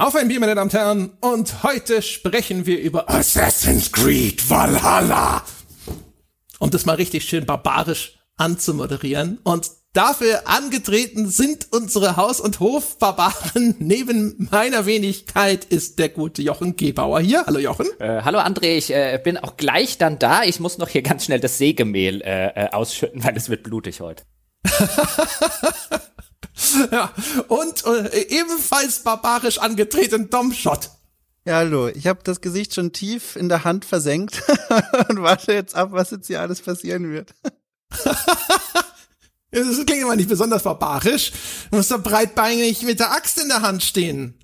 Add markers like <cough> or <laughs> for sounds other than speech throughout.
Auf ein Bier, meine Damen und Herren, und heute sprechen wir über Assassin's Creed Valhalla. Um das mal richtig schön barbarisch anzumoderieren. Und dafür angetreten sind unsere Haus- und Hofbarbaren. Neben meiner Wenigkeit ist der gute Jochen Gebauer hier. Hallo Jochen. Äh, hallo André, ich äh, bin auch gleich dann da. Ich muss noch hier ganz schnell das Sägemehl äh, äh ausschütten, weil es wird blutig heute. <laughs> <laughs> ja, und äh, ebenfalls barbarisch angetreten Domshot. Ja, hallo. Ich habe das Gesicht schon tief in der Hand versenkt <laughs> und warte jetzt ab, was jetzt hier alles passieren wird. <laughs> das klingt immer nicht besonders barbarisch. Du musst doch breitbeinig mit der Axt in der Hand stehen.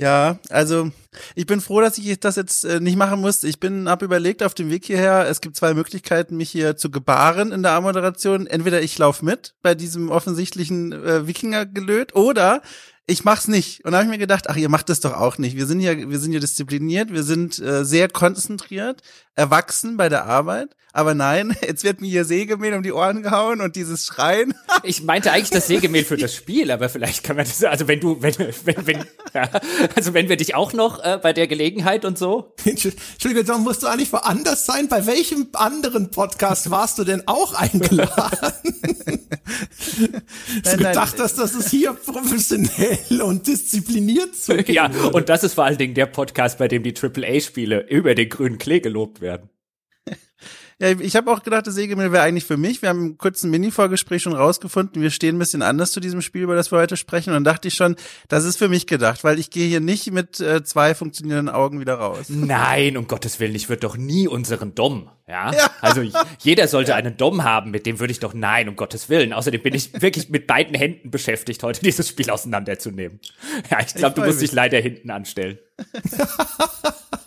Ja, also ich bin froh, dass ich das jetzt äh, nicht machen muss. Ich bin hab überlegt auf dem Weg hierher, es gibt zwei Möglichkeiten, mich hier zu gebaren in der Ammoderation. Entweder ich laufe mit bei diesem offensichtlichen äh, Wikingergelöt oder ich mach's nicht. Und da habe ich mir gedacht, ach, ihr macht das doch auch nicht. Wir sind ja, wir sind ja diszipliniert, wir sind äh, sehr konzentriert, erwachsen bei der Arbeit. Aber nein, <laughs> jetzt wird mir hier Sägemehl um die Ohren gehauen und dieses Schreien. <laughs> Ich meinte eigentlich das Sägemehl für das Spiel, aber vielleicht kann man das, also wenn du, wenn, wenn, wenn, ja, also wenn wir dich auch noch äh, bei der Gelegenheit und so. Entschuldigung, musst du eigentlich woanders sein. Bei welchem anderen Podcast warst du denn auch eingeladen? du gedacht hast, dass es hier professionell und diszipliniert zugeht. Ja, und das ist vor allen Dingen der Podcast, bei dem die AAA-Spiele über den grünen Klee gelobt werden. Ja, ich habe auch gedacht, das Sägemehl wäre eigentlich für mich. Wir haben im kurzen Mini-Vorgespräch schon rausgefunden, wir stehen ein bisschen anders zu diesem Spiel, über das wir heute sprechen. Und dann dachte ich schon, das ist für mich gedacht, weil ich gehe hier nicht mit äh, zwei funktionierenden Augen wieder raus. Nein, um Gottes Willen, ich würde doch nie unseren Dom, ja? ja. Also jeder sollte einen Dom haben, mit dem würde ich doch nein, um Gottes Willen. Außerdem bin ich <laughs> wirklich mit beiden Händen beschäftigt, heute dieses Spiel auseinanderzunehmen. Ja, ich glaube, du musst mich. dich leider hinten anstellen. <laughs>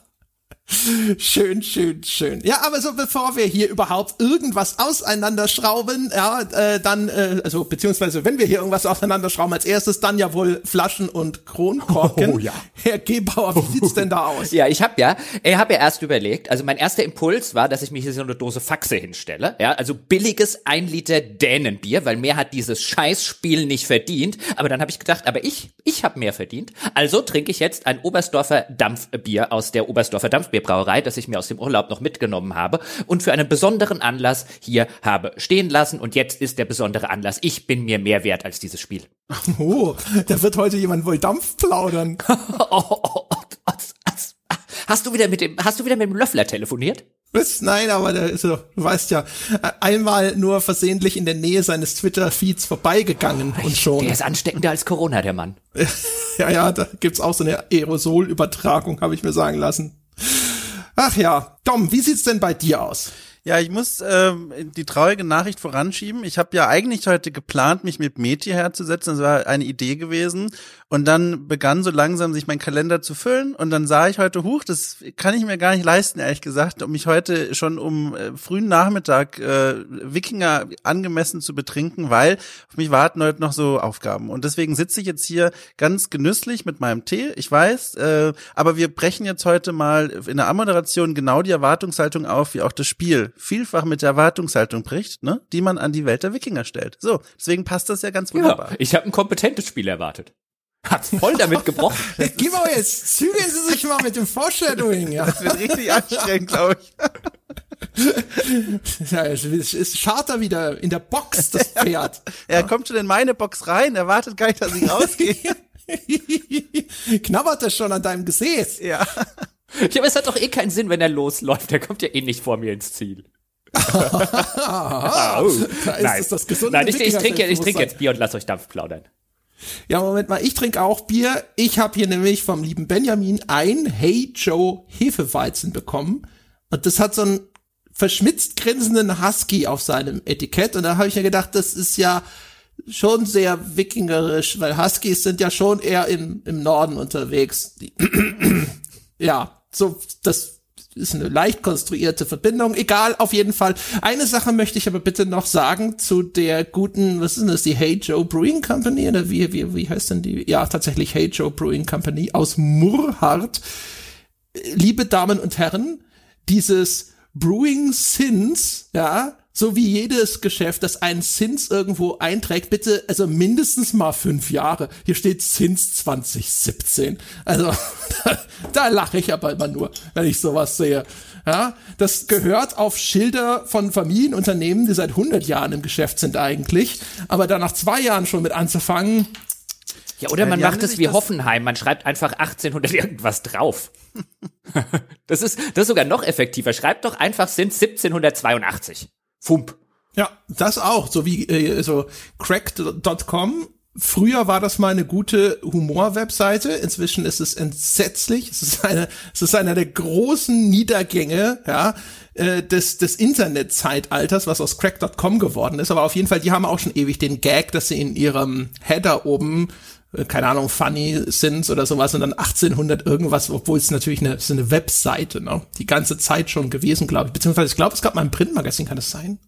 Schön, schön, schön. Ja, aber so bevor wir hier überhaupt irgendwas auseinanderschrauben, ja, äh, dann, äh, also beziehungsweise wenn wir hier irgendwas auseinanderschrauben, als erstes dann ja wohl Flaschen und Kronkorken. Oh, ja. Herr Gebauer, wie sieht's denn da aus? Ja, ich habe ja, ich habe ja erst überlegt, also mein erster Impuls war, dass ich mir hier so eine Dose Faxe hinstelle, ja, also billiges ein Liter Dänenbier, weil mehr hat dieses Scheißspiel nicht verdient. Aber dann habe ich gedacht, aber ich, ich habe mehr verdient. Also trinke ich jetzt ein Oberstdorfer Dampfbier aus der Oberstdorfer Dampfbier Brauerei, das ich mir aus dem Urlaub noch mitgenommen habe und für einen besonderen Anlass hier habe stehen lassen. Und jetzt ist der besondere Anlass. Ich bin mir mehr wert als dieses Spiel. Oh, da wird heute jemand wohl Dampf plaudern. <laughs> oh, oh, oh, hast du wieder mit dem, hast du wieder mit dem Löffler telefoniert? Was? Nein, aber der ist so, du weißt ja, einmal nur versehentlich in der Nähe seines Twitter-Feeds vorbeigegangen oh, und schon. Der ist ansteckender als Corona, der Mann. <laughs> ja, ja, da gibt's auch so eine Aerosolübertragung, habe ich mir sagen lassen. Ach ja, Dom, wie sieht's denn bei dir aus? Ja, ich muss ähm, die traurige Nachricht voranschieben. Ich habe ja eigentlich heute geplant, mich mit Meti herzusetzen. Das war eine Idee gewesen. Und dann begann so langsam sich mein Kalender zu füllen. Und dann sah ich heute, huch, das kann ich mir gar nicht leisten, ehrlich gesagt, um mich heute schon um äh, frühen Nachmittag äh, Wikinger angemessen zu betrinken, weil auf mich warten heute noch so Aufgaben. Und deswegen sitze ich jetzt hier ganz genüsslich mit meinem Tee. Ich weiß, äh, aber wir brechen jetzt heute mal in der Ammoderation genau die Erwartungshaltung auf, wie auch das Spiel vielfach mit der Erwartungshaltung bricht, ne, die man an die Welt der Wikinger stellt. So, deswegen passt das ja ganz wunderbar. Ja, ich habe ein kompetentes Spiel erwartet. Hat's voll damit <laughs> gebrochen. Gib mal jetzt, zügeln Sie sich mal mit dem Foreshadowing, ja. Das wird richtig anstrengend, glaube ich. <laughs> ja, es ist Charter wieder in der Box, das <laughs> Pferd. er ja. kommt schon in meine Box rein, erwartet gar nicht, dass ich rausgehe. Knabbert das schon an deinem Gesäß. Ja. Ja, aber es hat doch eh keinen Sinn, wenn er losläuft. Der kommt ja eh nicht vor mir ins Ziel. oh. <laughs> Da ist Nein. das gesunde Nein, ich, ich trinke ich trink jetzt Bier und lass euch Dampf plaudern. Ja, Moment mal, ich trinke auch Bier. Ich habe hier nämlich vom lieben Benjamin ein Hey Joe Hefeweizen bekommen. Und das hat so einen verschmitzt grinsenden Husky auf seinem Etikett. Und da habe ich mir gedacht, das ist ja schon sehr wikingerisch, weil Huskies sind ja schon eher im, im Norden unterwegs. <clears throat> Ja, so, das ist eine leicht konstruierte Verbindung. Egal, auf jeden Fall. Eine Sache möchte ich aber bitte noch sagen zu der guten, was ist denn das, die Hey Joe Brewing Company oder wie, wie, wie heißt denn die? Ja, tatsächlich Hey Joe Brewing Company aus Murhart. Liebe Damen und Herren, dieses Brewing Sins, ja, so wie jedes Geschäft, das einen Zins irgendwo einträgt, bitte, also mindestens mal fünf Jahre. Hier steht Zins 2017. Also, da, <laughs> da lache ich aber immer nur, wenn ich sowas sehe. Ja, das gehört auf Schilder von Familienunternehmen, die seit 100 Jahren im Geschäft sind eigentlich. Aber da nach zwei Jahren schon mit anzufangen, Ja, oder man macht es wie das- Hoffenheim, man schreibt einfach 1800 irgendwas drauf. <laughs> das ist, das ist sogar noch effektiver. Schreibt doch einfach sind 1782. Fump. Ja, das auch, so wie äh, so cracked.com. Früher war das mal eine gute Humor-Webseite, inzwischen ist es entsetzlich. Es ist eine, es ist einer der großen Niedergänge, ja, äh, des, des Internet-Zeitalters, was aus crack.com geworden ist. Aber auf jeden Fall, die haben auch schon ewig den Gag, dass sie in ihrem Header oben keine Ahnung, Funny Sins oder sowas und dann 1800 irgendwas, obwohl es natürlich eine, es ist eine Webseite, ne? Die ganze Zeit schon gewesen, glaube ich. Beziehungsweise ich glaube, es gab mal ein Printmagazin, kann das sein?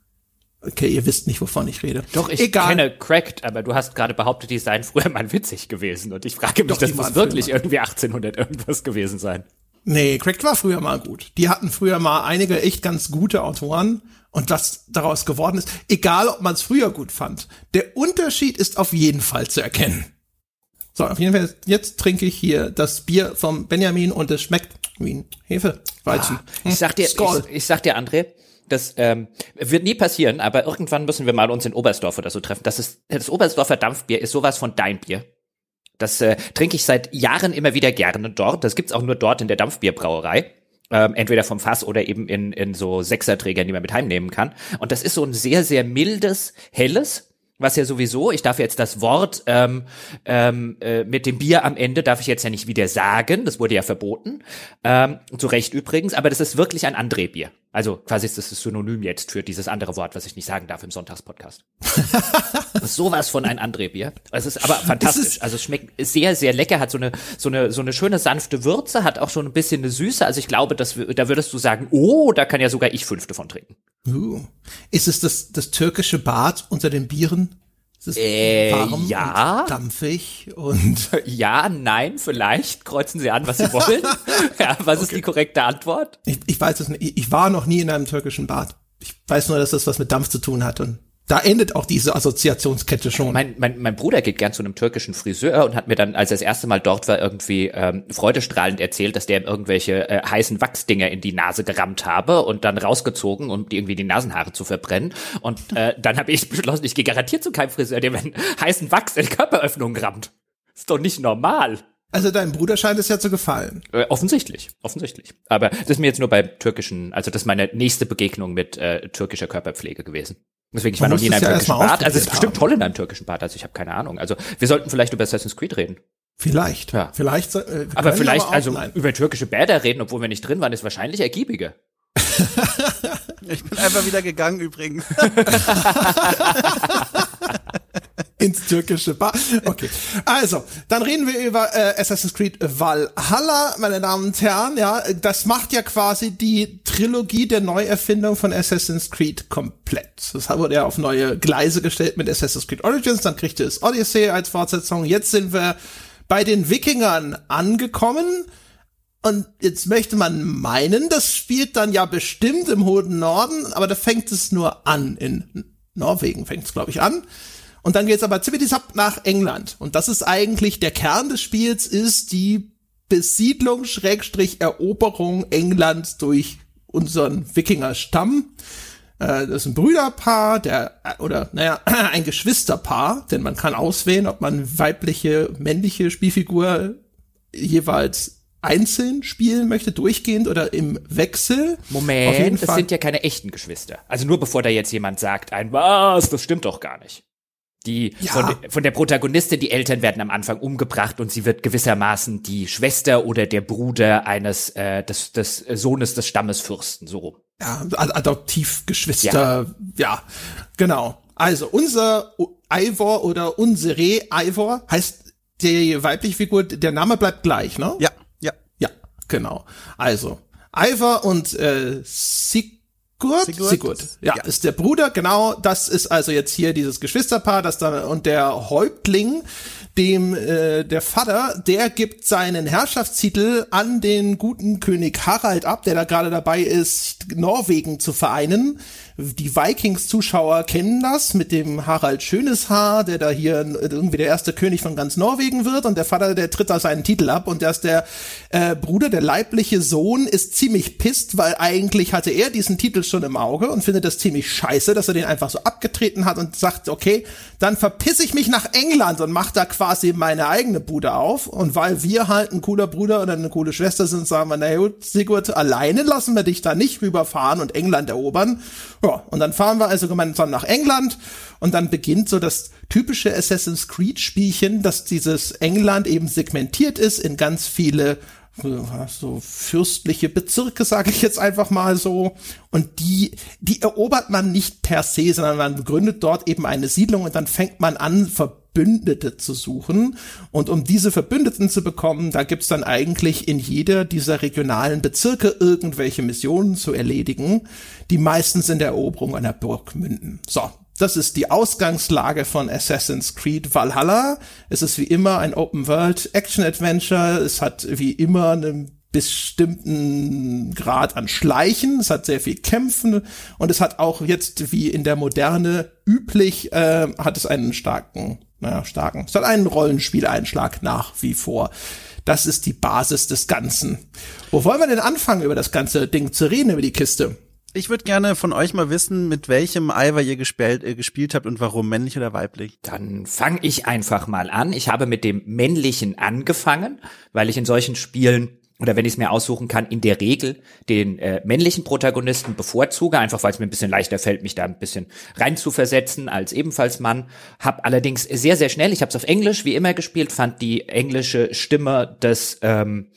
Okay, ihr wisst nicht, wovon ich rede. Doch, ich Egal. kenne Cracked, aber du hast gerade behauptet, die seien früher mal witzig gewesen. Und ich frage mich, Doch, das muss wirklich früher irgendwie 1800 irgendwas gewesen sein. Nee, Cracked war früher mal gut. Die hatten früher mal einige echt ganz gute Autoren und was daraus geworden ist, egal ob man es früher gut fand, der Unterschied ist auf jeden Fall zu erkennen. So, auf jeden Fall, jetzt trinke ich hier das Bier vom Benjamin und es schmeckt wie ein Hefeweizen. Ich sag dir, Skoll. ich, ich sag dir, André, das ähm, wird nie passieren, aber irgendwann müssen wir mal uns in Oberstdorf oder so treffen. Das ist das Oberstdorfer Dampfbier ist sowas von dein Bier. Das äh, trinke ich seit Jahren immer wieder gerne dort. Das gibt's auch nur dort in der Dampfbierbrauerei. Ähm, entweder vom Fass oder eben in, in so Sechserträgern, die man mit heimnehmen kann. Und das ist so ein sehr, sehr mildes, helles, was ja sowieso, ich darf jetzt das Wort ähm, ähm, äh, mit dem Bier am Ende, darf ich jetzt ja nicht wieder sagen, das wurde ja verboten, ähm, zu Recht übrigens, aber das ist wirklich ein André-Bier. Also quasi ist das das Synonym jetzt für dieses andere Wort, was ich nicht sagen darf im Sonntagspodcast. Ist <laughs> sowas von ein André-Bier. Es ist aber fantastisch. Also es schmeckt sehr, sehr lecker, hat so eine, so eine, so eine schöne sanfte Würze, hat auch schon ein bisschen eine Süße. Also ich glaube, dass da würdest du sagen, oh, da kann ja sogar ich fünfte von trinken. Uh. Ist es das, das türkische Bad unter den Bieren? Ist es Äh, warm ja. und dampfig und <laughs> Ja, nein, vielleicht. Kreuzen Sie an, was Sie wollen. <laughs> ja, was ist die korrekte Antwort? ich, ich weiß es nicht. Ich ich war noch nie in einem türkischen Bad. Ich weiß nur, dass das was mit Dampf zu tun hat und da endet auch diese Assoziationskette schon. Mein, mein, mein Bruder geht gern zu einem türkischen Friseur und hat mir dann, als er das erste Mal dort war, irgendwie ähm, freudestrahlend erzählt, dass der ihm irgendwelche äh, heißen Wachsdinger in die Nase gerammt habe und dann rausgezogen, um die irgendwie die Nasenhaare zu verbrennen. Und äh, dann habe ich <laughs> beschlossen, ich gehe garantiert zu keinem Friseur, der mir einen heißen Wachs in die Körperöffnung rammt. Ist doch nicht normal. also deinem Bruder scheint es ja zu gefallen. Äh, offensichtlich, offensichtlich. Aber das ist mir jetzt nur bei türkischen, also das ist meine nächste Begegnung mit äh, türkischer Körperpflege gewesen. Deswegen, ich war noch nie in einem türkischen Bad. Also es ist bestimmt haben. toll in einem türkischen Bad, also ich habe keine Ahnung. Also wir sollten vielleicht über Assassin's Creed reden. Vielleicht. Ja. Vielleicht. Äh, Aber vielleicht, auch- also nein. über türkische Bäder reden, obwohl wir nicht drin waren, ist wahrscheinlich ergiebiger. <laughs> Ich bin einfach wieder gegangen übrigens. <laughs> <laughs> ins türkische Bad. Okay. Also, dann reden wir über äh, Assassin's Creed Valhalla, meine Damen und Herren. Ja, das macht ja quasi die Trilogie der Neuerfindung von Assassin's Creed komplett. Das wurde ja auf neue Gleise gestellt mit Assassin's Creed Origins, dann kriegte es Odyssey als Fortsetzung. Jetzt sind wir bei den Wikingern angekommen. Und jetzt möchte man meinen, das spielt dann ja bestimmt im hohen Norden, aber da fängt es nur an. In Norwegen fängt es, glaube ich, an. Und dann geht's aber ziemlich ab nach England. Und das ist eigentlich der Kern des Spiels, ist die Besiedlung, Schrägstrich, Eroberung Englands durch unseren Wikinger-Stamm. Äh, das ist ein Brüderpaar, der, oder, naja, <clears throat> ein Geschwisterpaar, denn man kann auswählen, ob man weibliche, männliche Spielfigur jeweils einzeln spielen möchte, durchgehend oder im Wechsel. Moment, das sind ja keine echten Geschwister. Also nur bevor da jetzt jemand sagt, ein was, das stimmt doch gar nicht. Die Ja. von, von der Protagonistin, die Eltern werden am Anfang umgebracht und sie wird gewissermaßen die Schwester oder der Bruder eines äh, des, des Sohnes des Stammesfürsten, so rum. ja, Ad- Adoptivgeschwister, ja. genau. Also unser Ivor oder unsere Ivor heißt die weibliche Figur, der Name bleibt gleich, ne? Ja, ja. Ja, genau. Also Ivor und äh, Sigurd, Sigurd? Sigurd, ja, Ja. ist der Bruder, genau. Das ist also jetzt hier dieses Geschwisterpaar, das da und der Häuptling, dem äh, der Vater, der gibt seinen Herrschaftstitel an den guten König Harald ab, der da gerade dabei ist, Norwegen zu vereinen. Die Vikings-Zuschauer kennen das mit dem Harald Schöneshaar, der da hier irgendwie der erste König von ganz Norwegen wird und der Vater, der tritt da seinen Titel ab und erst der äh, Bruder, der leibliche Sohn, ist ziemlich pisst, weil eigentlich hatte er diesen Titel schon im Auge und findet das ziemlich scheiße, dass er den einfach so abgetreten hat und sagt, okay, dann verpiss ich mich nach England und mach da quasi meine eigene Bude auf. Und weil wir halt ein cooler Bruder oder eine coole Schwester sind, sagen wir, na gut, Sigurd, alleine lassen wir dich da nicht rüberfahren und England erobern ja, und dann fahren wir also gemeinsam nach England und dann beginnt so das typische Assassin's Creed Spielchen, dass dieses England eben segmentiert ist in ganz viele so fürstliche Bezirke, sage ich jetzt einfach mal so. Und die, die erobert man nicht per se, sondern man gründet dort eben eine Siedlung und dann fängt man an, Verbündete zu suchen. Und um diese Verbündeten zu bekommen, da gibt's dann eigentlich in jeder dieser regionalen Bezirke irgendwelche Missionen zu erledigen, die meistens in der Eroberung einer Burg münden. So, das ist die Ausgangslage von Assassin's Creed Valhalla. Es ist wie immer ein Open World Action Adventure. Es hat wie immer einen bestimmten Grad an Schleichen. Es hat sehr viel Kämpfen und es hat auch jetzt wie in der Moderne üblich äh, hat es einen starken, naja, starken. Es hat einen Rollenspieleinschlag nach wie vor. Das ist die Basis des Ganzen. Wo wollen wir denn anfangen, über das ganze Ding zu reden, über die Kiste? Ich würde gerne von euch mal wissen, mit welchem Eiver ihr gespielt, äh, gespielt habt und warum, männlich oder weiblich. Dann fange ich einfach mal an. Ich habe mit dem männlichen angefangen, weil ich in solchen Spielen oder wenn ich es mir aussuchen kann, in der Regel den äh, männlichen Protagonisten bevorzuge, einfach weil es mir ein bisschen leichter fällt, mich da ein bisschen reinzuversetzen als ebenfalls Mann. Hab allerdings sehr, sehr schnell, ich habe es auf Englisch wie immer gespielt, fand die englische Stimme des ähm,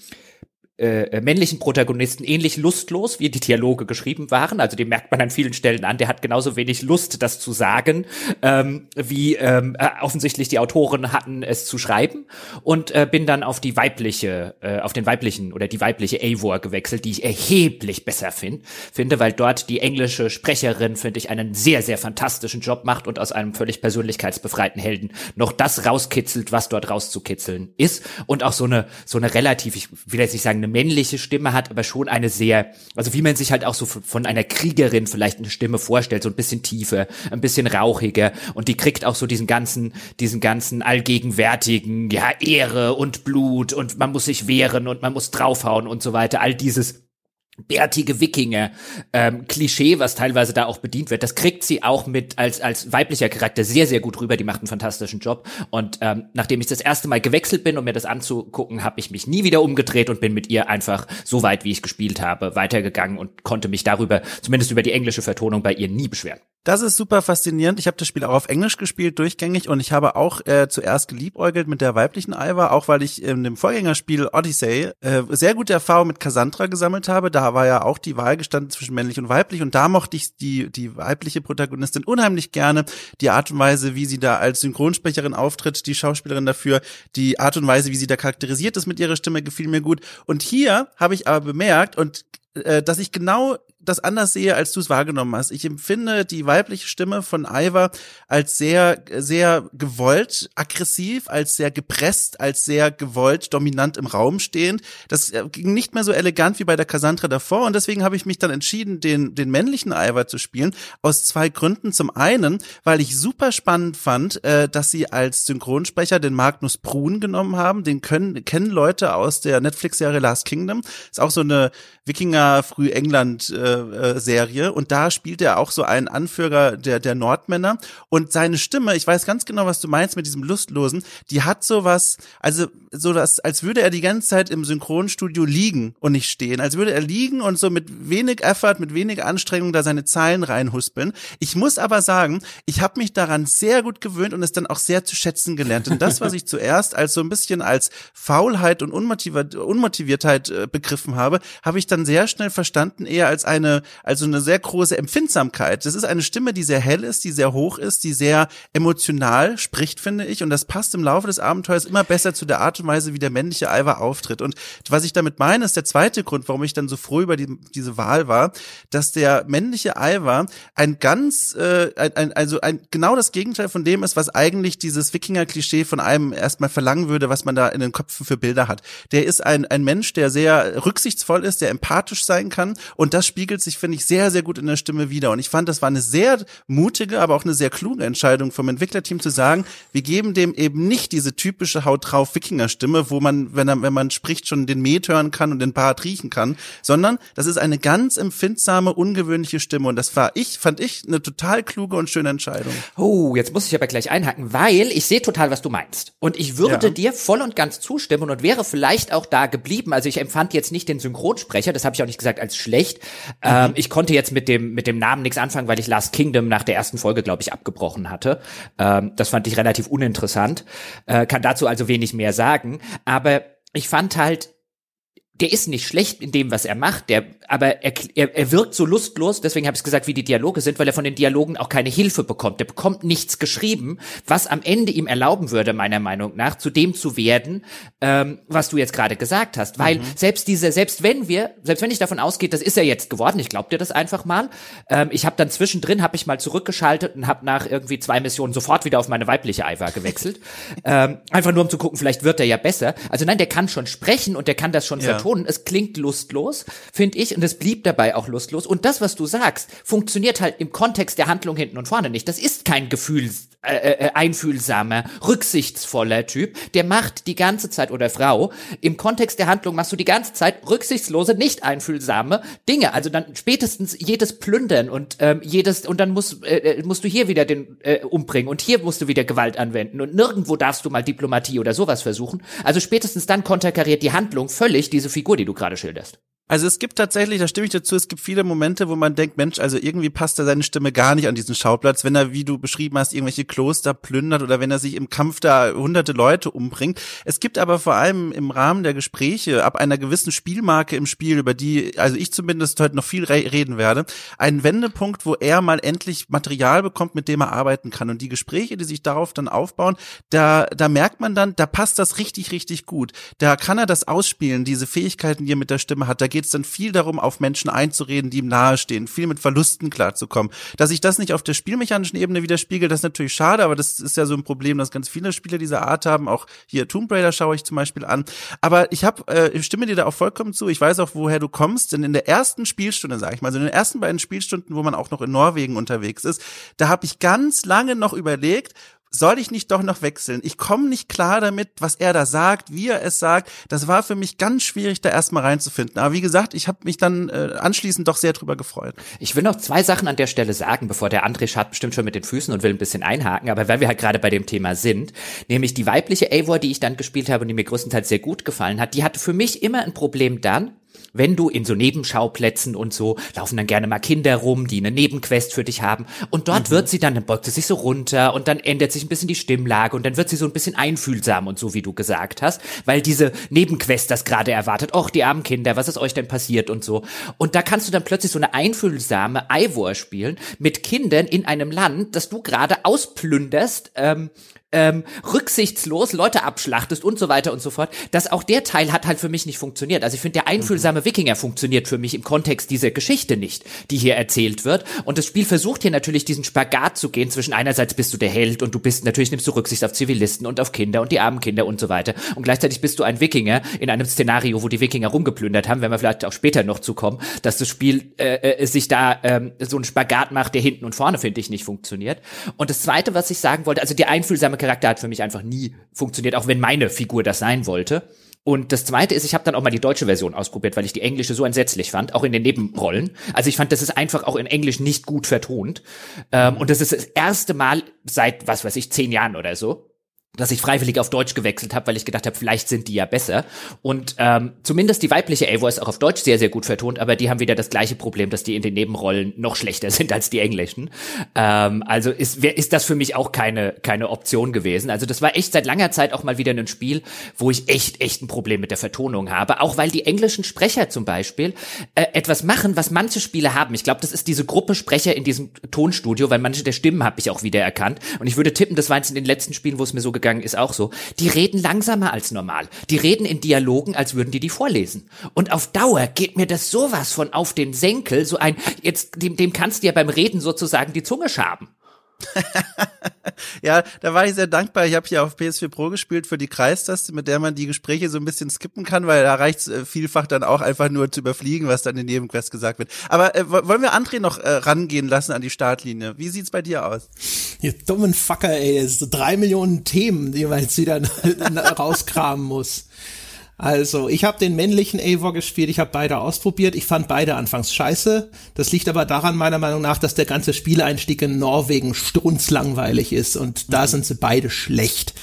äh, äh, männlichen Protagonisten ähnlich lustlos, wie die Dialoge geschrieben waren. Also den merkt man an vielen Stellen an. Der hat genauso wenig Lust, das zu sagen, ähm, wie ähm, äh, offensichtlich die Autoren hatten, es zu schreiben. Und äh, bin dann auf die weibliche, äh, auf den weiblichen oder die weibliche Eivor gewechselt, die ich erheblich besser find, finde, weil dort die englische Sprecherin, finde ich, einen sehr, sehr fantastischen Job macht und aus einem völlig persönlichkeitsbefreiten Helden noch das rauskitzelt, was dort rauszukitzeln ist. Und auch so eine, so eine relativ, ich will jetzt nicht sagen, eine männliche Stimme hat, aber schon eine sehr, also wie man sich halt auch so von einer Kriegerin vielleicht eine Stimme vorstellt, so ein bisschen tiefer, ein bisschen rauchiger. Und die kriegt auch so diesen ganzen, diesen ganzen allgegenwärtigen, ja, Ehre und Blut und man muss sich wehren und man muss draufhauen und so weiter, all dieses bärtige Wikinger ähm, Klischee, was teilweise da auch bedient wird, das kriegt sie auch mit als als weiblicher Charakter sehr sehr gut rüber. Die macht einen fantastischen Job. Und ähm, nachdem ich das erste Mal gewechselt bin, um mir das anzugucken, habe ich mich nie wieder umgedreht und bin mit ihr einfach so weit, wie ich gespielt habe, weitergegangen und konnte mich darüber, zumindest über die englische Vertonung bei ihr nie beschweren. Das ist super faszinierend. Ich habe das Spiel auch auf Englisch gespielt, durchgängig, und ich habe auch äh, zuerst geliebäugelt mit der weiblichen Iva, auch weil ich in dem Vorgängerspiel Odyssey äh, sehr gute Erfahrung mit Cassandra gesammelt habe. Da war ja auch die Wahl gestanden zwischen männlich und weiblich, und da mochte ich die, die weibliche Protagonistin unheimlich gerne. Die Art und Weise, wie sie da als Synchronsprecherin auftritt, die Schauspielerin dafür, die Art und Weise, wie sie da charakterisiert ist mit ihrer Stimme, gefiel mir gut. Und hier habe ich aber bemerkt, und äh, dass ich genau das anders sehe, als du es wahrgenommen hast. Ich empfinde die weibliche Stimme von Iva als sehr, sehr gewollt aggressiv, als sehr gepresst, als sehr gewollt dominant im Raum stehend. Das äh, ging nicht mehr so elegant wie bei der Cassandra davor und deswegen habe ich mich dann entschieden, den, den männlichen Iva zu spielen. Aus zwei Gründen. Zum einen, weil ich super spannend fand, äh, dass sie als Synchronsprecher den Magnus Brun genommen haben. Den können, kennen Leute aus der Netflix-Serie Last Kingdom. Ist auch so eine Wikinger, früh England, äh, äh, Serie und da spielt er auch so einen Anführer der der Nordmänner und seine Stimme, ich weiß ganz genau, was du meinst mit diesem lustlosen, die hat sowas, also so das als würde er die ganze Zeit im Synchronstudio liegen und nicht stehen, als würde er liegen und so mit wenig Effort, mit wenig Anstrengung da seine Zeilen reinhuspeln. Ich muss aber sagen, ich habe mich daran sehr gut gewöhnt und es dann auch sehr zu schätzen gelernt. Denn das, was ich <laughs> zuerst als so ein bisschen als Faulheit und Unmotiviertheit äh, begriffen habe, habe ich dann sehr schnell verstanden eher als eine, also eine sehr große Empfindsamkeit. Das ist eine Stimme, die sehr hell ist, die sehr hoch ist, die sehr emotional spricht, finde ich. Und das passt im Laufe des Abenteuers immer besser zu der Art und Weise, wie der männliche Ivar auftritt. Und was ich damit meine, ist der zweite Grund, warum ich dann so froh über die, diese Wahl war, dass der männliche Ivar ein ganz, äh, ein, ein, also ein, genau das Gegenteil von dem ist, was eigentlich dieses Wikinger-Klischee von einem erstmal verlangen würde, was man da in den Köpfen für Bilder hat. Der ist ein, ein Mensch, der sehr rücksichtsvoll ist, der empathisch sein kann. Und das spiegelt sich, finde ich, sehr, sehr gut in der Stimme wieder. Und ich fand, das war eine sehr mutige, aber auch eine sehr kluge Entscheidung vom Entwicklerteam zu sagen, wir geben dem eben nicht diese typische Haut drauf Wikinger-Stimme, wo man, wenn, er, wenn man spricht, schon den Met hören kann und den Bart riechen kann, sondern das ist eine ganz empfindsame, ungewöhnliche Stimme. Und das war ich, fand ich, eine total kluge und schöne Entscheidung. Oh, jetzt muss ich aber gleich einhaken, weil ich sehe total, was du meinst. Und ich würde ja. dir voll und ganz zustimmen und wäre vielleicht auch da geblieben. Also ich empfand jetzt nicht den Synchronsprecher, das habe ich auch nicht gesagt als schlecht. Ähm, ich konnte jetzt mit dem mit dem Namen nichts anfangen, weil ich Last Kingdom nach der ersten Folge, glaube ich, abgebrochen hatte. Ähm, das fand ich relativ uninteressant. Äh, kann dazu also wenig mehr sagen. Aber ich fand halt der ist nicht schlecht in dem, was er macht, der, aber er, er, er wirkt so lustlos, deswegen habe ich gesagt, wie die Dialoge sind, weil er von den Dialogen auch keine Hilfe bekommt. Der bekommt nichts geschrieben, was am Ende ihm erlauben würde, meiner Meinung nach, zu dem zu werden, ähm, was du jetzt gerade gesagt hast. Weil mhm. selbst diese, selbst wenn wir, selbst wenn ich davon ausgehe, das ist er jetzt geworden, ich glaube dir das einfach mal, ähm, ich habe dann zwischendrin, habe ich mal zurückgeschaltet und habe nach irgendwie zwei Missionen sofort wieder auf meine weibliche Ivar gewechselt. <laughs> ähm, einfach nur um zu gucken, vielleicht wird er ja besser. Also nein, der kann schon sprechen und der kann das schon ja. vertonen Ton. Es klingt lustlos, finde ich, und es blieb dabei auch lustlos. Und das, was du sagst, funktioniert halt im Kontext der Handlung hinten und vorne nicht. Das ist kein Gefühls, äh, äh, einfühlsamer, rücksichtsvoller Typ. Der macht die ganze Zeit, oder Frau, im Kontext der Handlung machst du die ganze Zeit rücksichtslose, nicht einfühlsame Dinge. Also dann spätestens jedes Plündern und ähm, jedes, und dann musst, äh, äh, musst du hier wieder den äh, umbringen und hier musst du wieder Gewalt anwenden und nirgendwo darfst du mal Diplomatie oder sowas versuchen. Also spätestens dann konterkariert die Handlung völlig diese Figur, die du gerade schilderst. Also es gibt tatsächlich, da stimme ich dazu, es gibt viele Momente, wo man denkt, Mensch, also irgendwie passt da seine Stimme gar nicht an diesen Schauplatz, wenn er, wie du beschrieben hast, irgendwelche Kloster plündert oder wenn er sich im Kampf da hunderte Leute umbringt. Es gibt aber vor allem im Rahmen der Gespräche ab einer gewissen Spielmarke im Spiel, über die, also ich zumindest heute noch viel re reden werde, einen Wendepunkt, wo er mal endlich Material bekommt, mit dem er arbeiten kann. Und die Gespräche, die sich darauf dann aufbauen, da, da merkt man dann, da passt das richtig, richtig gut. Da kann er das ausspielen, diese Fähigkeiten, die er mit der Stimme hat. Da geht es dann viel darum, auf Menschen einzureden, die ihm nahestehen, viel mit Verlusten klarzukommen. Dass sich das nicht auf der spielmechanischen Ebene widerspiegelt, das ist natürlich schade, aber das ist ja so ein Problem, dass ganz viele Spiele dieser Art haben. Auch hier Tomb Raider schaue ich zum Beispiel an. Aber ich habe, äh, ich stimme dir da auch vollkommen zu. Ich weiß auch, woher du kommst, denn in der ersten Spielstunde, sage ich mal, so in den ersten beiden Spielstunden, wo man auch noch in Norwegen unterwegs ist, da habe ich ganz lange noch überlegt, soll ich nicht doch noch wechseln? Ich komme nicht klar damit, was er da sagt, wie er es sagt. Das war für mich ganz schwierig, da erstmal reinzufinden. Aber wie gesagt, ich habe mich dann äh, anschließend doch sehr drüber gefreut. Ich will noch zwei Sachen an der Stelle sagen, bevor der André schaut bestimmt schon mit den Füßen und will ein bisschen einhaken. Aber weil wir halt gerade bei dem Thema sind, nämlich die weibliche Eivor, die ich dann gespielt habe und die mir größtenteils sehr gut gefallen hat, die hatte für mich immer ein Problem dann, wenn du in so Nebenschauplätzen und so laufen dann gerne mal Kinder rum, die eine Nebenquest für dich haben und dort mhm. wird sie dann, dann beugt sie sich so runter und dann ändert sich ein bisschen die Stimmlage und dann wird sie so ein bisschen einfühlsam und so, wie du gesagt hast, weil diese Nebenquest das gerade erwartet. Och, die armen Kinder, was ist euch denn passiert und so. Und da kannst du dann plötzlich so eine einfühlsame Ivor spielen mit Kindern in einem Land, das du gerade ausplünderst, ähm, ähm, rücksichtslos Leute abschlachtest und so weiter und so fort, dass auch der Teil hat halt für mich nicht funktioniert. Also ich finde, der einfühlsame Wikinger funktioniert für mich im Kontext dieser Geschichte nicht, die hier erzählt wird. Und das Spiel versucht hier natürlich diesen Spagat zu gehen zwischen einerseits bist du der Held und du bist, natürlich nimmst du Rücksicht auf Zivilisten und auf Kinder und die armen Kinder und so weiter. Und gleichzeitig bist du ein Wikinger in einem Szenario, wo die Wikinger rumgeplündert haben, wenn wir vielleicht auch später noch zu kommen, dass das Spiel äh, äh, sich da ähm, so einen Spagat macht, der hinten und vorne, finde ich, nicht funktioniert. Und das Zweite, was ich sagen wollte, also der einfühlsame Charakter hat für mich einfach nie funktioniert, auch wenn meine Figur das sein wollte. Und das zweite ist, ich habe dann auch mal die deutsche Version ausprobiert, weil ich die englische so entsetzlich fand, auch in den Nebenrollen. Also ich fand, das ist einfach auch in Englisch nicht gut vertont. Ähm, und das ist das erste Mal seit, was weiß ich, zehn Jahren oder so, dass ich freiwillig auf Deutsch gewechselt habe, weil ich gedacht habe, vielleicht sind die ja besser. Und ähm, zumindest die weibliche Ava ist auch auf Deutsch sehr, sehr gut vertont, aber die haben wieder das gleiche Problem, dass die in den Nebenrollen noch schlechter <laughs> sind als die englischen. Ähm, also ist, ist das für mich auch keine, keine Option gewesen. Also das war echt seit langer Zeit auch mal wieder ein Spiel, wo ich echt, echt ein Problem mit der Vertonung habe. Auch weil die englischen Sprecher zum Beispiel äh, etwas machen, was manche Spiele haben. Ich glaube, das ist diese Gruppe Sprecher in diesem Tonstudio, weil manche der Stimmen habe ich auch wieder erkannt. Und ich würde tippen, das war jetzt in den letzten Spielen, wo es mir so gegangen ist, auch so. Die reden langsamer als normal. Die reden in Dialogen, als würden die die vorlesen. Und auf Dauer geht mir das sowas von auf den Senkel, so ein, jetzt, dem, dem kannst du ja beim Reden sozusagen die Zunge schaben. <laughs> ja, da war ich sehr dankbar. Ich habe hier auf PS4 Pro gespielt für die Kreistaste, mit der man die Gespräche so ein bisschen skippen kann, weil da reicht es äh, vielfach dann auch einfach nur zu überfliegen, was dann in Nebenquest gesagt wird. Aber äh, wollen wir André noch äh, rangehen lassen an die Startlinie? Wie sieht's bei dir aus? Ihr dummen Fucker, ey, das sind so drei Millionen Themen, die man jetzt wieder <laughs> rauskramen muss. Also, ich habe den männlichen Eivor gespielt, ich habe beide ausprobiert. Ich fand beide anfangs scheiße. Das liegt aber daran, meiner Meinung nach, dass der ganze Spieleinstieg in Norwegen strunzlangweilig ist und da mhm. sind sie beide schlecht.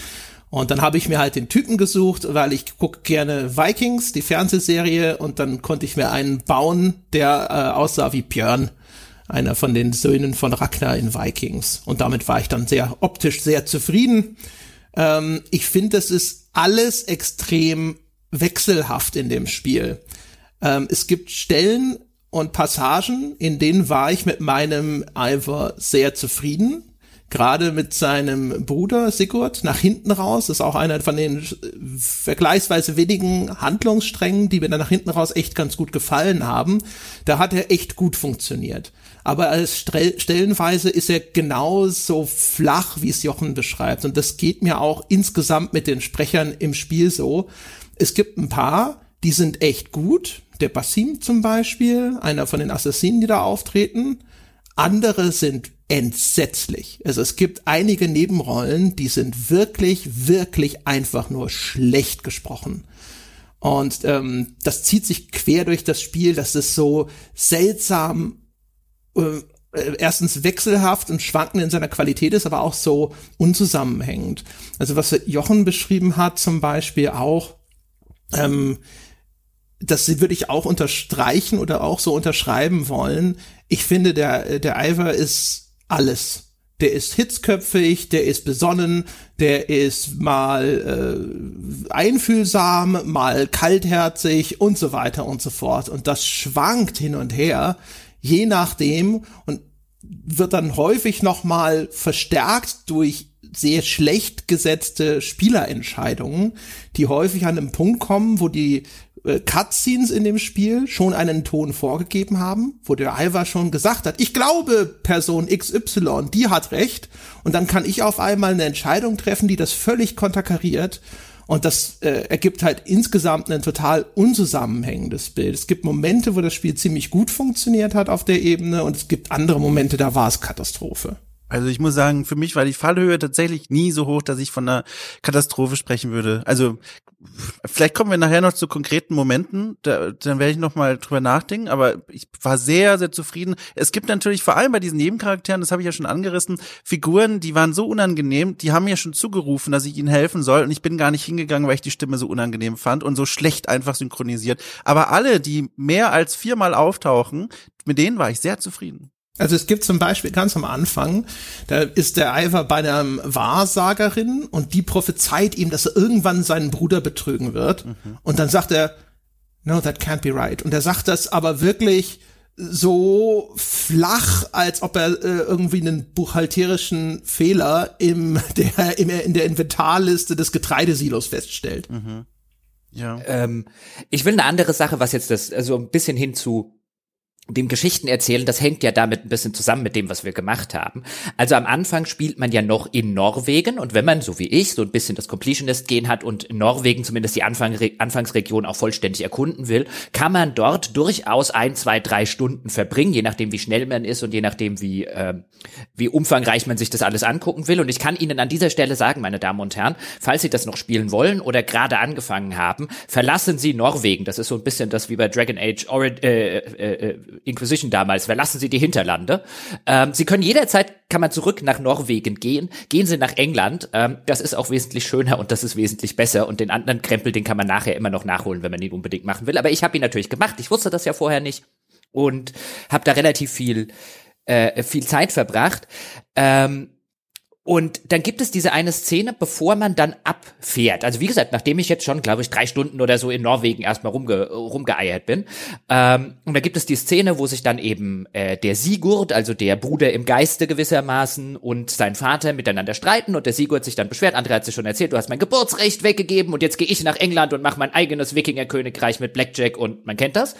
Und dann habe ich mir halt den Typen gesucht, weil ich gucke gerne Vikings, die Fernsehserie, und dann konnte ich mir einen bauen, der äh, aussah wie Björn, einer von den Söhnen von Ragnar in Vikings. Und damit war ich dann sehr optisch sehr zufrieden. Ähm, ich finde, das ist alles extrem wechselhaft in dem Spiel. Ähm, es gibt Stellen und Passagen, in denen war ich mit meinem Ivor sehr zufrieden. Gerade mit seinem Bruder Sigurd nach hinten raus. Ist auch einer von den vergleichsweise wenigen Handlungssträngen, die mir dann nach hinten raus echt ganz gut gefallen haben. Da hat er echt gut funktioniert. Aber als stellenweise ist er genauso flach, wie es Jochen beschreibt. Und das geht mir auch insgesamt mit den Sprechern im Spiel so. Es gibt ein paar, die sind echt gut. Der Basim zum Beispiel, einer von den Assassinen, die da auftreten. Andere sind entsetzlich. Also es gibt einige Nebenrollen, die sind wirklich, wirklich einfach nur schlecht gesprochen. Und ähm, das zieht sich quer durch das Spiel, das ist so seltsam, äh, erstens wechselhaft und schwankend in seiner Qualität ist, aber auch so unzusammenhängend. Also was Jochen beschrieben hat zum Beispiel auch, ähm, das würde ich auch unterstreichen oder auch so unterschreiben wollen. Ich finde, der, der Ivor ist alles. Der ist hitzköpfig, der ist besonnen, der ist mal äh, einfühlsam, mal kaltherzig und so weiter und so fort. Und das schwankt hin und her, je nachdem und wird dann häufig noch mal verstärkt durch sehr schlecht gesetzte Spielerentscheidungen, die häufig an einem Punkt kommen, wo die äh, Cutscenes in dem Spiel schon einen Ton vorgegeben haben, wo der Alva schon gesagt hat, ich glaube Person XY, die hat recht, und dann kann ich auf einmal eine Entscheidung treffen, die das völlig konterkariert. Und das äh, ergibt halt insgesamt ein total unzusammenhängendes Bild. Es gibt Momente, wo das Spiel ziemlich gut funktioniert hat auf der Ebene und es gibt andere Momente, da war es Katastrophe. Also ich muss sagen, für mich war die Fallhöhe tatsächlich nie so hoch, dass ich von einer Katastrophe sprechen würde. Also vielleicht kommen wir nachher noch zu konkreten Momenten, da, dann werde ich noch mal drüber nachdenken, aber ich war sehr, sehr zufrieden. Es gibt natürlich vor allem bei diesen Nebencharakteren, das habe ich ja schon angerissen, Figuren, die waren so unangenehm, die haben mir schon zugerufen, dass ich ihnen helfen soll und ich bin gar nicht hingegangen, weil ich die Stimme so unangenehm fand und so schlecht einfach synchronisiert. Aber alle, die mehr als viermal auftauchen, mit denen war ich sehr zufrieden. Also es gibt zum Beispiel ganz am Anfang, da ist der Ivor bei einer Wahrsagerin und die prophezeit ihm, dass er irgendwann seinen Bruder betrügen wird. Mhm. Und dann sagt er, no, that can't be right. Und er sagt das aber wirklich so flach, als ob er äh, irgendwie einen buchhalterischen Fehler im, <laughs> der, im, in der Inventarliste des Getreidesilos feststellt. Mhm. Ja. Ähm, ich will eine andere Sache, was jetzt das, also ein bisschen hin zu dem Geschichten erzählen, das hängt ja damit ein bisschen zusammen mit dem, was wir gemacht haben. Also am Anfang spielt man ja noch in Norwegen und wenn man, so wie ich, so ein bisschen das Completionist-Gehen hat und Norwegen zumindest die Anfang, Anfangsregion auch vollständig erkunden will, kann man dort durchaus ein, zwei, drei Stunden verbringen, je nachdem, wie schnell man ist und je nachdem, wie, äh, wie umfangreich man sich das alles angucken will. Und ich kann Ihnen an dieser Stelle sagen, meine Damen und Herren, falls Sie das noch spielen wollen oder gerade angefangen haben, verlassen Sie Norwegen. Das ist so ein bisschen das wie bei Dragon Age Ori äh, äh, äh Inquisition damals, verlassen Sie die Hinterlande. Ähm, Sie können jederzeit, kann man zurück nach Norwegen gehen, gehen Sie nach England, ähm, das ist auch wesentlich schöner und das ist wesentlich besser und den anderen Krempel, den kann man nachher immer noch nachholen, wenn man ihn unbedingt machen will. Aber ich habe ihn natürlich gemacht, ich wusste das ja vorher nicht und habe da relativ viel, äh, viel Zeit verbracht. Ähm, und dann gibt es diese eine Szene, bevor man dann abfährt. Also wie gesagt, nachdem ich jetzt schon, glaube ich, drei Stunden oder so in Norwegen erstmal rumge rumgeeiert bin. Ähm, und da gibt es die Szene, wo sich dann eben äh, der Sigurd, also der Bruder im Geiste gewissermaßen, und sein Vater miteinander streiten. Und der Sigurd sich dann beschwert. André hat sich schon erzählt, du hast mein Geburtsrecht weggegeben und jetzt gehe ich nach England und mache mein eigenes Wikingerkönigreich mit Blackjack und man kennt das.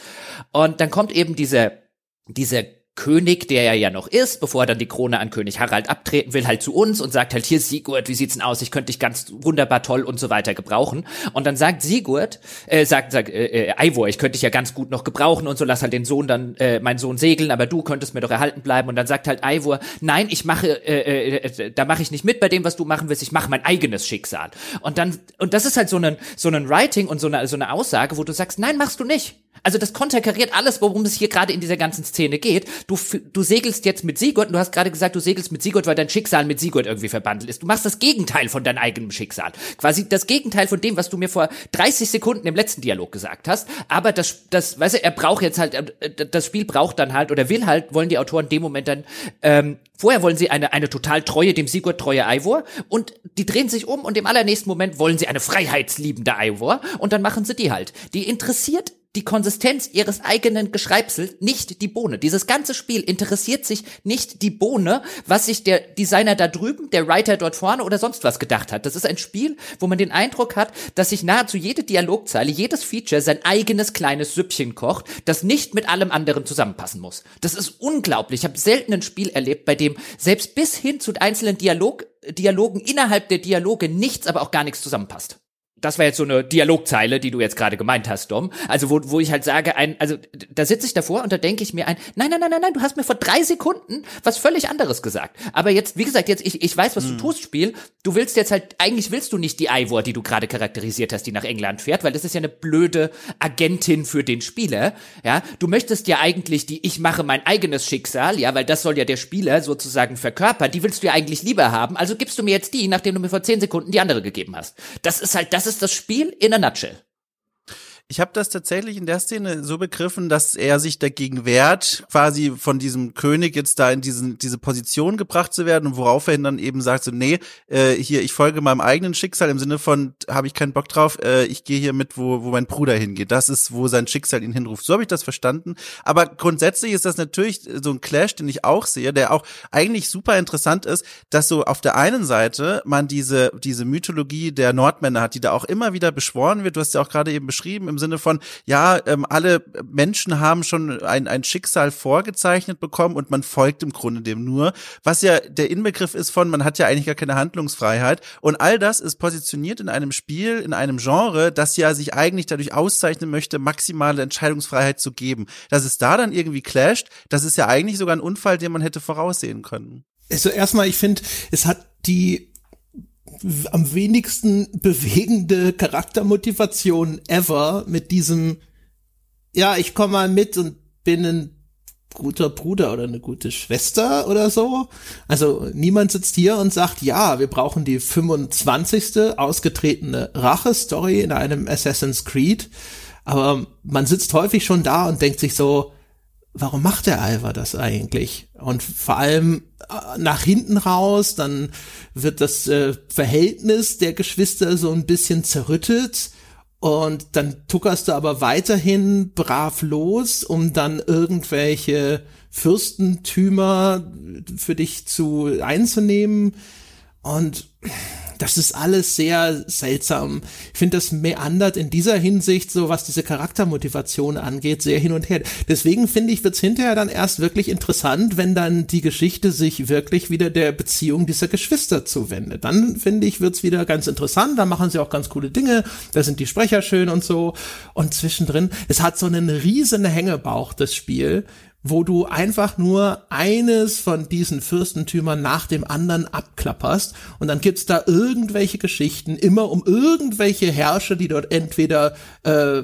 Und dann kommt eben diese, diese König, der er ja noch ist, bevor er dann die Krone an König Harald abtreten will, halt zu uns und sagt halt, hier Sigurd, wie sieht's denn aus? Ich könnte dich ganz wunderbar toll und so weiter gebrauchen. Und dann sagt Sigurd, äh, sagt, sagt äh, äh, Eivor, ich könnte dich ja ganz gut noch gebrauchen und so, lass halt den Sohn dann, äh, mein Sohn segeln, aber du könntest mir doch erhalten bleiben. Und dann sagt halt Eivor, nein, ich mache, äh, äh, da mache ich nicht mit bei dem, was du machen willst, ich mache mein eigenes Schicksal. Und dann, und das ist halt so ein, so ein Writing und so eine, so eine Aussage, wo du sagst, nein, machst du nicht. Also das konterkariert alles, worum es hier gerade in dieser ganzen Szene geht. Du, du segelst jetzt mit Sigurd und du hast gerade gesagt, du segelst mit Sigurd, weil dein Schicksal mit Sigurd irgendwie verbandelt ist. Du machst das Gegenteil von deinem eigenen Schicksal. Quasi das Gegenteil von dem, was du mir vor 30 Sekunden im letzten Dialog gesagt hast. Aber das, das, weißt du, er braucht jetzt halt, äh, das Spiel braucht dann halt oder will halt, wollen die Autoren dem Moment dann, ähm, vorher wollen sie eine, eine total treue, dem Sigurd treue Eivor und die drehen sich um und im allernächsten Moment wollen sie eine freiheitsliebende Eivor und dann machen sie die halt. Die interessiert die Konsistenz ihres eigenen Geschreibsels, nicht die Bohne. Dieses ganze Spiel interessiert sich nicht die Bohne, was sich der Designer da drüben, der Writer dort vorne oder sonst was gedacht hat. Das ist ein Spiel, wo man den Eindruck hat, dass sich nahezu jede Dialogzeile, jedes Feature sein eigenes kleines Süppchen kocht, das nicht mit allem anderen zusammenpassen muss. Das ist unglaublich. Ich habe selten ein Spiel erlebt, bei dem selbst bis hin zu einzelnen Dialog Dialogen innerhalb der Dialoge nichts, aber auch gar nichts zusammenpasst das war jetzt so eine Dialogzeile, die du jetzt gerade gemeint hast, Dom. Also wo, wo ich halt sage, ein, also da sitze ich davor und da denke ich mir ein, nein, nein, nein, nein, nein, du hast mir vor drei Sekunden was völlig anderes gesagt. Aber jetzt, wie gesagt, jetzt ich, ich weiß, was hm. du tust, Spiel. Du willst jetzt halt, eigentlich willst du nicht die Ivor, die du gerade charakterisiert hast, die nach England fährt, weil das ist ja eine blöde Agentin für den Spieler. Ja, du möchtest ja eigentlich die, ich mache mein eigenes Schicksal, ja, weil das soll ja der Spieler sozusagen verkörpern. Die willst du ja eigentlich lieber haben. Also gibst du mir jetzt die, nachdem du mir vor zehn Sekunden die andere gegeben hast. Das ist halt, das ist ist das Spiel in a nutshell. Ich habe das tatsächlich in der Szene so begriffen, dass er sich dagegen wehrt, quasi von diesem König jetzt da in diesen, diese Position gebracht zu werden und worauf er dann eben sagt, so, nee, äh, hier, ich folge meinem eigenen Schicksal im Sinne von, habe ich keinen Bock drauf, äh, ich gehe hier mit, wo, wo mein Bruder hingeht. Das ist, wo sein Schicksal ihn hinruft. So habe ich das verstanden. Aber grundsätzlich ist das natürlich so ein Clash, den ich auch sehe, der auch eigentlich super interessant ist, dass so auf der einen Seite man diese, diese Mythologie der Nordmänner hat, die da auch immer wieder beschworen wird. Du hast ja auch gerade eben beschrieben, im Sinne von, ja, ähm, alle Menschen haben schon ein, ein Schicksal vorgezeichnet bekommen und man folgt im Grunde dem nur, was ja der Inbegriff ist von, man hat ja eigentlich gar keine Handlungsfreiheit und all das ist positioniert in einem Spiel, in einem Genre, das ja sich eigentlich dadurch auszeichnen möchte, maximale Entscheidungsfreiheit zu geben. Dass es da dann irgendwie clasht, das ist ja eigentlich sogar ein Unfall, den man hätte voraussehen können. Also erstmal, ich finde, es hat die am wenigsten bewegende Charaktermotivation ever mit diesem, ja, ich komme mal mit und bin ein guter Bruder oder eine gute Schwester oder so. Also niemand sitzt hier und sagt, ja, wir brauchen die 25. ausgetretene Rache-Story in einem Assassin's Creed. Aber man sitzt häufig schon da und denkt sich so, warum macht der Alva das eigentlich? Und vor allem nach hinten raus, dann wird das äh, Verhältnis der Geschwister so ein bisschen zerrüttet und dann tuckerst du aber weiterhin brav los, um dann irgendwelche Fürstentümer für dich zu einzunehmen und das ist alles sehr seltsam. Ich finde, das meandert in dieser Hinsicht, so was diese Charaktermotivation angeht, sehr hin und her. Deswegen finde ich, wird's hinterher dann erst wirklich interessant, wenn dann die Geschichte sich wirklich wieder der Beziehung dieser Geschwister zuwendet. Dann finde ich, wird's wieder ganz interessant. Da machen sie auch ganz coole Dinge. Da sind die Sprecher schön und so. Und zwischendrin, es hat so einen riesen Hängebauch, das Spiel wo du einfach nur eines von diesen Fürstentümern nach dem anderen abklapperst und dann gibt's da irgendwelche Geschichten, immer um irgendwelche Herrscher, die dort entweder äh,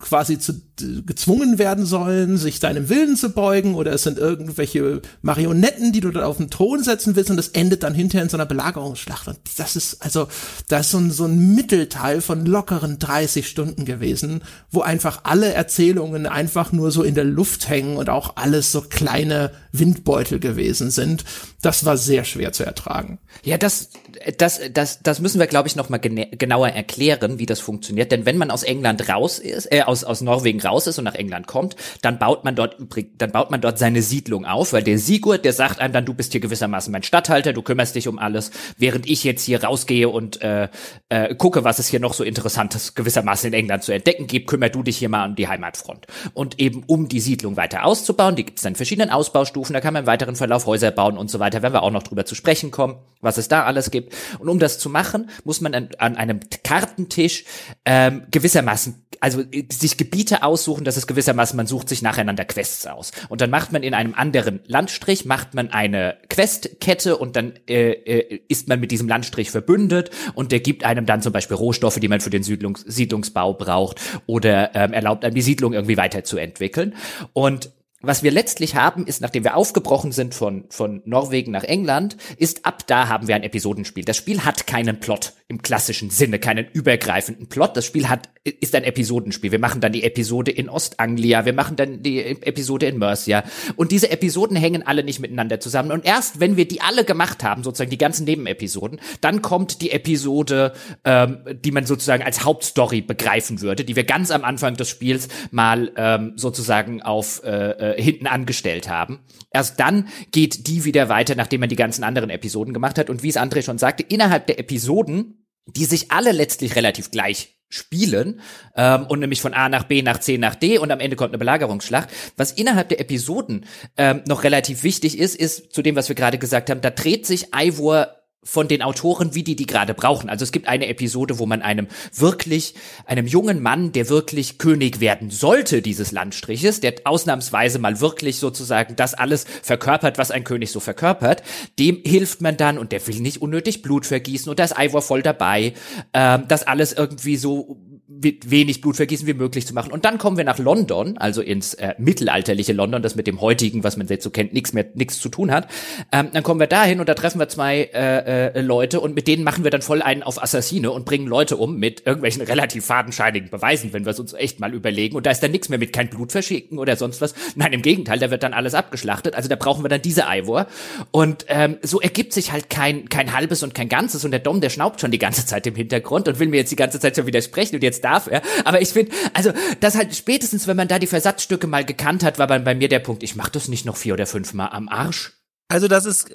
quasi zu, gezwungen werden sollen, sich deinem Willen zu beugen oder es sind irgendwelche Marionetten, die du dort auf den Thron setzen willst und das endet dann hinterher in so einer Belagerungsschlacht. Und das ist also, das ist so ein, so ein Mittelteil von lockeren 30 Stunden gewesen, wo einfach alle Erzählungen einfach nur so in der Luft hängen und auch alles so kleine Windbeutel gewesen sind. Das war sehr schwer zu ertragen. Ja, das, das, das, das müssen wir, glaube ich, noch mal genauer erklären, wie das funktioniert. Denn wenn man aus England raus ist, äh, aus, aus Norwegen raus ist und nach England kommt, dann baut man dort, dann baut man dort seine Siedlung auf, weil der Sigurd, der sagt einem dann, du bist hier gewissermaßen mein Stadthalter, du kümmerst dich um alles, während ich jetzt hier rausgehe und äh, äh, gucke, was es hier noch so Interessantes gewissermaßen in England zu entdecken gibt, kümmer du dich hier mal um die Heimatfront. Und eben um die Siedlung weiter auszubauen, die gibt es dann in verschiedenen Ausbaustufen, da kann man im weiteren Verlauf Häuser bauen und so weiter, werden wir auch noch drüber zu sprechen kommen, was es da alles gibt. Und um das zu machen, muss man an, an einem Kartentisch ähm, gewissermaßen, also sich Gebiete aussuchen, dass es gewissermaßen, man sucht sich nacheinander Quests aus. Und dann macht man in einem anderen Landstrich, macht man eine Questkette und dann äh, äh, ist man mit diesem Landstrich verbündet und der gibt einem dann zum Beispiel Rohstoffe, die man für den Siedlungs Siedlungsbau braucht oder ähm, erlaubt einem die Siedlung irgendwie weiterzuentwickeln. Und was wir letztlich haben, ist, nachdem wir aufgebrochen sind von, von Norwegen nach England, ist ab da haben wir ein Episodenspiel. Das Spiel hat keinen Plot im klassischen Sinne, keinen übergreifenden Plot. Das Spiel hat, ist ein Episodenspiel. Wir machen dann die Episode in Ostanglia, wir machen dann die Episode in Mercia. Und diese Episoden hängen alle nicht miteinander zusammen. Und erst wenn wir die alle gemacht haben, sozusagen die ganzen Nebenepisoden, dann kommt die Episode, ähm, die man sozusagen als Hauptstory begreifen würde, die wir ganz am Anfang des Spiels mal ähm, sozusagen auf äh, äh, hinten angestellt haben. Erst dann geht die wieder weiter, nachdem man die ganzen anderen Episoden gemacht hat. Und wie es André schon sagte, innerhalb der Episoden, die sich alle letztlich relativ gleich spielen ähm, und nämlich von A nach B nach C nach D und am Ende kommt eine Belagerungsschlacht. Was innerhalb der Episoden ähm, noch relativ wichtig ist, ist zu dem, was wir gerade gesagt haben, da dreht sich Ivor von den Autoren, wie die die gerade brauchen. Also es gibt eine Episode, wo man einem wirklich, einem jungen Mann, der wirklich König werden sollte dieses Landstriches, der ausnahmsweise mal wirklich sozusagen das alles verkörpert, was ein König so verkörpert, dem hilft man dann und der will nicht unnötig Blut vergießen und da ist Ivor voll dabei, ähm, das alles irgendwie so wenig Blutvergießen wie möglich zu machen. Und dann kommen wir nach London, also ins äh, mittelalterliche London, das mit dem heutigen, was man jetzt so kennt, nichts mehr nichts zu tun hat. Ähm, dann kommen wir dahin und da treffen wir zwei äh, äh, Leute und mit denen machen wir dann voll einen auf Assassine und bringen Leute um mit irgendwelchen <laughs> relativ fadenscheinigen Beweisen, wenn wir es uns echt mal überlegen. Und da ist dann nichts mehr mit kein Blut verschicken oder sonst was. Nein, im Gegenteil, da wird dann alles abgeschlachtet. Also da brauchen wir dann diese Ivor. Und ähm, so ergibt sich halt kein kein halbes und kein ganzes. Und der Dom, der schnaubt schon die ganze Zeit im Hintergrund und will mir jetzt die ganze Zeit schon widersprechen und jetzt darf er. Aber ich finde, also das halt spätestens, wenn man da die Versatzstücke mal gekannt hat, war bei, bei mir der Punkt, ich mach das nicht noch vier oder fünf Mal am Arsch. Also das ist,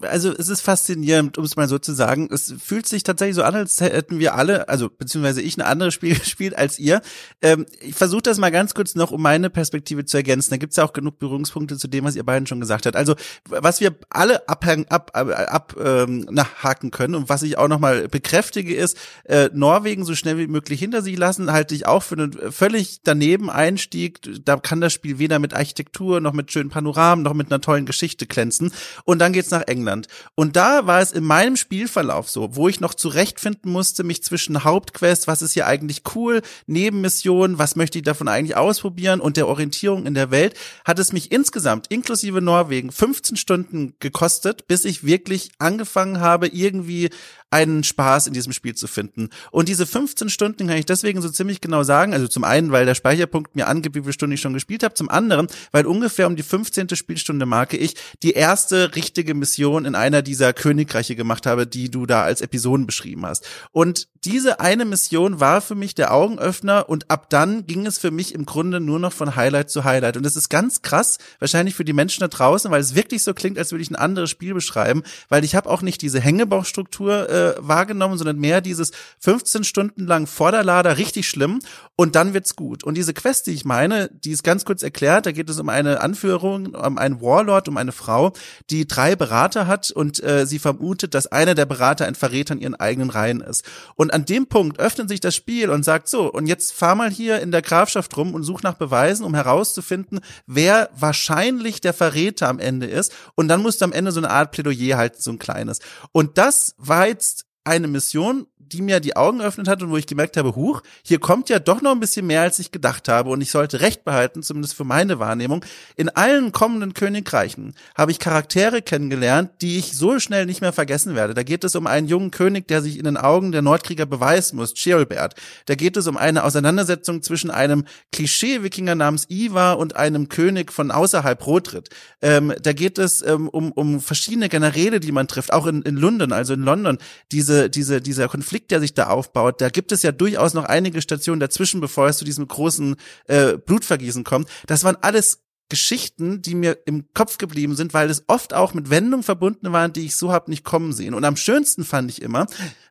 also es ist faszinierend, um es mal so zu sagen. Es fühlt sich tatsächlich so an, als hätten wir alle, also beziehungsweise ich ein anderes Spiel <laughs> gespielt als ihr. Ähm, ich versuche das mal ganz kurz noch, um meine Perspektive zu ergänzen. Da gibt es ja auch genug Berührungspunkte zu dem, was ihr beiden schon gesagt habt. Also was wir alle abhängen, ab, ab, ab ähm, nachhaken können und was ich auch nochmal bekräftige, ist, äh, Norwegen so schnell wie möglich hinter sich lassen, halte ich auch für einen völlig daneben Einstieg. Da kann das Spiel weder mit Architektur noch mit schönen Panoramen noch mit einer tollen Geschichte glänzen. Und dann geht's nach England. Und da war es in meinem Spielverlauf so, wo ich noch zurechtfinden musste, mich zwischen Hauptquest, was ist hier eigentlich cool, Nebenmission, was möchte ich davon eigentlich ausprobieren und der Orientierung in der Welt, hat es mich insgesamt, inklusive Norwegen, 15 Stunden gekostet, bis ich wirklich angefangen habe, irgendwie einen Spaß in diesem Spiel zu finden. Und diese 15 Stunden kann ich deswegen so ziemlich genau sagen. Also zum einen, weil der Speicherpunkt mir angibt, wie viele Stunden ich schon gespielt habe. Zum anderen, weil ungefähr um die 15. Spielstunde Marke ich die erste richtige Mission in einer dieser Königreiche gemacht habe, die du da als Episoden beschrieben hast. Und diese eine Mission war für mich der Augenöffner und ab dann ging es für mich im Grunde nur noch von Highlight zu Highlight. Und es ist ganz krass, wahrscheinlich für die Menschen da draußen, weil es wirklich so klingt, als würde ich ein anderes Spiel beschreiben, weil ich habe auch nicht diese Hängebauchstruktur äh, wahrgenommen, sondern mehr dieses 15 Stunden lang Vorderlader, richtig schlimm und dann wird's gut. Und diese Quest, die ich meine, die ist ganz kurz erklärt, da geht es um eine Anführung, um einen Warlord, um eine Frau, die drei Berater hat und äh, sie vermutet, dass einer der Berater ein Verräter in ihren eigenen Reihen ist. Und Und an dem Punkt öffnet sich das Spiel und sagt so, und jetzt fahr mal hier in der Grafschaft rum und such nach Beweisen, um herauszufinden, wer wahrscheinlich der Verräter am Ende ist. Und dann musst du am Ende so eine Art Plädoyer halten, so ein kleines. Und das war jetzt eine Mission, die mir die Augen geöffnet hat und wo ich gemerkt habe, huch, hier kommt ja doch noch ein bisschen mehr, als ich gedacht habe und ich sollte recht behalten, zumindest für meine Wahrnehmung. In allen kommenden Königreichen habe ich Charaktere kennengelernt, die ich so schnell nicht mehr vergessen werde. Da geht es um einen jungen König, der sich in den Augen der Nordkrieger beweisen muss, Cheolbert. Da geht es um eine Auseinandersetzung zwischen einem Klischee-Wikinger namens Ivar und einem König von außerhalb Rotritt. Ähm, da geht es ähm, um, um verschiedene Generäle, die man trifft, auch in, in London, also in London. Diese, diese, dieser Konflikt Konflikt, der sich da aufbaut, da gibt es ja durchaus noch einige Stationen dazwischen, bevor es zu diesem großen äh, Blutvergießen kommt. Das waren alles Geschichten, die mir im Kopf geblieben sind, weil es oft auch mit Wendungen verbunden waren, die ich so hab nicht kommen sehen. Und am schönsten fand ich immer,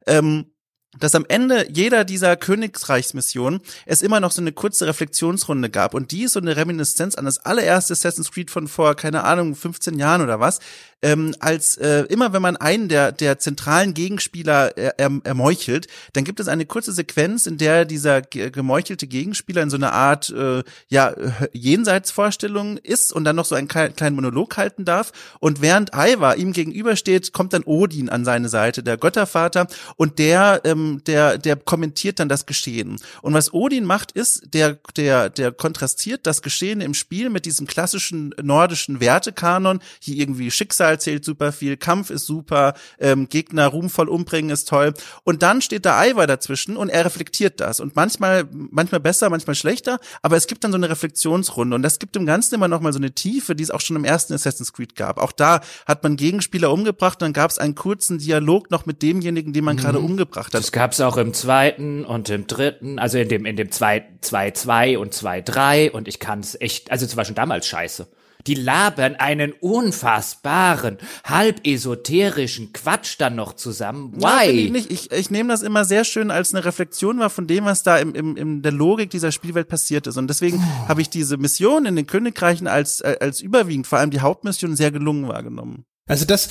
ähm, dass am Ende jeder dieser Königsreichsmissionen es immer noch so eine kurze Reflexionsrunde gab. Und die ist so eine Reminiszenz an das allererste Assassin's Creed von vor, keine Ahnung, 15 Jahren oder was, ähm, als äh, immer wenn man einen der der zentralen Gegenspieler er, er, ermeuchelt, dann gibt es eine kurze Sequenz, in der dieser gemeuchelte Gegenspieler in so einer Art äh, ja Jenseitsvorstellung ist und dann noch so einen kleinen Monolog halten darf. Und während Ivar ihm gegenübersteht, kommt dann Odin an seine Seite, der Göttervater, und der ähm, der der kommentiert dann das Geschehen. Und was Odin macht, ist der der der kontrastiert das Geschehen im Spiel mit diesem klassischen nordischen Wertekanon, hier irgendwie Schicksal zählt super viel, Kampf ist super, ähm, Gegner ruhmvoll umbringen ist toll. Und dann steht da Ivar dazwischen und er reflektiert das. Und manchmal, manchmal besser, manchmal schlechter, aber es gibt dann so eine Reflexionsrunde und das gibt dem Ganzen immer noch mal so eine Tiefe, die es auch schon im ersten Assassin's Creed gab. Auch da hat man Gegenspieler umgebracht und dann gab es einen kurzen Dialog noch mit demjenigen, den man mhm. gerade umgebracht hat. Das gab es auch im zweiten und im dritten, also in dem in dem 2-2 und 2-3 und ich kann es echt, also es war schon damals scheiße. Die labern einen unfassbaren, halb esoterischen Quatsch dann noch zusammen. Why? Ich nicht. Ich, ich nehme das immer sehr schön als eine Reflexion war von dem, was da im, im, in der Logik dieser Spielwelt passiert ist. Und deswegen habe ich diese Mission in den Königreichen als, als überwiegend, vor allem die Hauptmission, sehr gelungen wahrgenommen. Also das,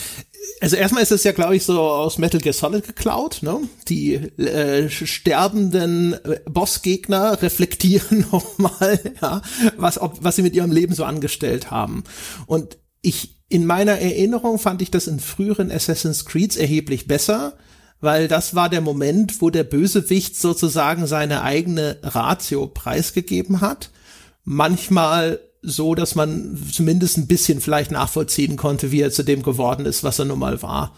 also erstmal ist es ja, glaube ich, so aus Metal Gear Solid geklaut. Ne? Die äh, sterbenden äh, Bossgegner reflektieren <laughs> nochmal, ja, was, ob, was sie mit ihrem Leben so angestellt haben. Und ich, in meiner Erinnerung fand ich das in früheren Assassin's Creeds erheblich besser, weil das war der Moment, wo der Bösewicht sozusagen seine eigene Ratio preisgegeben hat. Manchmal so, dass man zumindest ein bisschen vielleicht nachvollziehen konnte, wie er zu dem geworden ist, was er nun mal war.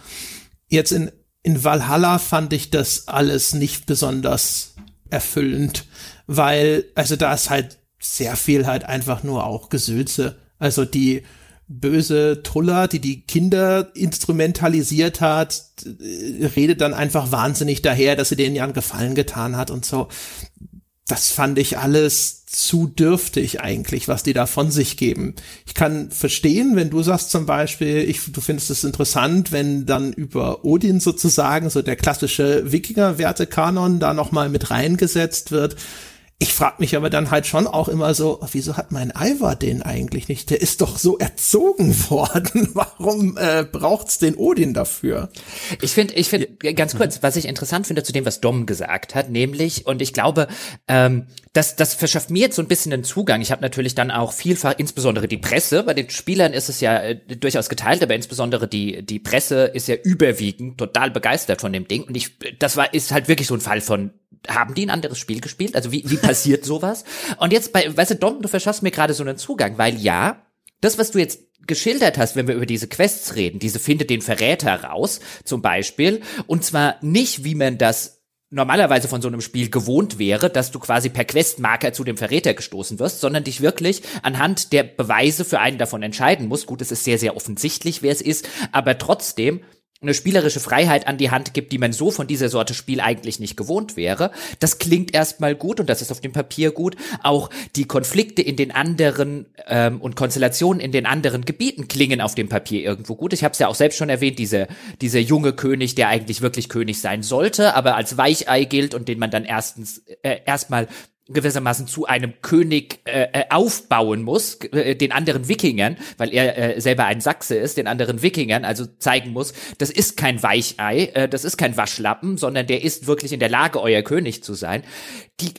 Jetzt in, in Valhalla fand ich das alles nicht besonders erfüllend, weil, also da ist halt sehr viel halt einfach nur auch Gesülze. Also die böse Tuller, die die Kinder instrumentalisiert hat, redet dann einfach wahnsinnig daher, dass sie denen ja einen Gefallen getan hat und so das fand ich alles zu dürftig eigentlich, was die da von sich geben. Ich kann verstehen, wenn du sagst zum Beispiel, ich, du findest es interessant, wenn dann über Odin sozusagen so der klassische Wikinger-Wertekanon da nochmal mit reingesetzt wird. Ich frag mich aber dann halt schon auch immer so, wieso hat mein Ivar den eigentlich nicht? Der ist doch so erzogen <laughs> worden. Warum äh, braucht's den Odin dafür? Ich finde, ich finde ganz kurz, was ich interessant finde zu dem, was Dom gesagt hat, nämlich und ich glaube, ähm, das, das verschafft mir jetzt so ein bisschen den Zugang. Ich habe natürlich dann auch vielfach, insbesondere die Presse, bei den Spielern ist es ja äh, durchaus geteilt, aber insbesondere die die Presse ist ja überwiegend total begeistert von dem Ding und ich, das war ist halt wirklich so ein Fall von haben die ein anderes Spiel gespielt? Also wie, wie passiert sowas? Und jetzt bei, weißt du, Dom, du verschaffst mir gerade so einen Zugang, weil ja, das, was du jetzt geschildert hast, wenn wir über diese Quests reden, diese findet den Verräter raus, zum Beispiel, und zwar nicht, wie man das normalerweise von so einem Spiel gewohnt wäre, dass du quasi per Questmarker zu dem Verräter gestoßen wirst, sondern dich wirklich anhand der Beweise für einen davon entscheiden musst. Gut, es ist sehr, sehr offensichtlich, wer es ist, aber trotzdem eine spielerische Freiheit an die Hand gibt, die man so von dieser Sorte Spiel eigentlich nicht gewohnt wäre. Das klingt erstmal gut und das ist auf dem Papier gut. Auch die Konflikte in den anderen ähm, und Konstellationen in den anderen Gebieten klingen auf dem Papier irgendwo gut. Ich habe es ja auch selbst schon erwähnt, diese, dieser junge König, der eigentlich wirklich König sein sollte, aber als Weichei gilt und den man dann erstens äh, erstmal gewissermaßen zu einem König äh, äh, aufbauen muss, äh, den anderen Wikingern, weil er äh, selber ein Sachse ist, den anderen Wikingern also zeigen muss, das ist kein Weichei, äh, das ist kein Waschlappen, sondern der ist wirklich in der Lage, euer König zu sein. Die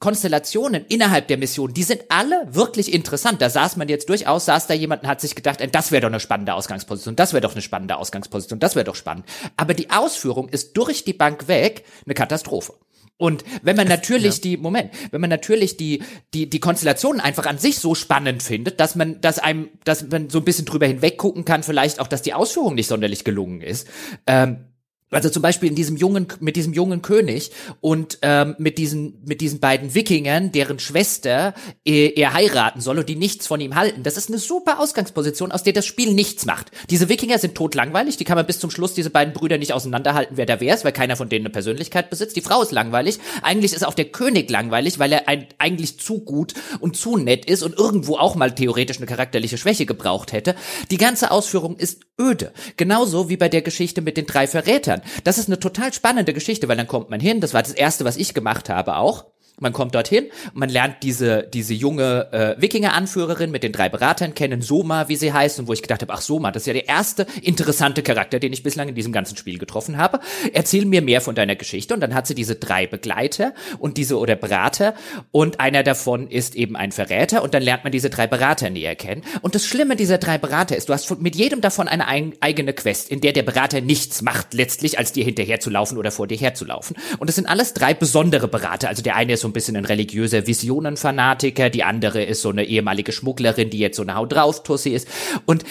Konstellationen innerhalb der Mission, die sind alle wirklich interessant. Da saß man jetzt durchaus, saß da jemand und hat sich gedacht, das wäre doch eine spannende Ausgangsposition, das wäre doch eine spannende Ausgangsposition, das wäre doch spannend. Aber die Ausführung ist durch die Bank weg eine Katastrophe. Und wenn man <laughs> natürlich ja. die, Moment, wenn man natürlich die, die, die Konstellationen einfach an sich so spannend findet, dass man, dass einem, dass man so ein bisschen drüber hinweg gucken kann, vielleicht auch, dass die Ausführung nicht sonderlich gelungen ist, ähm, also zum Beispiel in diesem jungen, mit diesem jungen König und ähm, mit diesen, mit diesen beiden Wikingern, deren Schwester er, er heiraten soll und die nichts von ihm halten. Das ist eine super Ausgangsposition, aus der das Spiel nichts macht. Diese Wikinger sind totlangweilig, die kann man bis zum Schluss diese beiden Brüder nicht auseinanderhalten, wer da wer ist, weil keiner von denen eine Persönlichkeit besitzt. Die Frau ist langweilig. Eigentlich ist auch der König langweilig, weil er ein, eigentlich zu gut und zu nett ist und irgendwo auch mal theoretisch eine charakterliche Schwäche gebraucht hätte. Die ganze Ausführung ist öde. Genauso wie bei der Geschichte mit den drei Verrätern. Das ist eine total spannende Geschichte, weil dann kommt man hin, das war das erste, was ich gemacht habe auch. Man kommt dorthin man lernt diese, diese junge äh, Wikinger-Anführerin mit den drei Beratern kennen, Soma, wie sie heißt, und wo ich gedacht habe, ach Soma, das ist ja der erste interessante Charakter, den ich bislang in diesem ganzen Spiel getroffen habe. Erzähl mir mehr von deiner Geschichte. Und dann hat sie diese drei Begleiter und diese oder Berater und einer davon ist eben ein Verräter und dann lernt man diese drei Berater näher kennen. Und das Schlimme dieser drei Berater ist, du hast mit jedem davon eine ein, eigene Quest, in der der Berater nichts macht letztlich, als dir hinterher zu laufen oder vor dir herzulaufen. Und es sind alles drei besondere Berater. Also der eine ist so ein bisschen ein religiöser Visionenfanatiker, die andere ist so eine ehemalige Schmugglerin, die jetzt so eine Haut drauf Tussi ist. Und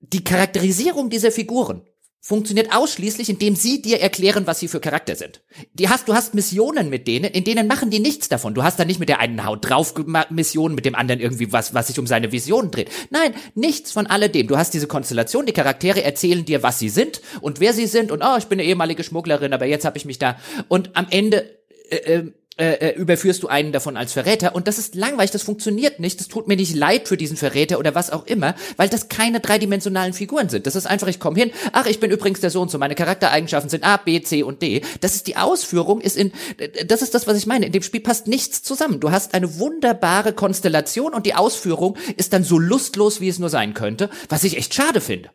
die Charakterisierung dieser Figuren funktioniert ausschließlich, indem sie dir erklären, was sie für Charakter sind. Die hast, du hast Missionen mit denen, in denen machen die nichts davon. Du hast da nicht mit der einen Haut drauf Mission, mit dem anderen irgendwie was, was sich um seine Vision dreht. Nein, nichts von alledem. Du hast diese Konstellation, die Charaktere erzählen dir, was sie sind und wer sie sind und oh, ich bin eine ehemalige Schmugglerin, aber jetzt habe ich mich da und am Ende äh, äh, äh, äh, überführst du einen davon als Verräter und das ist langweilig, das funktioniert nicht, das tut mir nicht leid für diesen Verräter oder was auch immer, weil das keine dreidimensionalen Figuren sind. Das ist einfach, ich komme hin, ach, ich bin übrigens der Sohn so, meine Charaktereigenschaften sind A, B, C und D. Das ist die Ausführung, ist in, das ist das, was ich meine. In dem Spiel passt nichts zusammen. Du hast eine wunderbare Konstellation und die Ausführung ist dann so lustlos, wie es nur sein könnte, was ich echt schade finde.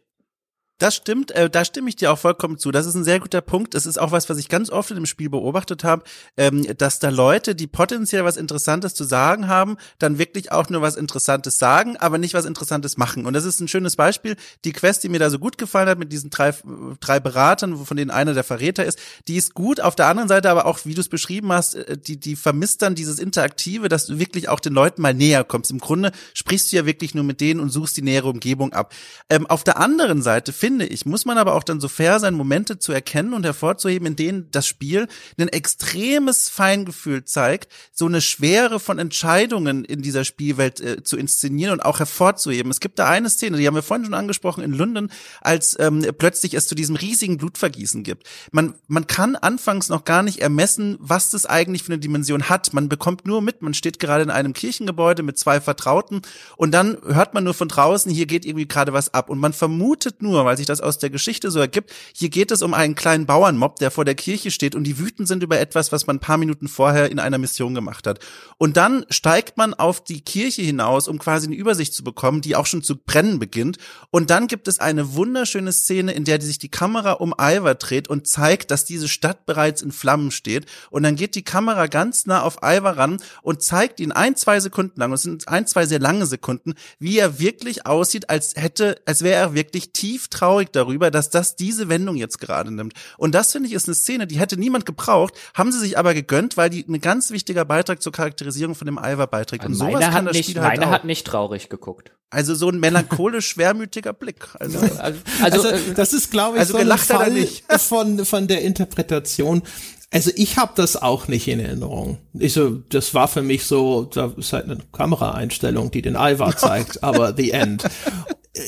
Das stimmt, äh, da stimme ich dir auch vollkommen zu. Das ist ein sehr guter Punkt. Es ist auch was, was ich ganz oft in dem Spiel beobachtet habe, ähm, dass da Leute, die potenziell was Interessantes zu sagen haben, dann wirklich auch nur was Interessantes sagen, aber nicht was Interessantes machen. Und das ist ein schönes Beispiel. Die Quest, die mir da so gut gefallen hat mit diesen drei, drei Beratern, von denen einer der Verräter ist, die ist gut. Auf der anderen Seite aber auch, wie du es beschrieben hast, äh, die, die vermisst dann dieses Interaktive, dass du wirklich auch den Leuten mal näher kommst. Im Grunde sprichst du ja wirklich nur mit denen und suchst die nähere Umgebung ab. Ähm, auf der anderen Seite finde ich, muss man aber auch dann so fair sein, Momente zu erkennen und hervorzuheben, in denen das Spiel ein extremes Feingefühl zeigt, so eine Schwere von Entscheidungen in dieser Spielwelt äh, zu inszenieren und auch hervorzuheben. Es gibt da eine Szene, die haben wir vorhin schon angesprochen, in London, als ähm, plötzlich es zu diesem riesigen Blutvergießen gibt. Man, man kann anfangs noch gar nicht ermessen, was das eigentlich für eine Dimension hat. Man bekommt nur mit, man steht gerade in einem Kirchengebäude mit zwei Vertrauten und dann hört man nur von draußen, hier geht irgendwie gerade was ab und man vermutet nur, weil weil sich das aus der Geschichte so ergibt. Hier geht es um einen kleinen Bauernmob, der vor der Kirche steht und die wütend sind über etwas, was man ein paar Minuten vorher in einer Mission gemacht hat. Und dann steigt man auf die Kirche hinaus, um quasi eine Übersicht zu bekommen, die auch schon zu brennen beginnt. Und dann gibt es eine wunderschöne Szene, in der sich die Kamera um Ivar dreht und zeigt, dass diese Stadt bereits in Flammen steht. Und dann geht die Kamera ganz nah auf Ivar ran und zeigt ihn ein, zwei Sekunden lang, es sind ein, zwei sehr lange Sekunden, wie er wirklich aussieht, als hätte, als wäre er wirklich tief traurig traurig darüber, dass das diese Wendung jetzt gerade nimmt. Und das finde ich ist eine Szene, die hätte niemand gebraucht, haben sie sich aber gegönnt, weil die ein ganz wichtiger Beitrag zur Charakterisierung von dem Ivar beiträgt. Und sowas meine kann das nicht, Spiel halt Meine hat nicht traurig geguckt. Also so ein melancholisch schwermütiger Blick. Also, also, also, also äh, das ist glaube ich also so ein Fall von von der Interpretation. Also ich habe das auch nicht in Erinnerung. Ich so, das war für mich so, da ist halt eine Kameraeinstellung, die den Ivar <laughs> zeigt, aber the end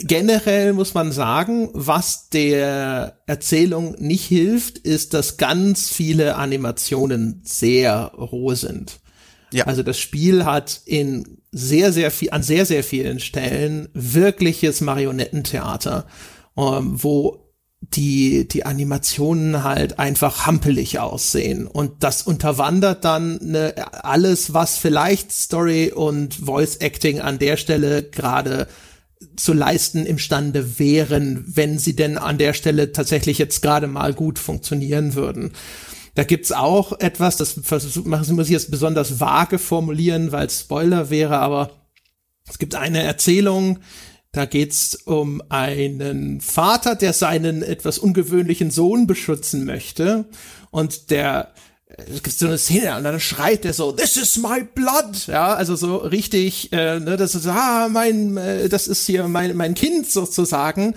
generell muss man sagen, was der Erzählung nicht hilft, ist, dass ganz viele Animationen sehr roh sind. Ja. Also das Spiel hat in sehr, sehr viel, an sehr, sehr vielen Stellen wirkliches Marionettentheater, ähm, wo die, die Animationen halt einfach hampelig aussehen. Und das unterwandert dann ne, alles, was vielleicht Story und Voice Acting an der Stelle gerade zu leisten imstande wären, wenn sie denn an der Stelle tatsächlich jetzt gerade mal gut funktionieren würden. Da gibt's auch etwas, das muss ich jetzt besonders vage formulieren, weil Spoiler wäre, aber es gibt eine Erzählung, da geht's um einen Vater, der seinen etwas ungewöhnlichen Sohn beschützen möchte. Und der es gibt so eine Szene und dann schreit er so, this is my blood, ja, also so richtig, äh, ne, das ist, ah, mein, äh, das ist hier mein, mein Kind sozusagen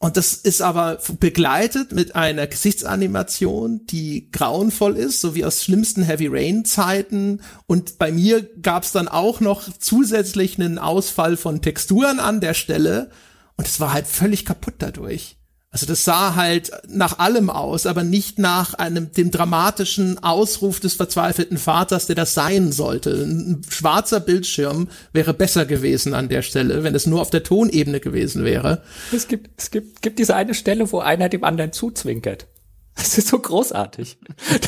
und das ist aber begleitet mit einer Gesichtsanimation, die grauenvoll ist, so wie aus schlimmsten Heavy Rain Zeiten. Und bei mir gab es dann auch noch zusätzlich einen Ausfall von Texturen an der Stelle. Und es war halt völlig kaputt dadurch. Also das sah halt nach allem aus, aber nicht nach einem dem dramatischen Ausruf des verzweifelten Vaters, der das sein sollte. Ein schwarzer Bildschirm wäre besser gewesen an der Stelle, wenn es nur auf der Tonebene gewesen wäre. Es gibt es gibt gibt diese eine Stelle, wo einer dem anderen zuzwinkert. Das ist so großartig.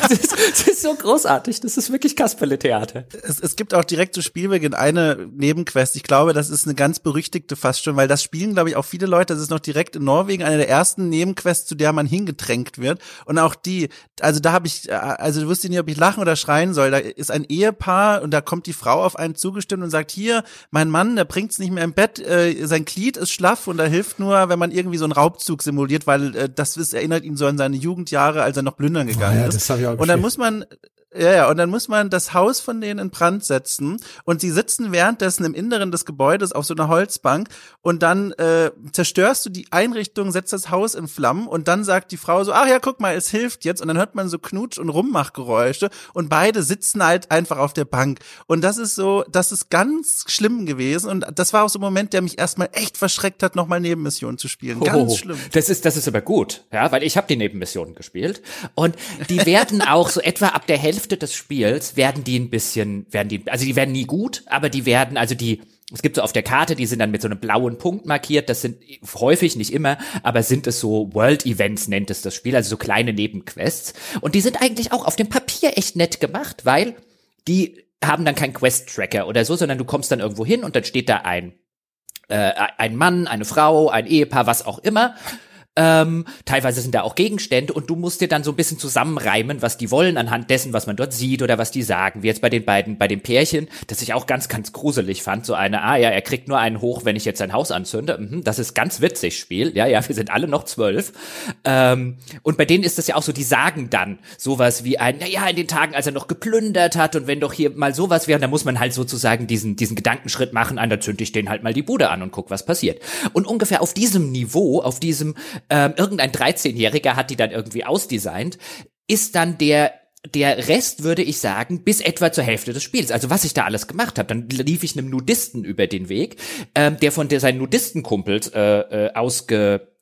Das ist, das ist so großartig. Das ist wirklich Kasperle-Theater. Es, es gibt auch direkt zu Spielbeginn eine Nebenquest. Ich glaube, das ist eine ganz berüchtigte fast schon, weil das spielen, glaube ich, auch viele Leute. Das ist noch direkt in Norwegen eine der ersten Nebenquests, zu der man hingedrängt wird. Und auch die, also da habe ich, also du wusste nicht, ob ich lachen oder schreien soll. Da ist ein Ehepaar und da kommt die Frau auf einen zugestimmt und sagt, hier, mein Mann, der bringt's nicht mehr im Bett, äh, sein Glied ist schlaff und da hilft nur, wenn man irgendwie so einen Raubzug simuliert, weil äh, das ist, erinnert ihn so an seine Jugendjahre Jahre, als er noch plündern gegangen oh ja, ist. und dann muss man ja, ja, und dann muss man das Haus von denen in Brand setzen und sie sitzen währenddessen im Inneren des Gebäudes auf so einer Holzbank und dann äh, zerstörst du die Einrichtung, setzt das Haus in Flammen und dann sagt die Frau so, ach ja, guck mal, es hilft jetzt und dann hört man so Knutsch- und Rummachgeräusche und beide sitzen halt einfach auf der Bank und das ist so, das ist ganz schlimm gewesen und das war auch so ein Moment, der mich erstmal echt verschreckt hat, nochmal Nebenmissionen zu spielen. Ganz oh, schlimm. Das ist, das ist aber gut, ja, weil ich habe die Nebenmissionen gespielt und die werden auch so etwa ab der Hälfte Hälfte des Spiels werden die ein bisschen, werden die, also die werden nie gut, aber die werden, also die, es gibt so auf der Karte, die sind dann mit so einem blauen Punkt markiert. Das sind häufig, nicht immer, aber sind es so World Events, nennt es das Spiel, also so kleine Nebenquests. Und die sind eigentlich auch auf dem Papier echt nett gemacht, weil die haben dann keinen Quest-Tracker oder so, sondern du kommst dann irgendwo hin und dann steht da ein, äh, ein Mann, eine Frau, ein Ehepaar, was auch immer. Ähm, teilweise sind da auch Gegenstände und du musst dir dann so ein bisschen zusammenreimen, was die wollen anhand dessen, was man dort sieht oder was die sagen. Wie jetzt bei den beiden, bei dem Pärchen, das ich auch ganz, ganz gruselig fand. So eine, ah ja, er kriegt nur einen hoch, wenn ich jetzt sein Haus anzünde. Mhm, das ist ganz witzig, Spiel. Ja, ja, wir sind alle noch zwölf. Ähm, und bei denen ist das ja auch so, die sagen dann sowas wie ein, naja, in den Tagen, als er noch geplündert hat und wenn doch hier mal sowas wäre, dann muss man halt sozusagen diesen, diesen Gedankenschritt machen, an, da zünde ich den halt mal die Bude an und guck, was passiert. Und ungefähr auf diesem Niveau, auf diesem ähm, irgendein 13-Jähriger hat die dann irgendwie ausdesignt, ist dann der der Rest würde ich sagen, bis etwa zur Hälfte des Spiels. Also was ich da alles gemacht habe, dann lief ich einem Nudisten über den Weg, ähm, der von der, seinen Nudistenkumpels äh, äh,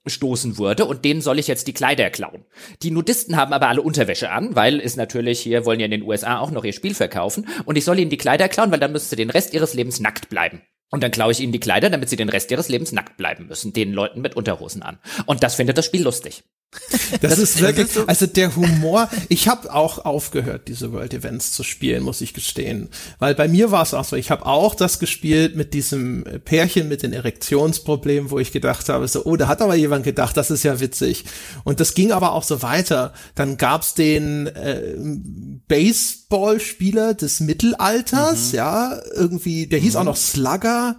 ausgestoßen wurde und denen soll ich jetzt die Kleider klauen. Die Nudisten haben aber alle Unterwäsche an, weil es natürlich hier wollen ja in den USA auch noch ihr Spiel verkaufen und ich soll ihnen die Kleider klauen, weil dann müssten sie den Rest ihres Lebens nackt bleiben. Und dann klaue ich ihnen die Kleider, damit sie den Rest ihres Lebens nackt bleiben müssen, den Leuten mit Unterhosen an. Und das findet das Spiel lustig. Das, das ist wirklich, so also der Humor, ich habe auch aufgehört, diese World Events zu spielen, muss ich gestehen. Weil bei mir war es auch so, ich habe auch das gespielt mit diesem Pärchen mit den Erektionsproblemen, wo ich gedacht habe, so, oh, da hat aber jemand gedacht, das ist ja witzig. Und das ging aber auch so weiter. Dann gab's den äh, Baseballspieler des Mittelalters, mhm. ja, irgendwie, der hieß mhm. auch noch Slugger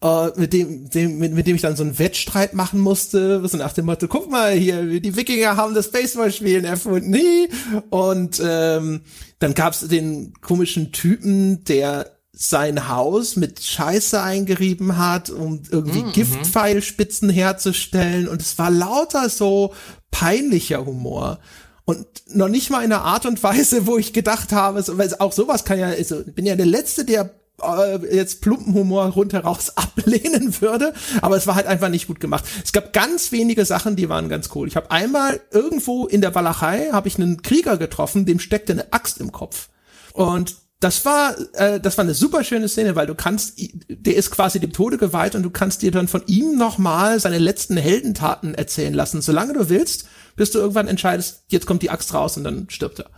Uh, mit dem, dem mit, mit dem ich dann so einen Wettstreit machen musste, so nach dem Motto, guck mal hier, die Wikinger haben das Baseballspielen erfunden, nie. Und ähm, dann gab's den komischen Typen, der sein Haus mit Scheiße eingerieben hat, um irgendwie mhm. Giftpfeilspitzen herzustellen. Und es war lauter so peinlicher Humor. Und noch nicht mal in einer Art und Weise, wo ich gedacht habe, so, weil auch sowas kann ja, also, ich bin ja der Letzte, der äh, jetzt plumpen Humor rundheraus <laughs> ablehnen würde, aber es war halt einfach nicht gut gemacht. Es gab ganz wenige Sachen, die waren ganz cool. Ich habe einmal irgendwo in der Walachei habe ich einen Krieger getroffen, dem steckte eine Axt im Kopf. Und das war, äh, das war eine super schöne Szene, weil du kannst, der ist quasi dem Tode geweiht und du kannst dir dann von ihm nochmal seine letzten Heldentaten erzählen lassen, solange du willst, bis du irgendwann entscheidest, jetzt kommt die Axt raus und dann stirbt er.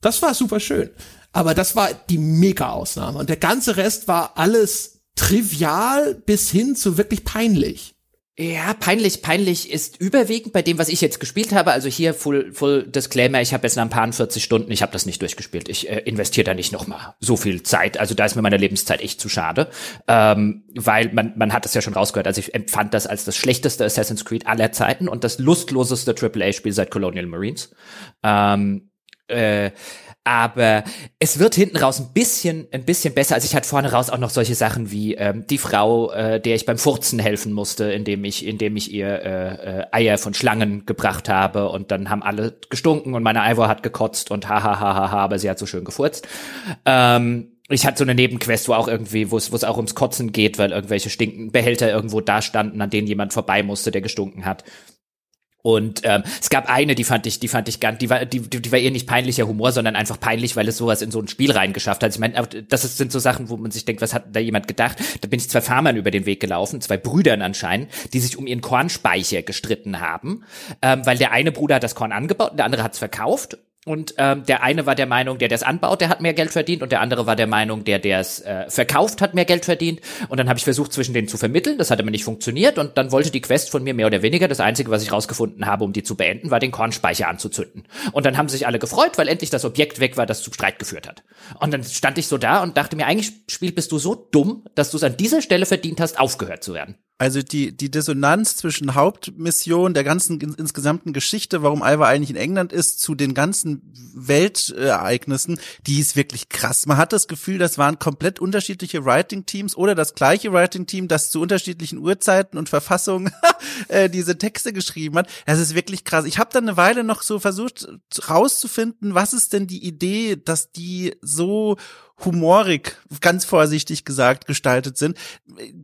Das war super schön. Aber das war die Mega-Ausnahme. Und der ganze Rest war alles trivial bis hin zu wirklich peinlich. Ja, peinlich, peinlich ist überwiegend bei dem, was ich jetzt gespielt habe. Also hier Full, Full Disclaimer, ich habe jetzt nach ein paar 40 Stunden, ich habe das nicht durchgespielt. Ich äh, investiere da nicht noch mal so viel Zeit. Also da ist mir meine Lebenszeit echt zu schade, ähm, weil man man hat das ja schon rausgehört. Also ich empfand das als das schlechteste Assassin's Creed aller Zeiten und das lustloseste AAA-Spiel seit Colonial Marines. Ähm, äh, aber es wird hinten raus ein bisschen, ein bisschen besser. Also ich hatte vorne raus auch noch solche Sachen wie ähm, die Frau, äh, der ich beim Furzen helfen musste, indem ich, indem ich ihr äh, äh, Eier von Schlangen gebracht habe und dann haben alle gestunken und meine Ivor hat gekotzt und ha ha ha ha ha, aber sie hat so schön gefurzt. Ähm, ich hatte so eine Nebenquest, wo auch irgendwie, wo es, wo es auch ums Kotzen geht, weil irgendwelche stinkenden Behälter irgendwo da standen, an denen jemand vorbei musste, der gestunken hat. Und ähm, es gab eine, die fand ich, die fand ich ganz, die war, die, die war eher nicht peinlicher Humor, sondern einfach peinlich, weil es sowas in so ein Spiel reingeschafft hat. Ich meine, das ist, sind so Sachen, wo man sich denkt, was hat da jemand gedacht? Da bin ich zwei Farmern über den Weg gelaufen, zwei Brüdern anscheinend, die sich um ihren Kornspeicher gestritten haben, ähm, weil der eine Bruder hat das Korn angebaut, der andere hat es verkauft und ähm, der eine war der Meinung, der der anbaut, der hat mehr Geld verdient. Und der andere war der Meinung, der der es äh, verkauft, hat mehr Geld verdient. Und dann habe ich versucht, zwischen denen zu vermitteln. Das hat aber nicht funktioniert. Und dann wollte die Quest von mir mehr oder weniger, das Einzige, was ich rausgefunden habe, um die zu beenden, war den Kornspeicher anzuzünden. Und dann haben sich alle gefreut, weil endlich das Objekt weg war, das zu Streit geführt hat. Und dann stand ich so da und dachte mir, eigentlich, Spiel, bist du so dumm, dass du es an dieser Stelle verdient hast, aufgehört zu werden. Also die, die Dissonanz zwischen Hauptmission, der ganzen in, insgesamten Geschichte, warum Alva eigentlich in England ist, zu den ganzen Weltereignissen, die ist wirklich krass. Man hat das Gefühl, das waren komplett unterschiedliche Writing-Teams oder das gleiche Writing-Team, das zu unterschiedlichen Uhrzeiten und Verfassungen <laughs> äh, diese Texte geschrieben hat. Das ist wirklich krass. Ich habe dann eine Weile noch so versucht rauszufinden, was ist denn die Idee, dass die so humorig, ganz vorsichtig gesagt, gestaltet sind.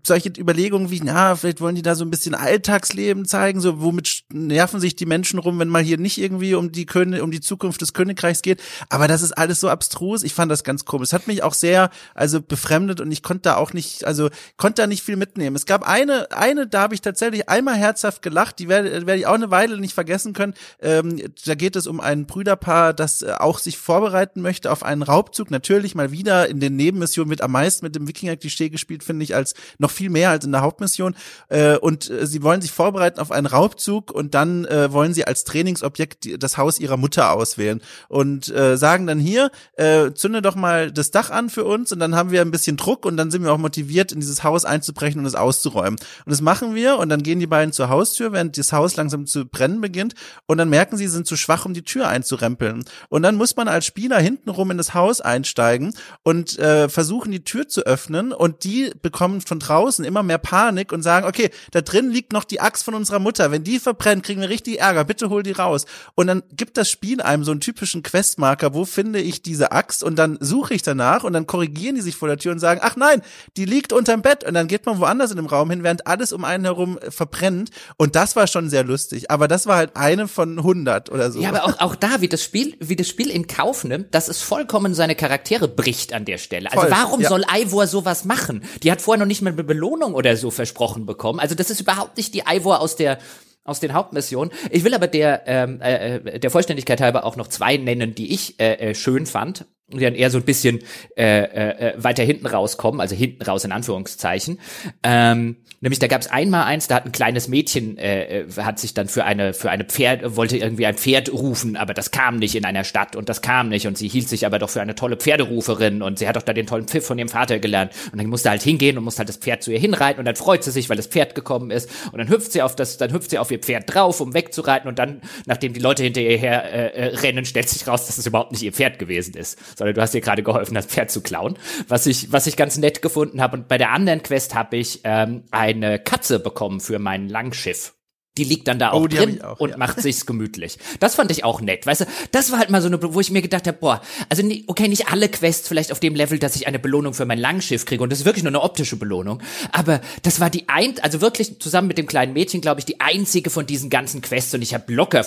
Solche Überlegungen wie, na, vielleicht wollen die da so ein bisschen Alltagsleben zeigen, so womit nerven sich die Menschen rum, wenn mal hier nicht irgendwie um die König, um die Zukunft des Königreichs geht. Aber das ist alles so abstrus. Ich fand das ganz komisch. Es hat mich auch sehr, also befremdet und ich konnte da auch nicht, also konnte da nicht viel mitnehmen. Es gab eine, eine, da habe ich tatsächlich einmal herzhaft gelacht. Die werde, werde ich auch eine Weile nicht vergessen können. Ähm, da geht es um ein Brüderpaar, das äh, auch sich vorbereiten möchte auf einen Raubzug. Natürlich mal wieder wieder in den Nebenmissionen wird am meisten mit dem Wikinger-Klischee gespielt, finde ich, als noch viel mehr als in der Hauptmission. Äh, und äh, sie wollen sich vorbereiten auf einen Raubzug und dann äh, wollen sie als Trainingsobjekt die, das Haus ihrer Mutter auswählen und äh, sagen dann hier, äh, zünde doch mal das Dach an für uns und dann haben wir ein bisschen Druck und dann sind wir auch motiviert, in dieses Haus einzubrechen und es auszuräumen. Und das machen wir und dann gehen die beiden zur Haustür, während das Haus langsam zu brennen beginnt und dann merken sie, sie sind zu schwach, um die Tür einzurempeln. Und dann muss man als Spieler hintenrum in das Haus einsteigen und äh, versuchen die Tür zu öffnen und die bekommen von draußen immer mehr Panik und sagen, okay, da drin liegt noch die Axt von unserer Mutter. Wenn die verbrennt, kriegen wir richtig Ärger. Bitte hol die raus. Und dann gibt das Spiel einem so einen typischen Questmarker, wo finde ich diese Axt und dann suche ich danach und dann korrigieren die sich vor der Tür und sagen, ach nein, die liegt unterm Bett und dann geht man woanders in dem Raum hin, während alles um einen herum verbrennt und das war schon sehr lustig, aber das war halt eine von 100 oder so. Ja, aber auch, auch da, wie das Spiel, wie das Spiel in Kauf nimmt, dass es vollkommen seine Charaktere bricht an der Stelle. Also Voll, warum ja. soll Ivor sowas machen? Die hat vorher noch nicht mal eine Belohnung oder so versprochen bekommen. Also das ist überhaupt nicht die Ivor aus der aus den Hauptmissionen. Ich will aber der ähm, äh, äh, der Vollständigkeit halber auch noch zwei nennen, die ich äh, äh, schön fand die dann eher so ein bisschen äh, äh, weiter hinten rauskommen, also hinten raus in Anführungszeichen. Ähm, nämlich da gab es einmal eins, da hat ein kleines Mädchen äh, äh, hat sich dann für eine für eine Pferd wollte irgendwie ein Pferd rufen, aber das kam nicht in einer Stadt und das kam nicht und sie hielt sich aber doch für eine tolle Pferderuferin und sie hat doch da den tollen Pfiff von ihrem Vater gelernt und dann musste halt hingehen und musste halt das Pferd zu ihr hinreiten und dann freut sie sich, weil das Pferd gekommen ist und dann hüpft sie auf das dann hüpft sie auf ihr Pferd drauf, um wegzureiten und dann nachdem die Leute hinter ihr her äh, äh rennen, stellt sich raus, dass es überhaupt nicht ihr Pferd gewesen ist sondern du hast dir gerade geholfen, das Pferd zu klauen, was ich, was ich ganz nett gefunden habe. Und bei der anderen Quest habe ich ähm, eine Katze bekommen für mein Langschiff. Die liegt dann da auch oh, drin auch, und ja. macht sich's gemütlich. Das fand ich auch nett. Weißt du, das war halt mal so eine, wo ich mir gedacht habe, boah, also okay, nicht alle Quests vielleicht auf dem Level, dass ich eine Belohnung für mein Langschiff kriege und das ist wirklich nur eine optische Belohnung, aber das war die ein, also wirklich zusammen mit dem kleinen Mädchen, glaube ich, die einzige von diesen ganzen Quests und ich habe locker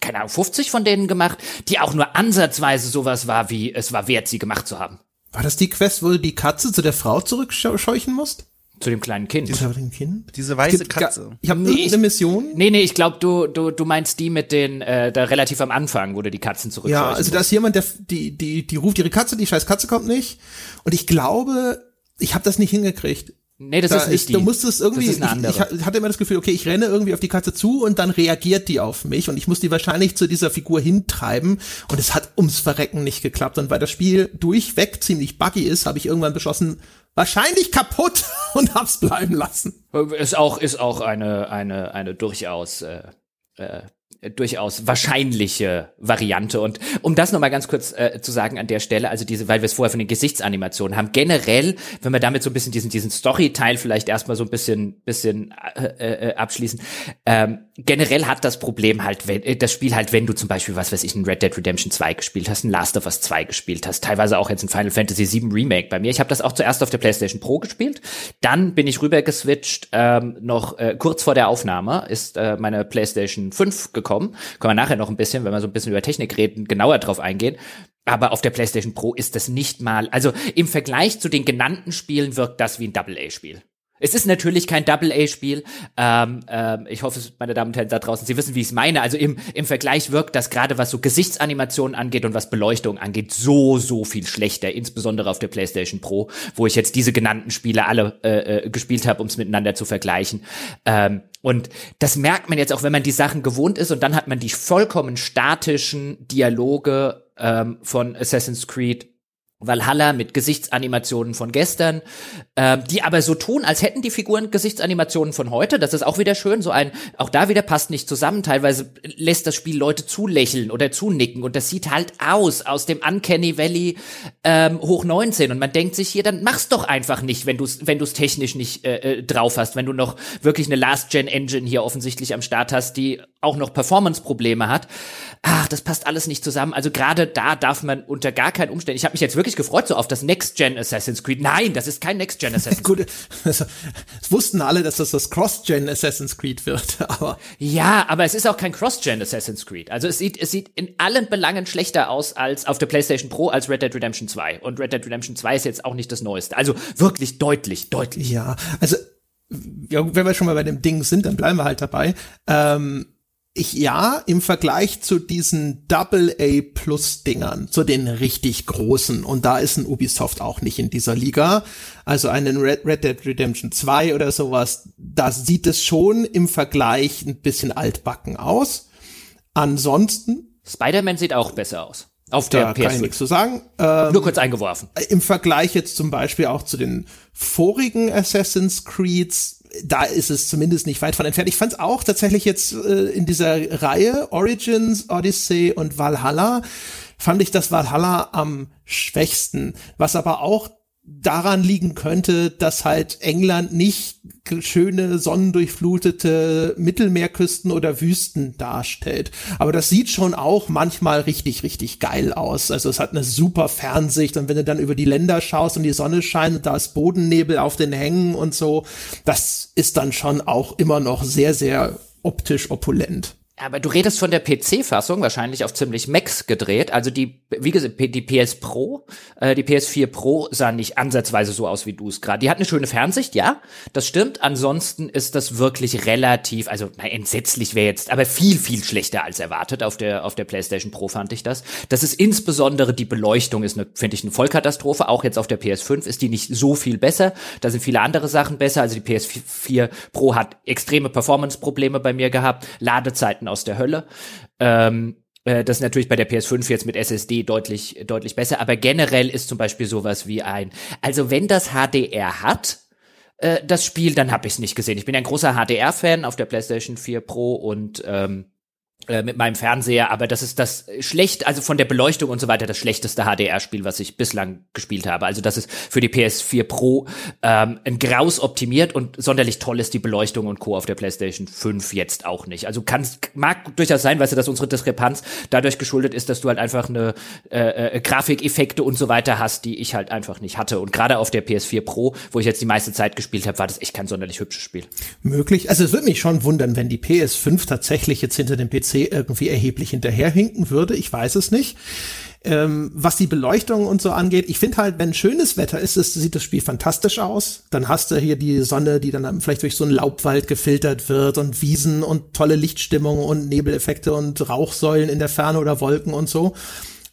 keine Ahnung, 50 von denen gemacht, die auch nur ansatzweise sowas war wie, es war wert, sie gemacht zu haben. War das die Quest, wo du die Katze zu der Frau zurückscheuchen musst? Zu dem kleinen Kind. Zu dem Kind? Diese weiße Gibt- Katze. Ich habe Nee, ich- Mission. Nee, nee, ich glaube, du, du, du meinst die mit den, äh, da relativ am Anfang, wo du die Katzen zurückscheuchen Ja, also da ist jemand, der die die die ruft ihre Katze, die scheiß Katze kommt nicht. Und ich glaube, ich habe das nicht hingekriegt. Nee, das Da ist nicht die. Du musstest irgendwie, Das ist eine andere. ich, ich hatte immer das Gefühl, okay, ich renne irgendwie auf die Katze zu und dann reagiert die auf mich und ich muss die wahrscheinlich zu dieser Figur hintreiben und es hat ums Verrecken nicht geklappt und weil das Spiel durchweg ziemlich buggy ist, habe ich irgendwann beschlossen, wahrscheinlich kaputt <laughs> und hab's bleiben lassen. Ist auch, ist auch eine, eine, eine durchaus, äh, äh, durchaus wahrscheinliche Variante. Und um das nochmal ganz kurz äh, zu sagen an der Stelle, also diese, weil wir es vorher von den Gesichtsanimationen haben, generell, wenn wir damit so ein bisschen diesen, diesen Story-Teil vielleicht erstmal so ein bisschen, bisschen äh, äh, abschließen, ähm, generell hat das Problem halt, wenn, äh, das Spiel halt, wenn du zum Beispiel, was weiß ich, ein Red Dead Redemption 2 gespielt hast, ein Last of Us 2 gespielt hast, teilweise auch jetzt ein Final Fantasy 7 Remake bei mir. Ich habe das auch zuerst auf der PlayStation Pro gespielt, dann bin ich rüber geswitcht, ähm, noch äh, kurz vor der Aufnahme ist äh, meine PlayStation 5 gekommen. Können wir nachher noch ein bisschen, wenn wir so ein bisschen über Technik reden, genauer drauf eingehen. Aber auf der PlayStation Pro ist das nicht mal, also im Vergleich zu den genannten Spielen wirkt das wie ein Double-A-Spiel. Es ist natürlich kein Double-A-Spiel. Ähm, ähm, ich hoffe, meine Damen und Herren da draußen, Sie wissen, wie ich es meine. Also im, im Vergleich wirkt das gerade, was so Gesichtsanimationen angeht und was Beleuchtung angeht, so, so viel schlechter. Insbesondere auf der PlayStation Pro, wo ich jetzt diese genannten Spiele alle äh, äh, gespielt habe, um es miteinander zu vergleichen. Ähm, und das merkt man jetzt auch, wenn man die Sachen gewohnt ist und dann hat man die vollkommen statischen Dialoge ähm, von Assassin's Creed Valhalla mit Gesichtsanimationen von gestern, ähm, die aber so tun, als hätten die Figuren Gesichtsanimationen von heute. Das ist auch wieder schön. So ein, auch da wieder passt nicht zusammen. Teilweise lässt das Spiel Leute zulächeln oder zunicken und das sieht halt aus aus dem Uncanny Valley ähm, hoch 19 und man denkt sich hier, dann mach's doch einfach nicht, wenn du es wenn du's technisch nicht äh, äh, drauf hast, wenn du noch wirklich eine Last Gen Engine hier offensichtlich am Start hast, die auch noch Performance Probleme hat. Ach, das passt alles nicht zusammen. Also gerade da darf man unter gar keinen Umständen. Ich habe mich jetzt wirklich gefreut so auf das Next Gen Assassin's Creed. Nein, das ist kein Next Gen Assassin's Creed. Gut, <laughs> es wussten alle, dass das das Cross-Gen Assassin's Creed wird, <laughs> aber Ja, aber es ist auch kein Cross-Gen Assassin's Creed. Also es sieht, es sieht in allen Belangen schlechter aus als auf der PlayStation Pro als Red Dead Redemption 2. Und Red Dead Redemption 2 ist jetzt auch nicht das Neueste. Also wirklich deutlich, deutlich. ja, also ja, wenn wir schon mal bei dem Ding sind, dann bleiben wir halt dabei. Ähm, ich ja, im Vergleich zu diesen Double-A-Plus-Dingern, zu den richtig großen, und da ist ein Ubisoft auch nicht in dieser Liga, also einen Red, Red Dead Redemption 2 oder sowas, da sieht es schon im Vergleich ein bisschen altbacken aus. Ansonsten, Spider-Man sieht auch besser aus. Auf da der kann ich PS5. nichts zu sagen. Ähm, Nur kurz eingeworfen. im Vergleich jetzt zum Beispiel auch zu den vorigen Assassin's Creeds, da ist es zumindest nicht weit von entfernt. Ich fand es auch tatsächlich jetzt äh, in dieser Reihe Origins, Odyssey und Valhalla, fand ich das Valhalla am schwächsten, was aber auch daran liegen könnte, dass halt England nicht schöne sonnendurchflutete Mittelmeerküsten oder Wüsten darstellt. Aber das sieht schon auch manchmal richtig, richtig geil aus. Also es hat eine super Fernsicht und wenn du dann über die Länder schaust und die Sonne scheint und da ist Bodennebel auf den Hängen und so, das ist dann schon auch immer noch sehr, sehr optisch opulent. Aber du redest von der PC-Fassung, wahrscheinlich auf ziemlich Max gedreht. Also die, wie gesagt, die PS Pro, äh, die PS4 Pro sah nicht ansatzweise so aus, wie du es gerade. Die hat eine schöne Fernsicht, ja, das stimmt. Ansonsten ist das wirklich relativ, also na, entsetzlich wäre jetzt, aber viel, viel schlechter als erwartet. Auf der, auf der PlayStation Pro fand ich das. Das ist insbesondere die Beleuchtung ist, finde ich, eine Vollkatastrophe. Auch jetzt auf der PS5 ist die nicht so viel besser. Da sind viele andere Sachen besser. Also die PS4 Pro hat extreme Performance-Probleme bei mir gehabt. Ladezeiten aus der Hölle. Ähm, äh, das ist natürlich bei der PS5 jetzt mit SSD deutlich, deutlich besser, aber generell ist zum Beispiel sowas wie ein, also wenn das HDR hat, äh, das Spiel, dann habe ich es nicht gesehen. Ich bin ein großer HDR-Fan auf der PlayStation 4 Pro und ähm, äh, mit meinem Fernseher, aber das ist das schlecht, also von der Beleuchtung und so weiter, das schlechteste HDR-Spiel, was ich bislang gespielt habe. Also das ist für die PS4 Pro ähm, ein Graus optimiert und sonderlich toll ist die Beleuchtung und Co. auf der PlayStation 5 jetzt auch nicht. Also kann mag durchaus sein, weißt du, dass unsere Diskrepanz dadurch geschuldet ist, dass du halt einfach eine äh, äh, Grafikeffekte und so weiter hast, die ich halt einfach nicht hatte. Und gerade auf der PS4 Pro, wo ich jetzt die meiste Zeit gespielt habe, war das echt kein sonderlich hübsches Spiel. Möglich. Also es würde mich schon wundern, wenn die PS5 tatsächlich jetzt hinter dem PC irgendwie erheblich hinterherhinken würde. Ich weiß es nicht. Ähm, was die Beleuchtung und so angeht, ich finde halt, wenn schönes Wetter ist, ist, sieht das Spiel fantastisch aus. Dann hast du hier die Sonne, die dann vielleicht durch so einen Laubwald gefiltert wird und Wiesen und tolle Lichtstimmung und Nebeleffekte und Rauchsäulen in der Ferne oder Wolken und so.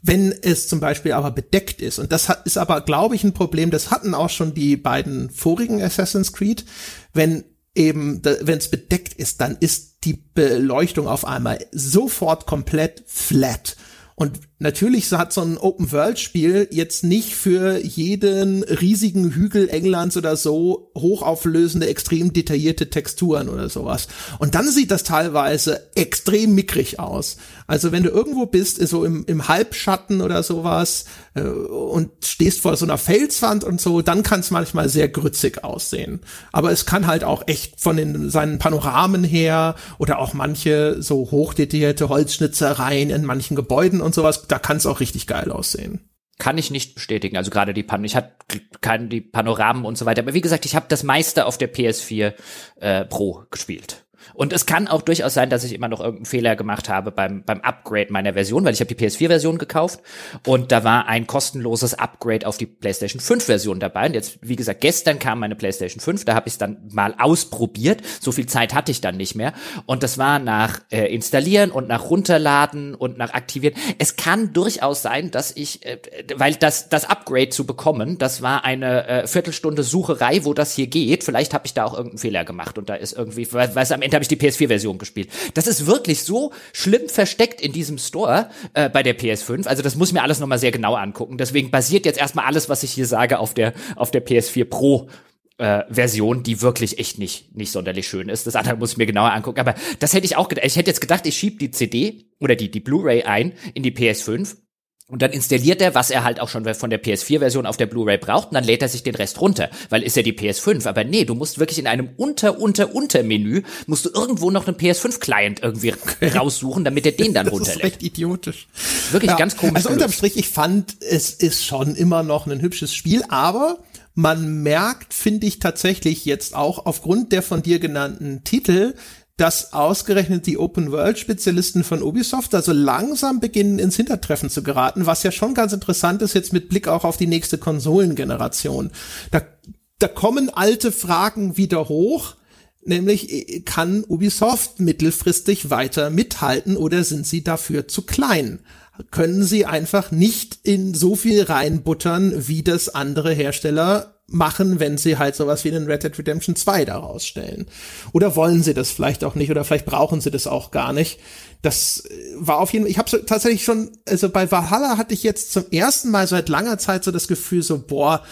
Wenn es zum Beispiel aber bedeckt ist, und das hat, ist aber, glaube ich, ein Problem, das hatten auch schon die beiden vorigen Assassin's Creed, wenn eben, wenn es bedeckt ist, dann ist die Beleuchtung auf einmal sofort komplett flat. Und natürlich hat so ein Open-World-Spiel jetzt nicht für jeden riesigen Hügel Englands oder so hochauflösende, extrem detaillierte Texturen oder sowas. Und dann sieht das teilweise extrem mickrig aus. Also wenn du irgendwo bist, so im, im Halbschatten oder sowas äh, und stehst vor so einer Felswand und so, dann kann es manchmal sehr grützig aussehen. Aber es kann halt auch echt von den, seinen Panoramen her oder auch manche so hochdetaillierte Holzschnitzereien in manchen Gebäuden und sowas, da kann es auch richtig geil aussehen. Kann ich nicht bestätigen. Also gerade die Pan ich hatte keine die Panoramen und so weiter. Aber wie gesagt, ich habe das meiste auf der PS4 äh, Pro gespielt. Und es kann auch durchaus sein, dass ich immer noch irgendeinen Fehler gemacht habe beim, beim Upgrade meiner Version, weil ich habe die PS4-Version gekauft und da war ein kostenloses Upgrade auf die PlayStation 5-Version dabei. Und jetzt, wie gesagt, gestern kam meine PlayStation 5, da habe ich es dann mal ausprobiert. So viel Zeit hatte ich dann nicht mehr. Und das war nach äh, Installieren und nach Runterladen und nach Aktivieren. Es kann durchaus sein, dass ich, äh, weil das, das Upgrade zu bekommen, das war eine äh, Viertelstunde Sucherei, wo das hier geht. Vielleicht habe ich da auch irgendeinen Fehler gemacht und da ist irgendwie, weil, es am Ende ich die PS4-Version gespielt. Das ist wirklich so schlimm versteckt in diesem Store äh, bei der PS5. Also das muss mir alles nochmal sehr genau angucken. Deswegen basiert jetzt erstmal alles, was ich hier sage, auf der, auf der PS4 Pro äh, Version, die wirklich echt nicht, nicht sonderlich schön ist. Das andere muss ich mir genauer angucken. Aber das hätte ich auch gedacht. Ich hätte jetzt gedacht, ich schieb die CD oder die, die Blu-ray ein in die PS5 und dann installiert er, was er halt auch schon von der PS4-Version auf der Blu-ray braucht, und dann lädt er sich den Rest runter, weil ist ja die PS5. Aber nee, du musst wirklich in einem Unter-Unter-Unter-Menü, musst du irgendwo noch einen PS5-Client irgendwie <laughs> raussuchen, damit er den dann runterlädt. <laughs> Das ist recht idiotisch. Wirklich ja, ganz komisch. Also unterm Strich, ich fand, es ist schon immer noch ein hübsches Spiel, aber man merkt, finde ich tatsächlich jetzt auch aufgrund der von dir genannten Titel, dass ausgerechnet die Open-World-Spezialisten von Ubisoft also langsam beginnen ins Hintertreffen zu geraten, was ja schon ganz interessant ist jetzt mit Blick auch auf die nächste Konsolengeneration. Da, da kommen alte Fragen wieder hoch, nämlich kann Ubisoft mittelfristig weiter mithalten oder sind sie dafür zu klein? Können sie einfach nicht in so viel reinbuttern, wie das andere Hersteller machen, wenn sie halt sowas wie einen Red Dead Redemption 2 daraus stellen. Oder wollen sie das vielleicht auch nicht oder vielleicht brauchen sie das auch gar nicht. Das äh, war auf jeden Fall, ich habe tatsächlich schon, also bei Valhalla hatte ich jetzt zum ersten Mal seit langer Zeit so das Gefühl so, boah,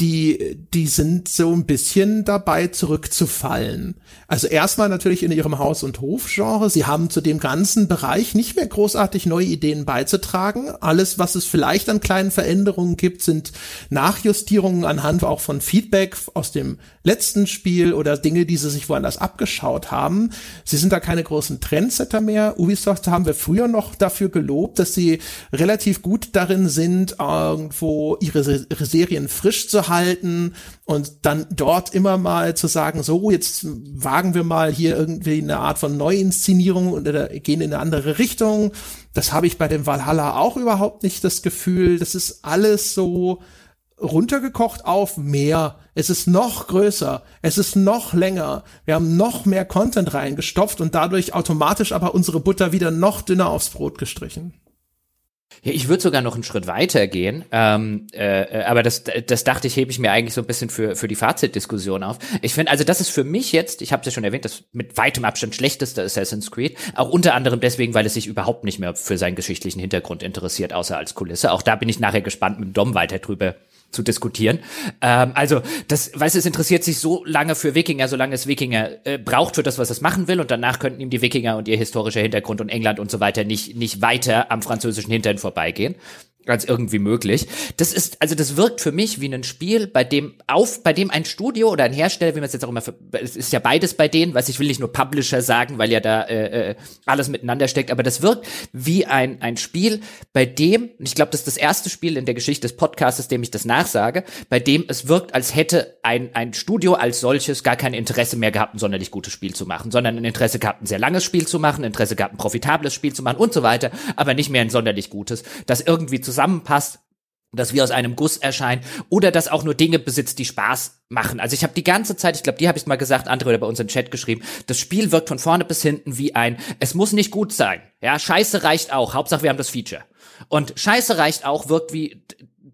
die, die sind so ein bisschen dabei zurückzufallen. Also erstmal natürlich in ihrem Haus- und Hofgenre. Sie haben zu dem ganzen Bereich nicht mehr großartig neue Ideen beizutragen. Alles, was es vielleicht an kleinen Veränderungen gibt, sind Nachjustierungen anhand auch von Feedback aus dem letzten Spiel oder Dinge, die sie sich woanders abgeschaut haben. Sie sind da keine großen Trendsetter mehr. Ubisoft haben wir früher noch dafür gelobt, dass sie relativ gut darin sind, irgendwo ihre Serien frisch zu halten und dann dort immer mal zu sagen, so, jetzt wagen wir mal hier irgendwie eine Art von Neuinszenierung oder gehen in eine andere Richtung. Das habe ich bei dem Valhalla auch überhaupt nicht das Gefühl. Das ist alles so runtergekocht auf mehr. Es ist noch größer, es ist noch länger. Wir haben noch mehr Content reingestopft und dadurch automatisch aber unsere Butter wieder noch dünner aufs Brot gestrichen. Ja, ich würde sogar noch einen Schritt weiter gehen, ähm, äh, aber das, das dachte ich, hebe ich mir eigentlich so ein bisschen für, für die Fazitdiskussion auf. Ich finde, also das ist für mich jetzt, ich habe es ja schon erwähnt, das mit weitem Abstand schlechteste Assassin's Creed, auch unter anderem deswegen, weil es sich überhaupt nicht mehr für seinen geschichtlichen Hintergrund interessiert, außer als Kulisse. Auch da bin ich nachher gespannt, mit Dom weiter drüber zu diskutieren. Ähm, also, das, weißt du, es interessiert sich so lange für Wikinger, solange es Wikinger äh, braucht für das, was es machen will, und danach könnten ihm die Wikinger und ihr historischer Hintergrund und England und so weiter nicht, nicht weiter am französischen Hintern vorbeigehen. Als irgendwie möglich. Das ist, also das wirkt für mich wie ein Spiel, bei dem auf, bei dem ein Studio oder ein Hersteller, wie man es jetzt auch immer, es ist ja beides bei denen, was ich will nicht nur Publisher sagen, weil ja da äh, äh, alles miteinander steckt, aber das wirkt wie ein ein Spiel, bei dem, und ich glaube, das ist das erste Spiel in der Geschichte des Podcasts, dem ich das nachsage, bei dem es wirkt, als hätte ein ein Studio als solches gar kein Interesse mehr gehabt, ein sonderlich gutes Spiel zu machen, sondern ein Interesse gehabt, ein sehr langes Spiel zu machen, Interesse gehabt, ein profitables Spiel zu machen und so weiter, aber nicht mehr ein sonderlich gutes, das irgendwie zu zusammenpasst, das wie aus einem Guss erscheint oder das auch nur Dinge besitzt, die Spaß machen. Also ich habe die ganze Zeit, ich glaube, die habe ich mal gesagt, andere oder bei uns im Chat geschrieben, das Spiel wirkt von vorne bis hinten wie ein, es muss nicht gut sein. Ja, Scheiße reicht auch, Hauptsache wir haben das Feature. Und Scheiße reicht auch wirkt wie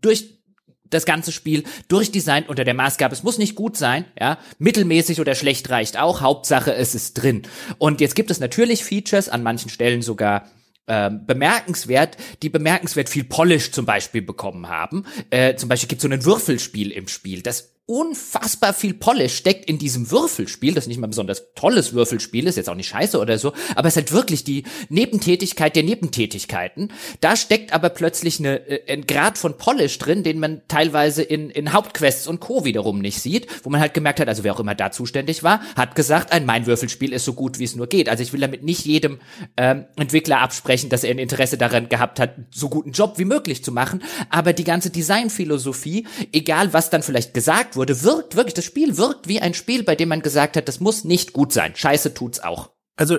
durch das ganze Spiel durchdesignt unter der Maßgabe, es muss nicht gut sein, ja, mittelmäßig oder schlecht reicht auch, Hauptsache es ist drin. Und jetzt gibt es natürlich Features, an manchen Stellen sogar ähm, bemerkenswert, die bemerkenswert viel Polish zum Beispiel bekommen haben. Äh, zum Beispiel gibt es so ein Würfelspiel im Spiel, das unfassbar viel Polish steckt in diesem Würfelspiel, das nicht mal besonders tolles Würfelspiel ist, jetzt auch nicht scheiße oder so, aber es ist halt wirklich die Nebentätigkeit der Nebentätigkeiten. Da steckt aber plötzlich eine, äh, ein Grad von Polish drin, den man teilweise in, in Hauptquests und Co. wiederum nicht sieht, wo man halt gemerkt hat, also wer auch immer da zuständig war, hat gesagt, ein mein Würfelspiel ist so gut, wie es nur geht. Also ich will damit nicht jedem ähm, Entwickler absprechen, dass er ein Interesse daran gehabt hat, so guten Job wie möglich zu machen, aber die ganze Designphilosophie, egal was dann vielleicht gesagt wurde, wurde, wirkt wirklich, das Spiel wirkt wie ein Spiel, bei dem man gesagt hat, das muss nicht gut sein. Scheiße tut's auch also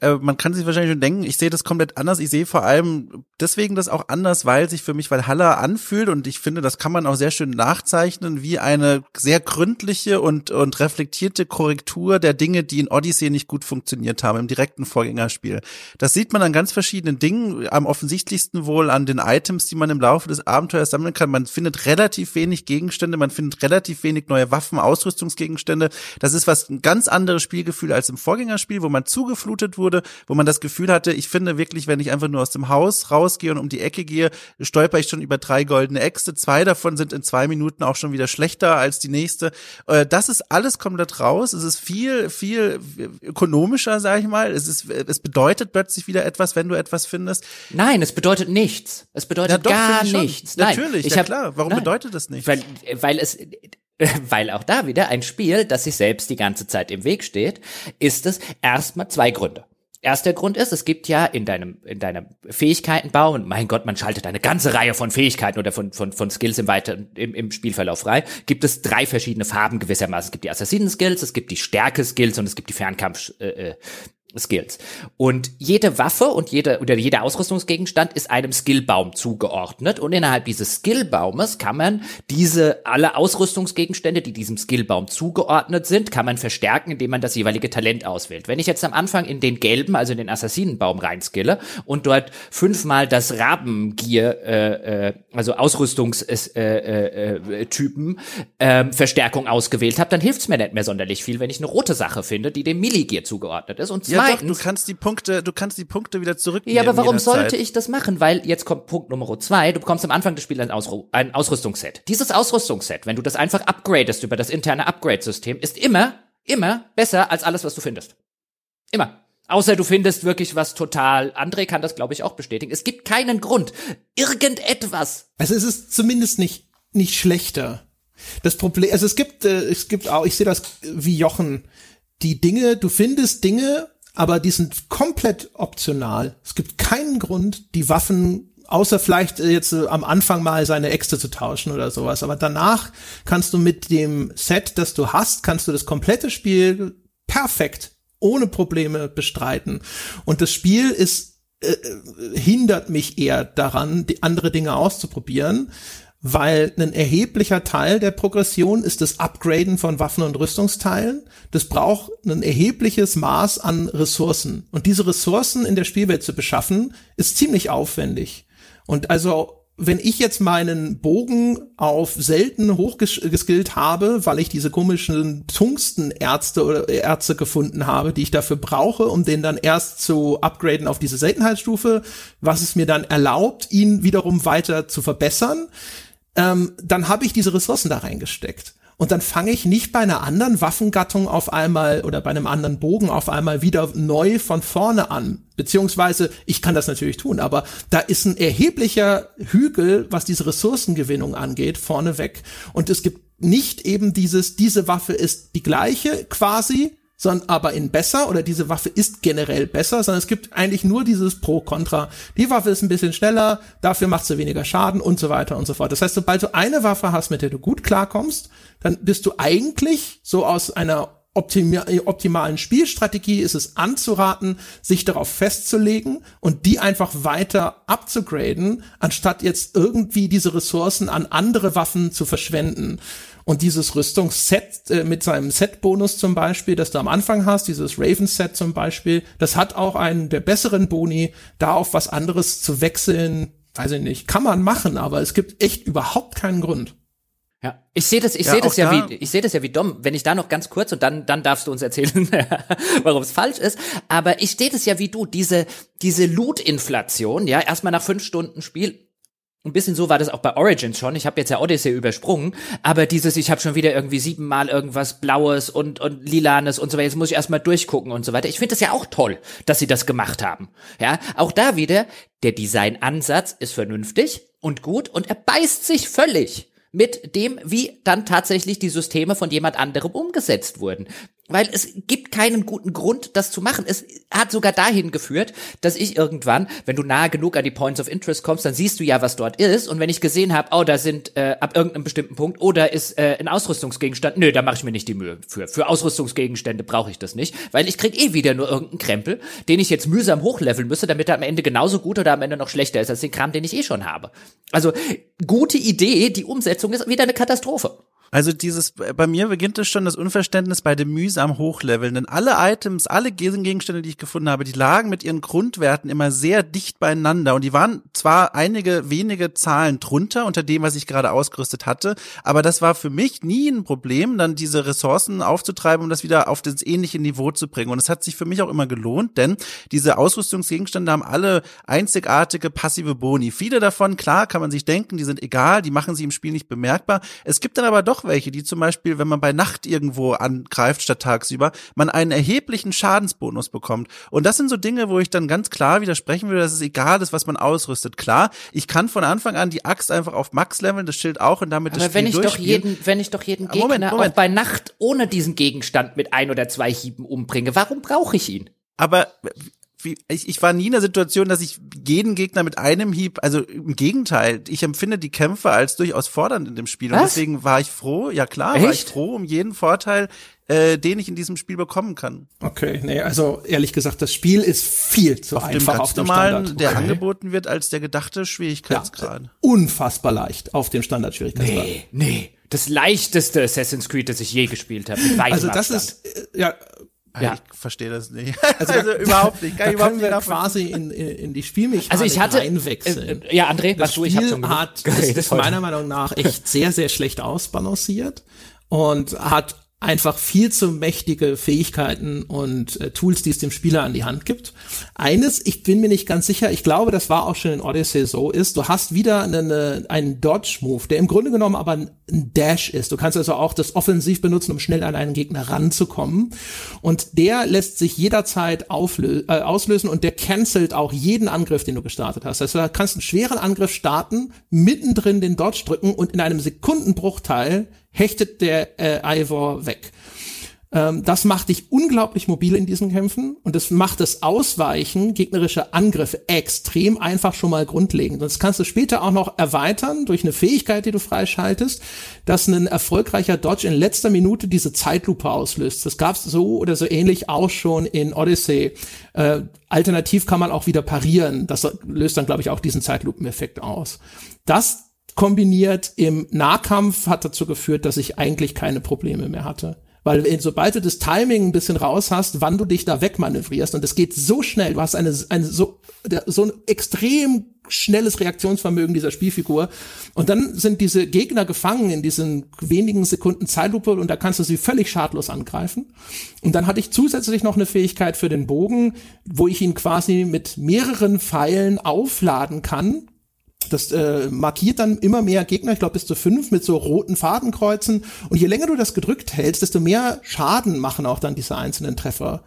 äh, man kann sich wahrscheinlich schon denken, ich sehe das komplett anders. Ich sehe vor allem deswegen das auch anders, weil sich für mich Valhalla anfühlt und ich finde, das kann man auch sehr schön nachzeichnen, wie eine sehr gründliche und, und reflektierte Korrektur der Dinge, die in Odyssey nicht gut funktioniert haben, im direkten Vorgängerspiel. Das sieht man an ganz verschiedenen Dingen, am offensichtlichsten wohl an den Items, die man im Laufe des Abenteuers sammeln kann. Man findet relativ wenig Gegenstände, man findet relativ wenig neue Waffen, Ausrüstungsgegenstände. Das ist was ein ganz anderes Spielgefühl als im Vorgängerspiel, wo man zugeflutet wurde, wo man das Gefühl hatte, ich finde wirklich, wenn ich einfach nur aus dem Haus rausgehe und um die Ecke gehe, stolper ich schon über drei goldene Äxte. Zwei davon sind in zwei Minuten auch schon wieder schlechter als die nächste. Äh, das ist alles komplett raus. Es ist viel, viel ökonomischer, sag ich mal. Es ist, es bedeutet plötzlich wieder etwas, wenn du etwas findest. Nein, es bedeutet nichts. Es bedeutet ja, doch, gar nichts. Nein, Natürlich, ich ja hab, klar. Warum nein, bedeutet das nicht? Weil, weil es <laughs> weil auch da wieder ein Spiel, das sich selbst die ganze Zeit im Weg steht, ist es erstmal zwei Gründe. Erster Grund ist, es gibt ja in deinem, in deinem Fähigkeitenbau, und mein Gott, man schaltet eine ganze Reihe von Fähigkeiten oder von, von, von Skills im weiteren, im, im Spielverlauf frei, gibt es drei verschiedene Farben gewissermaßen. Es gibt die Assassinen-Skills, es gibt die Stärke-Skills und es gibt die Fernkampf, äh, äh Skills. Und jede Waffe und jede, oder jeder Ausrüstungsgegenstand ist einem Skillbaum zugeordnet. Und innerhalb dieses Skillbaumes kann man diese, alle Ausrüstungsgegenstände, die diesem Skillbaum zugeordnet sind, kann man verstärken, indem man das jeweilige Talent auswählt. Wenn ich jetzt am Anfang in den gelben, also in den Assassinenbaum reinskille und dort fünfmal das Rabengier, äh, äh, also Ausrüstungstypen, äh, äh, Typen, äh, Verstärkung ausgewählt habe, dann hilft's mir nicht mehr sonderlich viel, wenn ich eine rote Sache finde, die dem Milligier zugeordnet ist. Und ja, Zweitens, doch, du kannst die Punkte, du kannst die Punkte wieder zurücknehmen. Ja, aber warum sollte ich das machen? Weil jetzt kommt Punkt Nummer zwei. Du bekommst am Anfang des Spiels ein, Ausru ein Ausrüstungsset. Dieses Ausrüstungsset, wenn du das einfach upgradest über das interne Upgrade-System, ist immer, immer besser als alles, was du findest. Immer. Außer du findest wirklich was total. André kann das, glaube ich, auch bestätigen. Es gibt keinen Grund. Irgendetwas. Also es ist zumindest nicht, nicht schlechter. Das Problem, also es gibt, äh, es gibt auch, ich sehe das wie Jochen, die Dinge, du findest Dinge aber die sind komplett optional. Es gibt keinen Grund, die Waffen außer vielleicht äh, jetzt äh, am Anfang mal seine Äxte zu tauschen oder sowas. Aber danach kannst du mit dem Set, das du hast, kannst du das komplette Spiel perfekt ohne Probleme bestreiten. Und das Spiel ist äh, äh hindert mich eher daran, die andere Dinge auszuprobieren, weil ein erheblicher Teil der Progression ist das Upgraden von Waffen und Rüstungsteilen. Das braucht ein erhebliches Maß an Ressourcen. Und diese Ressourcen in der Spielwelt zu beschaffen, ist ziemlich aufwendig. Und also, wenn ich jetzt meinen Bogen auf selten hochgeskillt habe, weil ich diese komischen Tungstenärzte oder Ärzte gefunden habe, die ich dafür brauche, um den dann erst zu upgraden auf diese Seltenheitsstufe, was es mir dann erlaubt, ihn wiederum weiter zu verbessern, ähm, dann habe ich diese Ressourcen da reingesteckt. und dann fange ich nicht bei einer anderen Waffengattung auf einmal oder bei einem anderen Bogen auf einmal wieder neu von vorne an. Beziehungsweise, ich kann das natürlich tun, aber da ist ein erheblicher Hügel, was diese Ressourcengewinnung angeht, vorneweg. Und es gibt nicht eben dieses, diese Waffe ist die gleiche quasi, sondern aber in besser oder diese Waffe ist generell besser, sondern es gibt eigentlich nur dieses Pro-Contra. Die Waffe ist ein bisschen schneller, dafür macht sie weniger Schaden und so weiter und so fort. Das heißt, sobald du eine Waffe hast, mit der du gut klarkommst, dann bist du eigentlich so aus einer optimalen Spielstrategie ist es anzuraten, sich darauf festzulegen und die einfach weiter abzugraden, anstatt jetzt irgendwie diese Ressourcen an andere Waffen zu verschwenden. Und dieses Rüstungsset äh, mit seinem Set-Bonus zum Beispiel, das du am Anfang hast, dieses Raven-Set zum Beispiel, das hat auch einen der besseren Boni, da auf was anderes zu wechseln, weiß ich nicht, kann man machen, aber es gibt echt überhaupt keinen Grund. Ja, ich sehe das, ich ja, sehe das ja da wie, ich sehe das ja wie Dom. Wenn ich da noch ganz kurz und dann, dann darfst du uns erzählen, <laughs> warum es falsch ist. Aber ich sehe das ja wie du. Diese, diese Loot-Inflation, ja, erstmal nach fünf Stunden Spiel ein bisschen so war das auch bei Origins schon. Ich habe jetzt ja Odyssey übersprungen, aber dieses, ich habe schon wieder irgendwie siebenmal irgendwas Blaues und und Lilanes und so weiter. Jetzt muss ich erstmal durchgucken und so weiter. Ich finde das ja auch toll, dass sie das gemacht haben. Ja, auch da wieder der Designansatz ist vernünftig und gut und er beißt sich völlig mit dem, wie dann tatsächlich die Systeme von jemand anderem umgesetzt wurden weil es gibt keinen guten Grund, das zu machen. Es hat sogar dahin geführt, dass ich irgendwann, wenn du nahe genug an die Points of Interest kommst, dann siehst du ja, was dort ist. Und wenn ich gesehen habe, oh, da sind äh, ab irgendeinem bestimmten Punkt, oder oh, ist äh, ein Ausrüstungsgegenstand, nö, da mache ich mir nicht die Mühe für. Für Ausrüstungsgegenstände brauche ich das nicht, weil ich krieg eh wieder nur irgendeinen Krempel, den ich jetzt mühsam hochleveln müsste, damit er am Ende genauso gut oder am Ende noch schlechter ist als den Kram, den ich eh schon habe. Also gute Idee, die Umsetzung ist wieder eine Katastrophe. Also dieses, bei mir beginnt es schon das Unverständnis bei dem mühsam Hochleveln. Denn alle Items, alle Gegenstände, die ich gefunden habe, die lagen mit ihren Grundwerten immer sehr dicht beieinander. Und die waren zwar einige wenige Zahlen drunter unter dem, was ich gerade ausgerüstet hatte, aber das war für mich nie ein Problem, dann diese Ressourcen aufzutreiben, um das wieder auf das ähnliche Niveau zu bringen. Und es hat sich für mich auch immer gelohnt, denn diese Ausrüstungsgegenstände haben alle einzigartige passive Boni. Viele davon, klar, kann man sich denken, die sind egal, die machen sie im Spiel nicht bemerkbar. Es gibt dann aber doch welche, die zum Beispiel, wenn man bei Nacht irgendwo angreift statt tagsüber, man einen erheblichen Schadensbonus bekommt. Und das sind so Dinge, wo ich dann ganz klar widersprechen würde, dass es egal ist, was man ausrüstet. Klar, ich kann von Anfang an die Axt einfach auf Max leveln, das Schild auch und damit Aber das Spiel wenn ich doch jeden, wenn ich doch jeden Gegner Moment, Moment. auch bei Nacht ohne diesen Gegenstand mit ein oder zwei Hieben umbringe, warum brauche ich ihn? Aber wie, ich, ich war nie in der Situation, dass ich jeden Gegner mit einem Hieb, also im Gegenteil, ich empfinde die Kämpfe als durchaus fordernd in dem Spiel. Was? Und deswegen war ich froh, ja klar, Echt? war ich froh um jeden Vorteil, äh, den ich in diesem Spiel bekommen kann. Okay, nee, also ehrlich gesagt, das Spiel ist viel zu auf einfach dem auf dem normalen, Standard. der okay. angeboten wird als der gedachte Schwierigkeitsgrad. Ja, unfassbar leicht auf dem Standard-Schwierigkeitsgrad. Nee, nee. Das leichteste Assassin's Creed, das ich je gespielt habe. Also das Abstand. ist, äh, ja, ja. Ich verstehe das nicht. <laughs> Also, also überhaupt nicht. Kann da überhaupt können wir quasi in, in die Spielmechanik also ich hatte, reinwechseln. Äh, ja, André, was du, ich habe schon hat, ist, ist meiner Meinung nach echt sehr, sehr schlecht ausbalanciert und hat einfach viel zu mächtige Fähigkeiten und äh, Tools, die es dem Spieler an die Hand gibt. Eines, ich bin mir nicht ganz sicher, ich glaube, das war auch schon in Odyssey so, ist, du hast wieder eine, einen Dodge-Move, der im Grunde genommen aber ein Dash ist. Du kannst also auch das offensiv benutzen, um schnell an einen Gegner ranzukommen. Und der lässt sich jederzeit auflö äh, auslösen und der cancelt auch jeden Angriff, den du gestartet hast. Das heißt, du kannst einen schweren Angriff starten, mittendrin den Dodge drücken und in einem Sekundenbruchteil hechtet der äh, Ivor weg. Ähm, das macht dich unglaublich mobil in diesen Kämpfen und das macht das Ausweichen gegnerischer Angriffe extrem einfach schon mal grundlegend. Und das kannst du später auch noch erweitern durch eine Fähigkeit, die du freischaltest, dass ein erfolgreicher Dodge in letzter Minute diese Zeitlupe auslöst. Das gab's so oder so ähnlich auch schon in Odyssey. Äh, alternativ kann man auch wieder parieren. Das löst dann, glaube ich, auch diesen Zeitlupeneffekt aus. Das kombiniert im Nahkampf hat dazu geführt, dass ich eigentlich keine Probleme mehr hatte. Weil sobald du das Timing ein bisschen raus hast, wann du dich da wegmanövrierst, und es geht so schnell, du hast eine, eine so, so ein extrem schnelles Reaktionsvermögen dieser Spielfigur. Und dann sind diese Gegner gefangen in diesen wenigen Sekunden Zeitlupe und da kannst du sie völlig schadlos angreifen. Und dann hatte ich zusätzlich noch eine Fähigkeit für den Bogen, wo ich ihn quasi mit mehreren Pfeilen aufladen kann Das äh, markiert dann immer mehr Gegner, ich glaube bis zu fünf mit so roten Fadenkreuzen. Und je länger du das gedrückt hältst, desto mehr Schaden machen auch dann diese einzelnen Treffer.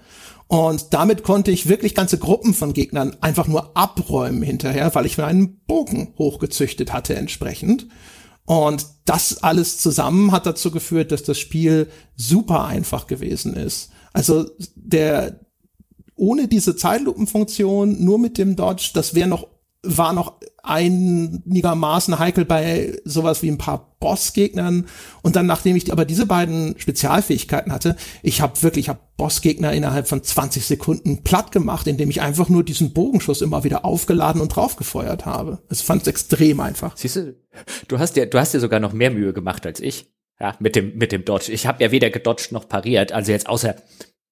Und damit konnte ich wirklich ganze Gruppen von Gegnern einfach nur abräumen hinterher, weil ich mir einen Bogen hochgezüchtet hatte entsprechend. Und das alles zusammen hat dazu geführt, dass das Spiel super einfach gewesen ist. Also der ohne diese Zeitlupenfunktion, nur mit dem Dodge, das wäre noch war noch einigermaßen heikel bei sowas wie ein paar Bossgegnern. Und dann, nachdem ich aber diese beiden Spezialfähigkeiten hatte, ich habe wirklich, ich habe Bossgegner innerhalb von 20 Sekunden platt gemacht, indem ich einfach nur diesen Bogenschuss immer wieder aufgeladen und draufgefeuert habe. Es fand es extrem einfach. Siehst du, du hast dir, du hast dir sogar noch mehr Mühe gemacht als ich. Ja, mit dem, mit dem Dodge. Ich habe ja weder gedodged noch pariert. Also jetzt außer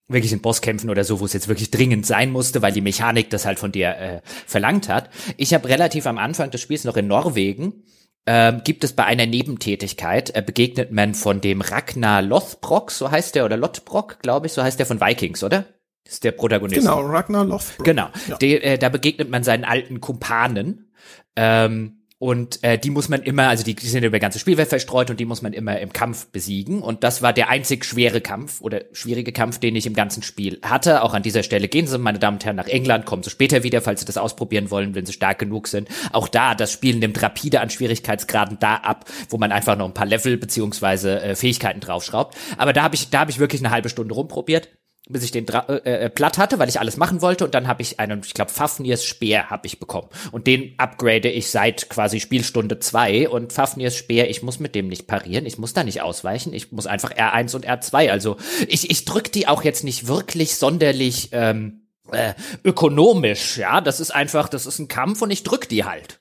wirklich in Bosskämpfen oder so, wo es jetzt wirklich dringend sein musste, weil die Mechanik das halt von dir äh, verlangt hat. Ich habe relativ am Anfang des Spiels noch in Norwegen ähm, gibt es bei einer Nebentätigkeit, äh, begegnet man von dem Ragnar Lothbrok, so heißt der, oder Lothbrok, glaube ich, so heißt der von Vikings, oder? Ist der Protagonist. Genau, Ragnar Lothbrok. Genau, ja. De, äh, da begegnet man seinen alten Kumpanen. Ähm, und äh, die muss man immer, also die, die sind über ganze Spielwelt verstreut und die muss man immer im Kampf besiegen. Und das war der einzig schwere Kampf oder schwierige Kampf, den ich im ganzen Spiel hatte. Auch an dieser Stelle gehen Sie, meine Damen und Herren, nach England, kommen Sie später wieder, falls Sie das ausprobieren wollen, wenn Sie stark genug sind. Auch da, das Spiel nimmt rapide an Schwierigkeitsgraden da ab, wo man einfach noch ein paar Level beziehungsweise äh, Fähigkeiten draufschraubt. Aber da habe ich, da habe ich wirklich eine halbe Stunde rumprobiert bis ich den Dra äh, äh, platt hatte, weil ich alles machen wollte und dann habe ich einen, ich glaube, Fafnirs Speer habe ich bekommen. Und den upgrade ich seit quasi Spielstunde zwei und Fafnirs Speer, ich muss mit dem nicht parieren, ich muss da nicht ausweichen, ich muss einfach R1 und R2, also ich ich drück die auch jetzt nicht wirklich sonderlich ähm, äh, ökonomisch, ja, das ist einfach, das ist ein Kampf und ich drück die halt.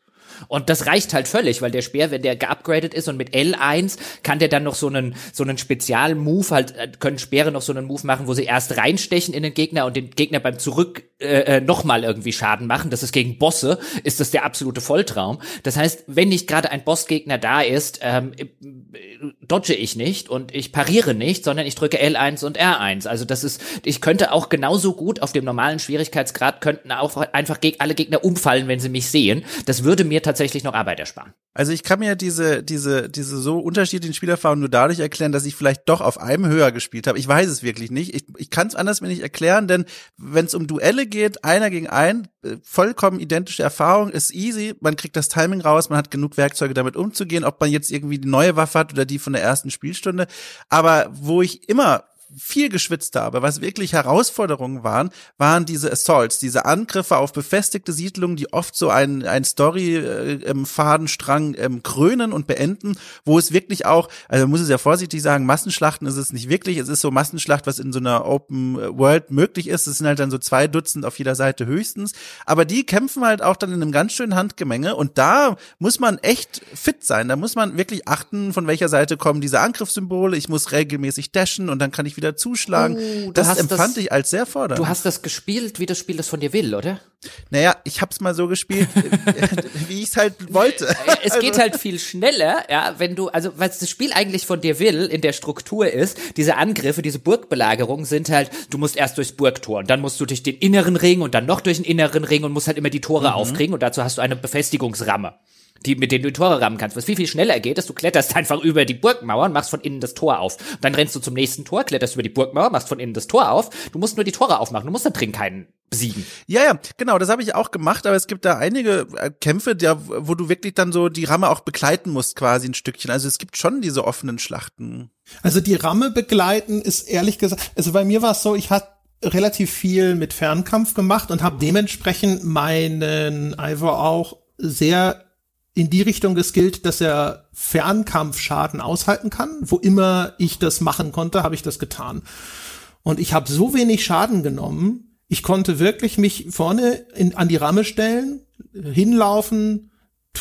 Und das reicht halt völlig, weil der Speer, wenn der geupgradet ist und mit L1 kann der dann noch so einen, so einen Spezial-Move, halt, äh, können Speere noch so einen Move machen, wo sie erst reinstechen in den Gegner und den Gegner beim Zurück äh, äh nochmal irgendwie Schaden machen. Das ist gegen Bosse, ist das der absolute Volltraum. Das heißt, wenn nicht gerade ein Bossgegner da ist, ähm, äh, dodge ich nicht und ich pariere nicht, sondern ich drücke L1 und R1. Also das ist, ich könnte auch genauso gut auf dem normalen Schwierigkeitsgrad könnten auch einfach alle Gegner umfallen, wenn sie mich sehen. Das würde mir tatsächlich noch Arbeit ersparen. Also ich kann mir diese, diese, diese so unterschiedlichen Spielerfahrungen nur dadurch erklären, dass ich vielleicht doch auf einem höher gespielt habe. Ich weiß es wirklich nicht. Ich, ich kann es anders mir nicht erklären, denn wenn es um Duelle geht, einer gegen einen, äh, vollkommen identische Erfahrung, ist easy. Man kriegt das Timing raus, man hat genug Werkzeuge damit umzugehen, ob man jetzt irgendwie die neue Waffe hat oder die von der ersten Spielstunde. Aber wo ich immer viel geschwitzt habe, was wirklich Herausforderungen waren, waren diese Assaults, diese Angriffe auf befestigte Siedlungen, die oft so ein, ein Story-Fadenstrang äh, ähm, krönen und beenden, wo es wirklich auch, also muss es ja vorsichtig sagen, Massenschlachten ist es nicht wirklich, es ist so Massenschlacht, was in so einer Open World möglich ist, es sind halt dann so zwei Dutzend auf jeder Seite höchstens, aber die kämpfen halt auch dann in einem ganz schönen Handgemenge und da muss man echt fit sein, da muss man wirklich achten, von welcher Seite kommen diese Angriffssymbole, ich muss regelmäßig dashen und dann kann ich wieder wieder zuschlagen. Oh, das empfand das, ich als sehr fordernd. Du hast das gespielt, wie das Spiel das von dir will, oder? Naja, ich hab's mal so gespielt, <laughs> wie ich es halt wollte. Es geht also halt viel schneller, ja, wenn du, also was das Spiel eigentlich von dir will, in der Struktur ist, diese Angriffe, diese Burgbelagerungen sind halt, du musst erst durchs Burgtor und dann musst du durch den inneren Ring und dann noch durch den inneren Ring und musst halt immer die Tore mhm. aufkriegen und dazu hast du eine Befestigungsramme die, mit denen du Tore rammen kannst. Was viel, viel schneller geht, ist, du kletterst <laughs> einfach über die Burgmauer und machst von innen das Tor auf. dann rennst du zum nächsten Tor, kletterst über die Burgmauer, machst von innen das Tor auf. Du musst nur die Tore aufmachen. Du musst da drin keinen besiegen. Ja, ja, genau, das habe ich auch gemacht, aber es gibt da einige äh, Kämpfe, der, wo du wirklich dann so die Ramme auch begleiten musst, quasi ein Stückchen. Also es gibt schon diese offenen Schlachten. Also die Ramme begleiten ist ehrlich gesagt, also bei mir war es so, ich hatte relativ viel mit Fernkampf gemacht und habe dementsprechend meinen Ivor auch sehr in die Richtung geskillt, dass er Fernkampfschaden aushalten kann. Wo immer ich das machen konnte, habe ich das getan. Und ich habe so wenig Schaden genommen, ich konnte wirklich mich vorne in, an die Ramme stellen, hinlaufen,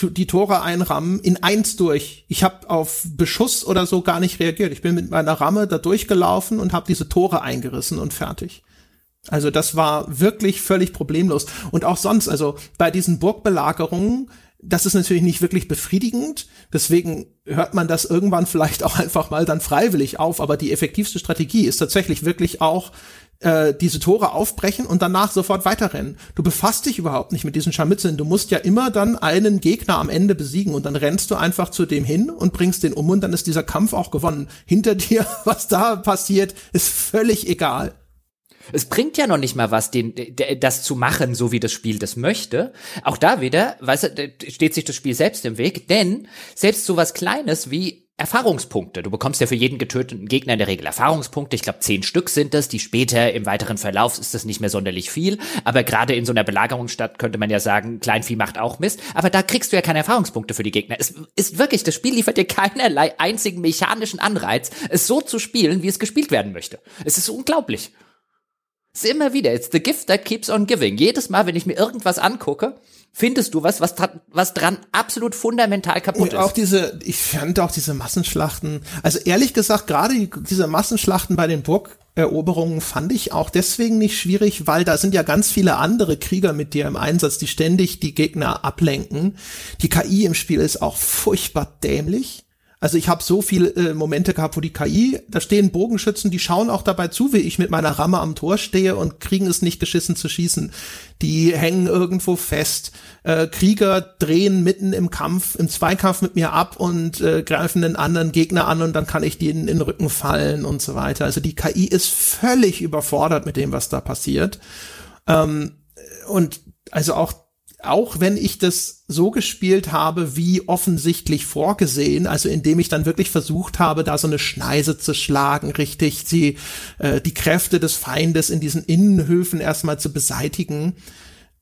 die Tore einrammen, in eins durch. Ich habe auf Beschuss oder so gar nicht reagiert. Ich bin mit meiner Ramme da durchgelaufen und habe diese Tore eingerissen und fertig. Also das war wirklich völlig problemlos. Und auch sonst, also bei diesen Burgbelagerungen, das ist natürlich nicht wirklich befriedigend. Deswegen hört man das irgendwann vielleicht auch einfach mal dann freiwillig auf. Aber die effektivste Strategie ist tatsächlich wirklich auch äh, diese Tore aufbrechen und danach sofort weiterrennen. Du befasst dich überhaupt nicht mit diesen Scharmützeln. Du musst ja immer dann einen Gegner am Ende besiegen und dann rennst du einfach zu dem hin und bringst den um und dann ist dieser Kampf auch gewonnen. Hinter <laughs> dir, was da passiert, ist völlig egal. Es bringt ja noch nicht mal was, den, das zu machen, so wie das Spiel das möchte. Auch da wieder, weißt du, steht sich das Spiel selbst im Weg, denn selbst so was Kleines wie Erfahrungspunkte. Du bekommst ja für jeden getöteten Gegner in der Regel Erfahrungspunkte. Ich glaube, zehn Stück sind das. Die später im weiteren Verlauf ist das nicht mehr sonderlich viel. Aber gerade in so einer Belagerungsstadt könnte man ja sagen, Kleinvieh macht auch Mist. Aber da kriegst du ja keine Erfahrungspunkte für die Gegner. Es ist wirklich, das Spiel liefert dir keinerlei einzigen mechanischen Anreiz, es so zu spielen, wie es gespielt werden möchte. Es ist unglaublich. Ist immer wieder, it's the gift that keeps on giving. Jedes Mal, wenn ich mir irgendwas angucke, findest du was, was, was dran absolut fundamental kaputt ist. Auch diese, ich fand auch diese Massenschlachten, also ehrlich gesagt, gerade diese Massenschlachten bei den Burgeroberungen fand ich auch deswegen nicht schwierig, weil da sind ja ganz viele andere Krieger mit dir im Einsatz, die ständig die Gegner ablenken. Die KI im Spiel ist auch furchtbar dämlich. Also ich habe so viele äh, Momente gehabt, wo die KI, da stehen Bogenschützen, die schauen auch dabei zu, wie ich mit meiner Ramme am Tor stehe und kriegen es nicht geschissen zu schießen. Die hängen irgendwo fest. Äh, Krieger drehen mitten im Kampf, im Zweikampf mit mir ab und äh, greifen den anderen Gegner an und dann kann ich denen in den Rücken fallen und so weiter. Also die KI ist völlig überfordert mit dem, was da passiert. Ähm, und also auch auch wenn ich das so gespielt habe, wie offensichtlich vorgesehen, also indem ich dann wirklich versucht habe, da so eine Schneise zu schlagen, richtig die, äh, die Kräfte des Feindes in diesen Innenhöfen erstmal zu beseitigen,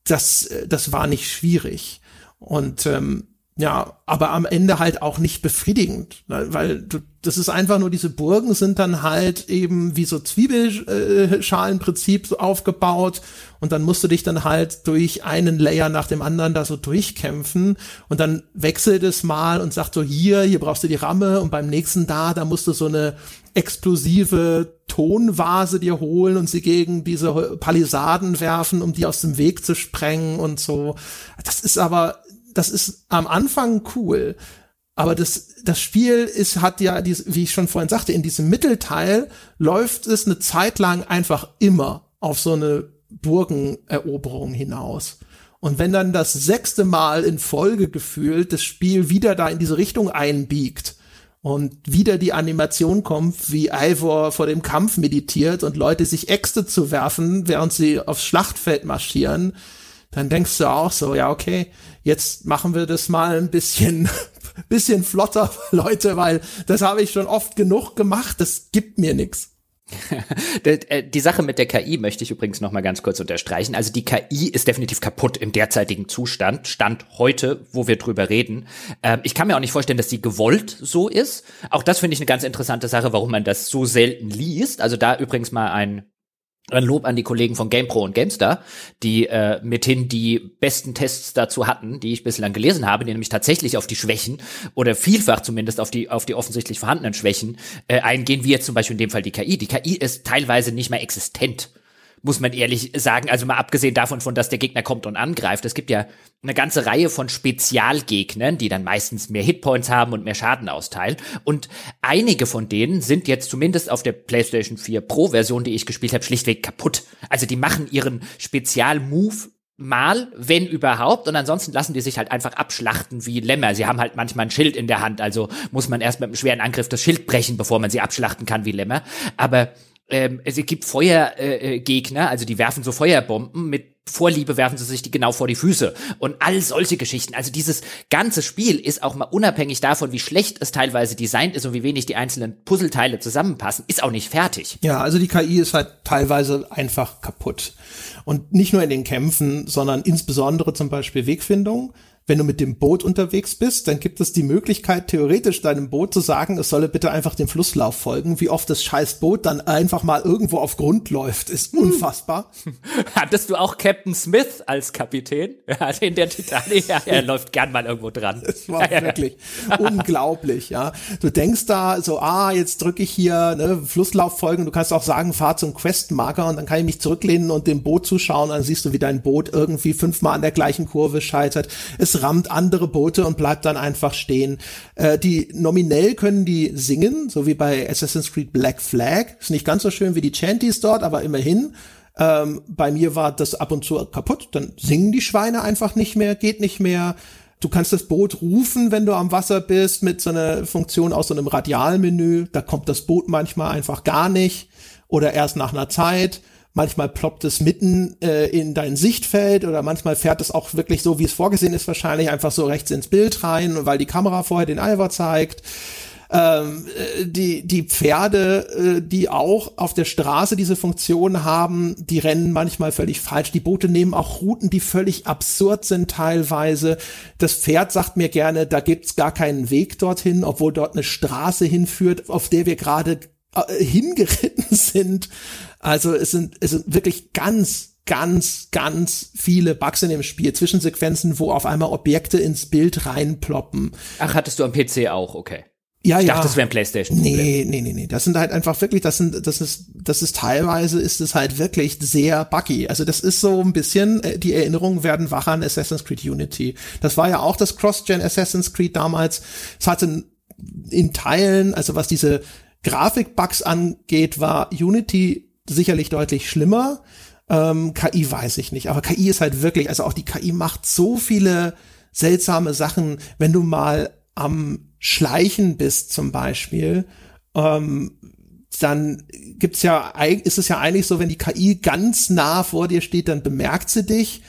das, äh, das war nicht schwierig. Und ähm, ja, aber am Ende halt auch nicht befriedigend, weil du, das ist einfach nur diese Burgen sind dann halt eben wie so Zwiebelschalenprinzip so aufgebaut und dann musst du dich dann halt durch einen Layer nach dem anderen da so durchkämpfen und dann wechselt es mal und sagt so hier, hier brauchst du die Ramme und beim nächsten da, da musst du so eine explosive Tonvase dir holen und sie gegen diese Palisaden werfen, um die aus dem Weg zu sprengen und so. Das ist aber das ist am Anfang cool, aber das, das Spiel ist, hat ja, wie ich schon vorhin sagte, in diesem Mittelteil läuft es eine Zeit lang einfach immer auf so eine Burgeneroberung hinaus. Und wenn dann das sechste Mal in Folge gefühlt das Spiel wieder da in diese Richtung einbiegt und wieder die Animation kommt, wie Ivor vor dem Kampf meditiert und Leute sich Äxte zu werfen, während sie aufs Schlachtfeld marschieren, dann denkst du auch so, ja, okay, jetzt machen wir das mal ein bisschen, bisschen flotter, <laughs> Leute, weil das habe ich schon oft genug gemacht, das gibt mir nichts. <laughs> Äh, die Sache mit der KI möchte ich übrigens noch mal ganz kurz unterstreichen. Also die KI ist definitiv kaputt im derzeitigen Zustand, Stand heute, wo wir drüber reden. Ähm, ich kann mir auch nicht vorstellen, dass sie gewollt so ist. Auch das finde ich eine ganz interessante Sache, warum man das so selten liest. Also da übrigens mal ein ein Lob an die Kollegen von GamePro und GameStar, die äh, mithin die besten Tests dazu hatten, die ich bislang gelesen habe, die nämlich tatsächlich auf die Schwächen oder vielfach zumindest auf die auf die offensichtlich vorhandenen Schwächen äh, eingehen, wie jetzt zum Beispiel in dem Fall die KI. Die KI ist teilweise nicht mehr existent muss man ehrlich sagen. Also mal abgesehen davon, von dass der Gegner kommt und angreift. Es gibt ja eine ganze Reihe von Spezialgegnern, die dann meistens mehr Hitpoints haben und mehr Schaden austeilen. Und einige von denen sind jetzt zumindest auf der PlayStation 4 Pro Version, die ich gespielt habe, schlichtweg kaputt. Also die machen ihren Spezial-Move mal, wenn überhaupt, und ansonsten lassen die sich halt einfach abschlachten wie Lämmer. Sie haben halt manchmal ein Schild in der Hand, also muss man erst mit einem schweren Angriff das Schild brechen, bevor man sie abschlachten kann wie Lämmer. Aber ähm, es gibt Feuergegner, äh, also die werfen so Feuerbomben mit Vorliebe werfen sie sich die genau vor die Füße und all solche Geschichten. Also dieses ganze Spiel ist auch mal unabhängig davon, wie schlecht es teilweise designt ist und wie wenig die einzelnen Puzzleteile zusammenpassen, ist auch nicht fertig. Ja, also die KI ist halt teilweise einfach kaputt. Und nicht nur in den Kämpfen, sondern insbesondere zum Beispiel Wegfindung wenn du mit dem Boot unterwegs bist, dann gibt es die Möglichkeit, theoretisch deinem Boot zu sagen, es solle bitte einfach dem Flusslauf folgen. Wie oft das scheiß Boot dann einfach mal irgendwo auf Grund läuft, ist hm. unfassbar. <laughs> Hattest du auch Captain Smith als Kapitän? <laughs> In der Titanic, ja, er <laughs> läuft gern mal irgendwo dran. Das war wirklich unglaublich, ja. Du denkst da so, ah, jetzt drücke ich hier ne, Flusslauf folgen. Du kannst auch sagen, fahr zum Questmarker und dann kann ich mich zurücklehnen und dem Boot zuschauen. Dann siehst du, wie dein Boot irgendwie fünfmal an der gleichen Kurve scheitert. Es das rammt andere Boote und bleibt dann einfach stehen. Äh, die nominell können die singen, so wie bei Assassin's Creed Black Flag. Ist nicht ganz so schön wie die Chanties dort, aber immerhin. Ähm, bei mir war das ab und zu kaputt. Dann singen die Schweine einfach nicht mehr, geht nicht mehr. Du kannst das Boot rufen, wenn du am Wasser bist, mit so einer Funktion aus so einem Radialmenü. Da kommt das Boot manchmal einfach gar nicht oder erst nach einer Zeit. Manchmal ploppt es mitten äh, in dein Sichtfeld oder manchmal fährt es auch wirklich so, wie es vorgesehen ist, wahrscheinlich einfach so rechts ins Bild rein, weil die Kamera vorher den Alver zeigt. Ähm, äh, die, die Pferde, äh, die auch auf der Straße diese Funktion haben, die rennen manchmal völlig falsch. Die Boote nehmen auch Routen, die völlig absurd sind teilweise. Das Pferd sagt mir gerne, da gibt's gar keinen Weg dorthin, obwohl dort eine Straße hinführt, auf der wir gerade äh, hingeritten <laughs> sind. Also es sind, es sind wirklich ganz, ganz, ganz viele Bugs in dem Spiel. Zwischensequenzen, wo auf einmal Objekte ins Bild reinploppen. Ach, hattest du am PC auch, okay. Ja, ich ja. dachte, das wäre ein Playstation. -Problem. Nee, nee, nee, nee. Das sind halt einfach wirklich, das sind, das ist, das ist teilweise ist es halt wirklich sehr buggy. Also das ist so ein bisschen, äh, die Erinnerungen werden wach an Assassin's Creed Unity. Das war ja auch das Cross-Gen Assassin's Creed damals. Es hatte in Teilen, also was diese Grafikbugs angeht, war Unity sicherlich deutlich schlimmer. Ähm, KI weiß ich nicht, aber KI ist halt wirklich, also auch die KI macht so viele seltsame Sachen, wenn du mal am Schleichen bist zum Beispiel, ähm, dann gibt's ja, ist es ja eigentlich so, wenn die KI ganz nah vor dir steht, dann bemerkt sie dich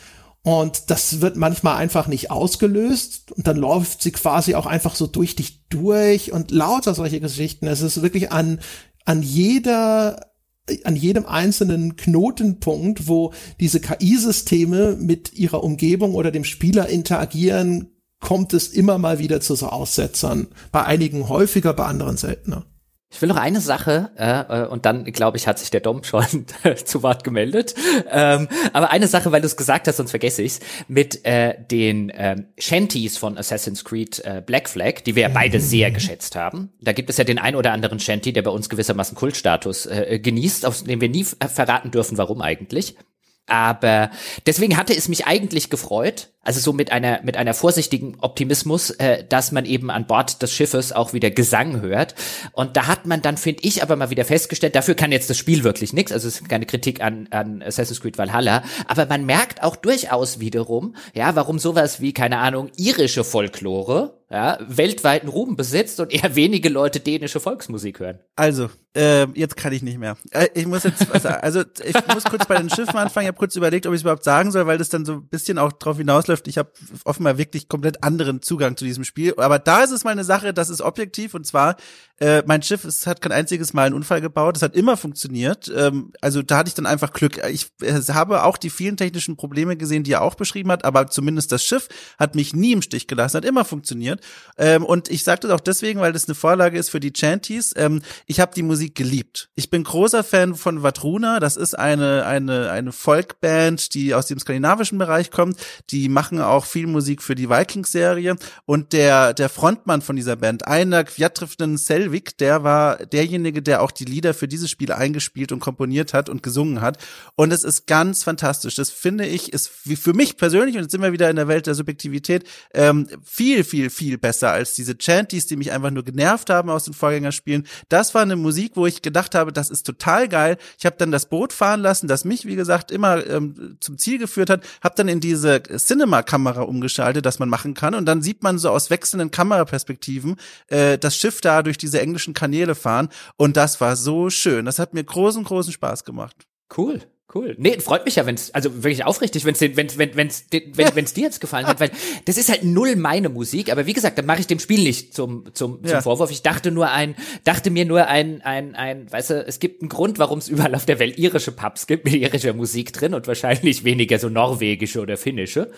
und das wird manchmal einfach nicht ausgelöst und dann läuft sie quasi auch einfach so durch dich durch und lauter solche Geschichten. Es ist wirklich an, an jeder an jedem einzelnen Knotenpunkt, wo diese KI-Systeme mit ihrer Umgebung oder dem Spieler interagieren, kommt es immer mal wieder zu so Aussetzern. Bei einigen häufiger, bei anderen seltener. Ich will noch eine Sache, äh, und dann, glaube ich, hat sich der Dom schon <laughs> zu Wort gemeldet. Ähm, aber eine Sache, weil du es gesagt hast, sonst vergesse ich's, mit äh, den ähm, Shanties von Assassin's Creed äh, Black Flag, die wir ja beide mhm. sehr geschätzt haben. Da gibt es ja den ein oder anderen Shanty, der bei uns gewissermaßen Kultstatus äh, genießt, auf dem wir nie verraten dürfen, warum eigentlich. Aber deswegen hatte es mich eigentlich gefreut, also so mit einer mit einer vorsichtigen Optimismus, äh, dass man eben an Bord des Schiffes auch wieder Gesang hört. Und da hat man dann, finde ich, aber mal wieder festgestellt, dafür kann jetzt das Spiel wirklich nichts. Also es ist keine Kritik an, an Assassin's Creed Valhalla, aber man merkt auch durchaus wiederum, ja, warum sowas wie keine Ahnung irische Folklore ja, weltweiten Ruhm besitzt und eher wenige Leute dänische Volksmusik hören. Also, äh, jetzt kann ich nicht mehr. Äh, ich muss jetzt, also ich muss kurz bei den Schiffen anfangen. Ich habe kurz überlegt, ob ich es überhaupt sagen soll, weil das dann so ein bisschen auch drauf hinausläuft. Ich habe offenbar wirklich komplett anderen Zugang zu diesem Spiel. Aber da ist es mal eine Sache, das ist objektiv und zwar äh, mein Schiff es hat kein einziges Mal einen Unfall gebaut. Es hat immer funktioniert. Ähm, also da hatte ich dann einfach Glück. Ich äh, habe auch die vielen technischen Probleme gesehen, die er auch beschrieben hat, aber zumindest das Schiff hat mich nie im Stich gelassen, hat immer funktioniert. Ähm, und ich sage das auch deswegen, weil das eine Vorlage ist für die Chanties. Ähm, ich habe die Musik geliebt. Ich bin großer Fan von Vatruna. Das ist eine eine eine Folkband, die aus dem skandinavischen Bereich kommt. Die machen auch viel Musik für die Vikings-Serie. Und der der Frontmann von dieser Band, Einar Kviatrifnen Selvi Helwig, der war derjenige, der auch die Lieder für dieses Spiel eingespielt und komponiert hat und gesungen hat. Und es ist ganz fantastisch. Das finde ich, ist für mich persönlich, und jetzt sind wir wieder in der Welt der Subjektivität, ähm, viel, viel, viel besser als diese Chanties, die mich einfach nur genervt haben aus den Vorgängerspielen. Das war eine Musik, wo ich gedacht habe, das ist total geil. Ich habe dann das Boot fahren lassen, das mich, wie gesagt, immer ähm, zum Ziel geführt hat, habe dann in diese Cinema-Kamera umgeschaltet, dass man machen kann. Und dann sieht man so aus wechselnden Kameraperspektiven äh, das Schiff da durch diese englischen Kanäle fahren. Und das war so schön. Das hat mir großen, großen Spaß gemacht. Cool. Cool. Nee, freut mich ja, wenn's, also wirklich aufrichtig, wenn's, wenn, wenn, wenn's, wenn, wenn's dir jetzt gefallen hat, weil das ist halt null meine Musik, aber wie gesagt, da mache ich dem Spiel nicht zum, zum, zum ja. Vorwurf. Ich dachte nur ein, dachte mir nur ein, ein, ein, weißt du, es gibt einen Grund, warum es überall auf der Welt irische Pubs gibt mit irischer Musik drin und wahrscheinlich weniger so norwegische oder finnische.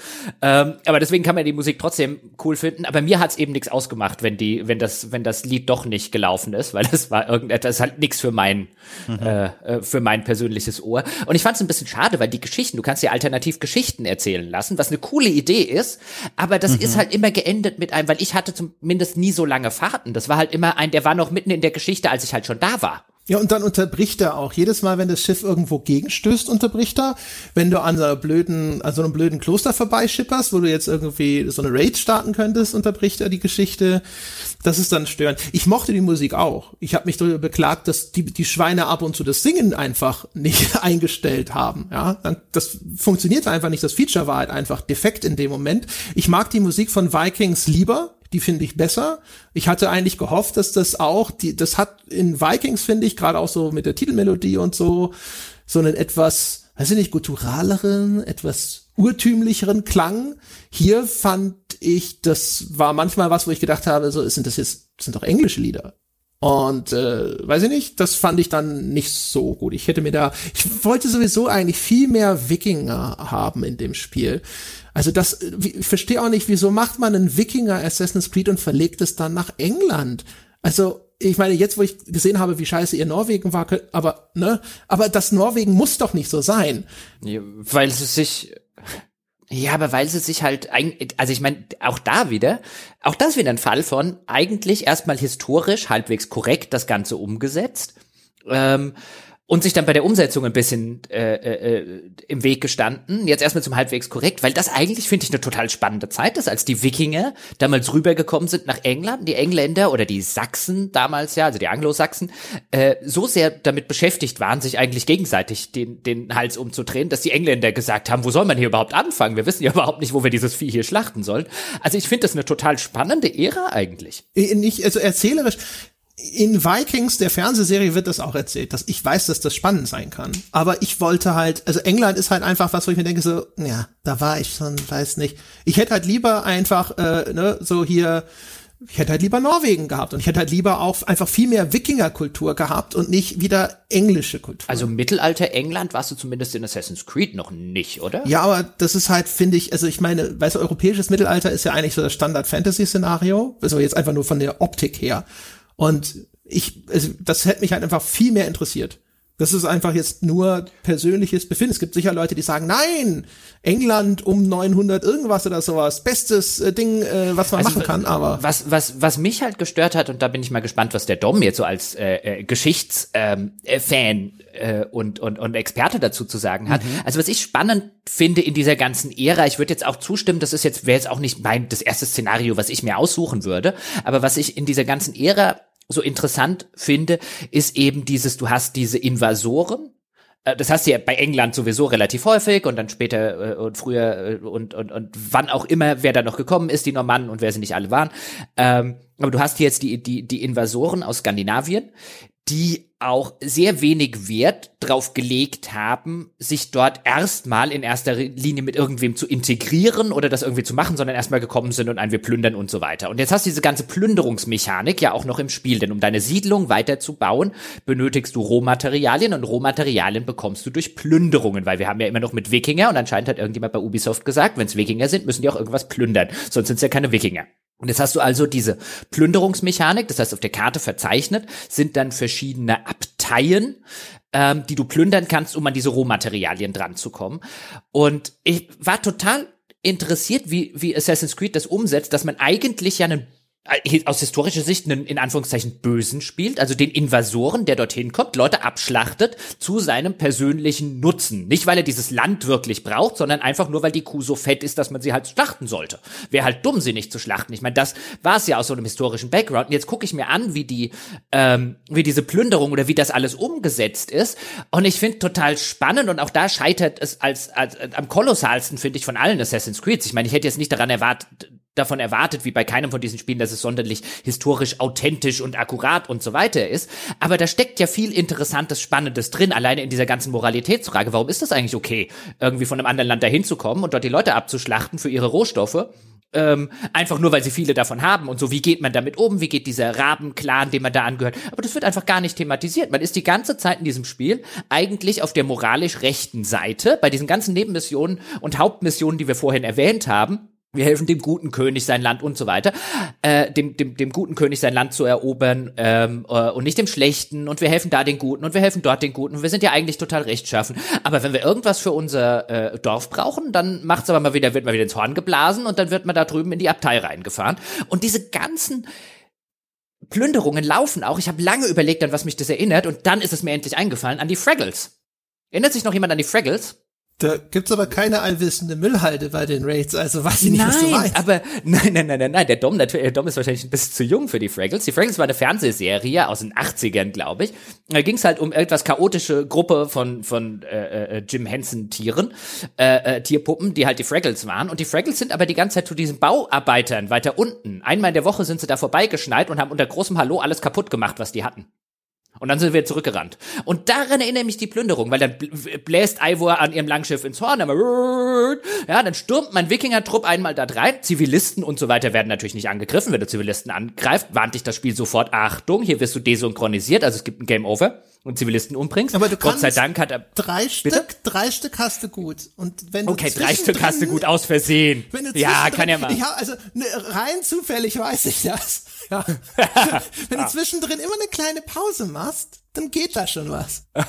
Ähm, aber deswegen kann man die Musik trotzdem cool finden. Aber mir hat's eben nichts ausgemacht, wenn die, wenn das, wenn das Lied doch nicht gelaufen ist, weil das war irgendetwas, halt nichts für mein, mhm. äh, äh, für mein persönliches Ohr. Und ich fand es ein bisschen schade, weil die Geschichten, du kannst ja alternativ Geschichten erzählen lassen, was eine coole Idee ist, aber das mhm. ist halt immer geendet mit einem, weil ich hatte zumindest nie so lange Fahrten. Das war halt immer ein, der war noch mitten in der Geschichte, als ich halt schon da war. Ja, und dann unterbricht er auch. Jedes Mal, wenn das Schiff irgendwo gegenstößt, unterbricht er. Wenn du an so einer blöden, an so einem blöden Kloster vorbeischipperst, wo du jetzt irgendwie so eine Raid starten könntest, unterbricht er die Geschichte. Das ist dann störend. Ich mochte die Musik auch. Ich habe mich darüber beklagt, dass die, die Schweine ab und zu das Singen einfach <laughs> nicht eingestellt haben. Ja, das funktioniert einfach nicht. Das Feature war halt einfach defekt in dem Moment. Ich mag die Musik von Vikings lieber die finde ich besser. Ich hatte eigentlich gehofft, dass das auch, die, das hat in Vikings, finde ich, gerade auch so mit der Titelmelodie und so, so einen etwas, weiß ich nicht, gutturaleren, etwas urtümlicheren Klang. Hier fand ich, das war manchmal was, wo ich gedacht habe, so, sind das jetzt, sind doch englische Lieder. Und äh, weiß ich nicht, das fand ich dann nicht so gut. Ich hätte mir da, ich wollte sowieso eigentlich viel mehr Wikinger haben in dem Spiel. Also das, ich verstehe auch nicht, wieso macht man einen Wikinger Assassin's Creed und verlegt es dann nach England? Also ich meine, jetzt wo ich gesehen habe, wie scheiße ihr Norwegen war, aber ne, aber das Norwegen muss doch nicht so sein. Ja, weil es sich ja, aber weil sie sich halt, also ich meine, auch da wieder, auch das wieder ein Fall von eigentlich erstmal historisch halbwegs korrekt das Ganze umgesetzt. Ähm, und sich dann bei der Umsetzung ein bisschen äh, äh, im Weg gestanden. Jetzt erstmal zum halbwegs korrekt, weil das eigentlich finde ich eine total spannende Zeit ist, als die Wikinger damals rübergekommen sind nach England, die Engländer oder die Sachsen damals ja, also die Anglo-Sachsen, äh, so sehr damit beschäftigt waren, sich eigentlich gegenseitig den, den Hals umzudrehen, dass die Engländer gesagt haben, wo soll man hier überhaupt anfangen? Wir wissen ja überhaupt nicht, wo wir dieses Vieh hier schlachten sollen. Also ich finde das eine total spannende Ära eigentlich. Nicht, also erzählerisch, in Vikings, der Fernsehserie, wird das auch erzählt, dass ich weiß, dass das spannend sein kann. Aber ich wollte halt, also England ist halt einfach was, wo ich mir denke, so, ja, da war ich schon, weiß nicht. Ich hätte halt lieber einfach, äh, ne, so hier, ich hätte halt lieber Norwegen gehabt und ich hätte halt lieber auch einfach viel mehr Wikingerkultur gehabt und nicht wieder englische Kultur. Also Mittelalter England warst du zumindest in Assassin's Creed noch nicht, oder? Ja, aber das ist halt, finde ich, also ich meine, weißt du, europäisches Mittelalter ist ja eigentlich so das Standard-Fantasy-Szenario, also jetzt einfach nur von der Optik her. Und ich, also das hätte mich halt einfach viel mehr interessiert. Das ist einfach jetzt nur persönliches Befinden. Es gibt sicher Leute, die sagen, nein, England um 900 irgendwas oder sowas, bestes äh, Ding, äh, was man also, machen kann. Aber was was was mich halt gestört hat und da bin ich mal gespannt, was der Dom jetzt so als äh, äh, Geschichtsfan ähm, äh, äh, und und und Experte dazu zu sagen hat. Mhm. Also was ich spannend finde in dieser ganzen Ära, ich würde jetzt auch zustimmen, das ist jetzt wäre jetzt auch nicht mein das erste Szenario, was ich mir aussuchen würde, aber was ich in dieser ganzen Ära so interessant finde, ist eben dieses, du hast diese Invasoren, äh, das hast du ja bei England sowieso relativ häufig und dann später äh, und früher äh, und, und, und wann auch immer, wer da noch gekommen ist, die Normannen und wer sie nicht alle waren. Ähm, aber du hast jetzt die, die, die Invasoren aus Skandinavien, die auch sehr wenig Wert drauf gelegt haben, sich dort erstmal in erster Linie mit irgendwem zu integrieren oder das irgendwie zu machen, sondern erstmal gekommen sind und ein wir plündern und so weiter. Und jetzt hast du diese ganze Plünderungsmechanik ja auch noch im Spiel, denn um deine Siedlung weiter zu bauen, benötigst du Rohmaterialien und Rohmaterialien bekommst du durch Plünderungen, weil wir haben ja immer noch mit Wikinger und anscheinend hat irgendjemand bei Ubisoft gesagt, wenn es Wikinger sind, müssen die auch irgendwas plündern, sonst sind es ja keine Wikinger. Und jetzt hast du also diese Plünderungsmechanik, das heißt auf der Karte verzeichnet, sind dann verschiedene Abteien, ähm, die du plündern kannst, um an diese Rohmaterialien dran zu kommen. Und ich war total interessiert, wie, wie Assassin's Creed das umsetzt, dass man eigentlich ja einen aus historischer Sicht einen in Anführungszeichen Bösen spielt, also den Invasoren, der dorthin kommt, Leute abschlachtet zu seinem persönlichen Nutzen. Nicht, weil er dieses Land wirklich braucht, sondern einfach nur, weil die Kuh so fett ist, dass man sie halt schlachten sollte. Wäre halt dumm, sie nicht zu schlachten. Ich meine, das war es ja aus so einem historischen Background. Und jetzt gucke ich mir an, wie die, ähm, wie diese Plünderung oder wie das alles umgesetzt ist. Und ich finde total spannend und auch da scheitert es als, als, als am kolossalsten, finde ich, von allen Assassin's Creed. Ich meine, ich hätte jetzt nicht daran erwartet, davon erwartet, wie bei keinem von diesen Spielen, dass es sonderlich historisch authentisch und akkurat und so weiter ist. Aber da steckt ja viel Interessantes, Spannendes drin, alleine in dieser ganzen Moralitätsfrage. Warum ist das eigentlich okay, irgendwie von einem anderen Land dahin zu kommen und dort die Leute abzuschlachten für ihre Rohstoffe? Ähm, einfach nur, weil sie viele davon haben und so, wie geht man damit um, wie geht dieser Rabenclan, dem man da angehört. Aber das wird einfach gar nicht thematisiert. Man ist die ganze Zeit in diesem Spiel eigentlich auf der moralisch rechten Seite, bei diesen ganzen Nebenmissionen und Hauptmissionen, die wir vorhin erwähnt haben wir helfen dem guten König sein Land und so weiter, äh, dem, dem, dem guten König sein Land zu erobern ähm, äh, und nicht dem schlechten und wir helfen da den Guten und wir helfen dort den Guten. Wir sind ja eigentlich total rechtschaffen. Aber wenn wir irgendwas für unser äh, Dorf brauchen, dann macht's aber mal wieder, wird mal wieder ins Horn geblasen und dann wird man da drüben in die Abtei reingefahren. Und diese ganzen Plünderungen laufen auch. Ich habe lange überlegt, an was mich das erinnert, und dann ist es mir endlich eingefallen, an die Fraggles. Erinnert sich noch jemand an die Fraggles? Da gibt's aber keine allwissende Müllhalde bei den Raids, also weiß ich nicht, nein, was du meinst. aber <laughs> nein, nein, nein, nein, nein. Der Dom, natürlich, der Dom ist wahrscheinlich ein bisschen zu jung für die Fraggles. Die Fraggles war eine Fernsehserie aus den 80ern, glaube ich. Da ging es halt um etwas chaotische Gruppe von von äh, äh, Jim Henson Tieren, äh, äh, Tierpuppen, die halt die Fraggles waren. Und die Fraggles sind aber die ganze Zeit zu diesen Bauarbeitern weiter unten. Einmal in der Woche sind sie da vorbeigeschneit und haben unter großem Hallo alles kaputt gemacht, was die hatten. Und dann sind wir zurückgerannt. Und daran erinnere mich die Plünderung, weil dann bläst Ivor an ihrem Langschiff ins Horn, ja, dann stürmt mein Wikinger-Trupp einmal da rein. Zivilisten und so weiter werden natürlich nicht angegriffen. Wenn du Zivilisten angreifst, warnt dich das Spiel sofort, Achtung, hier wirst du desynchronisiert, also es gibt ein Game Over und Zivilisten umbringst. Aber du Gott sei Dank hat er, drei Bitte? Stück, drei Stück hast du gut. Und wenn du okay, drei Stück hast du gut aus Versehen. Wenn du Ja, kann ja mal. Ich hab, also ne, rein zufällig weiß ich das. Ja. <laughs> Wenn du zwischendrin immer eine kleine Pause machst, dann geht da schon was. <laughs>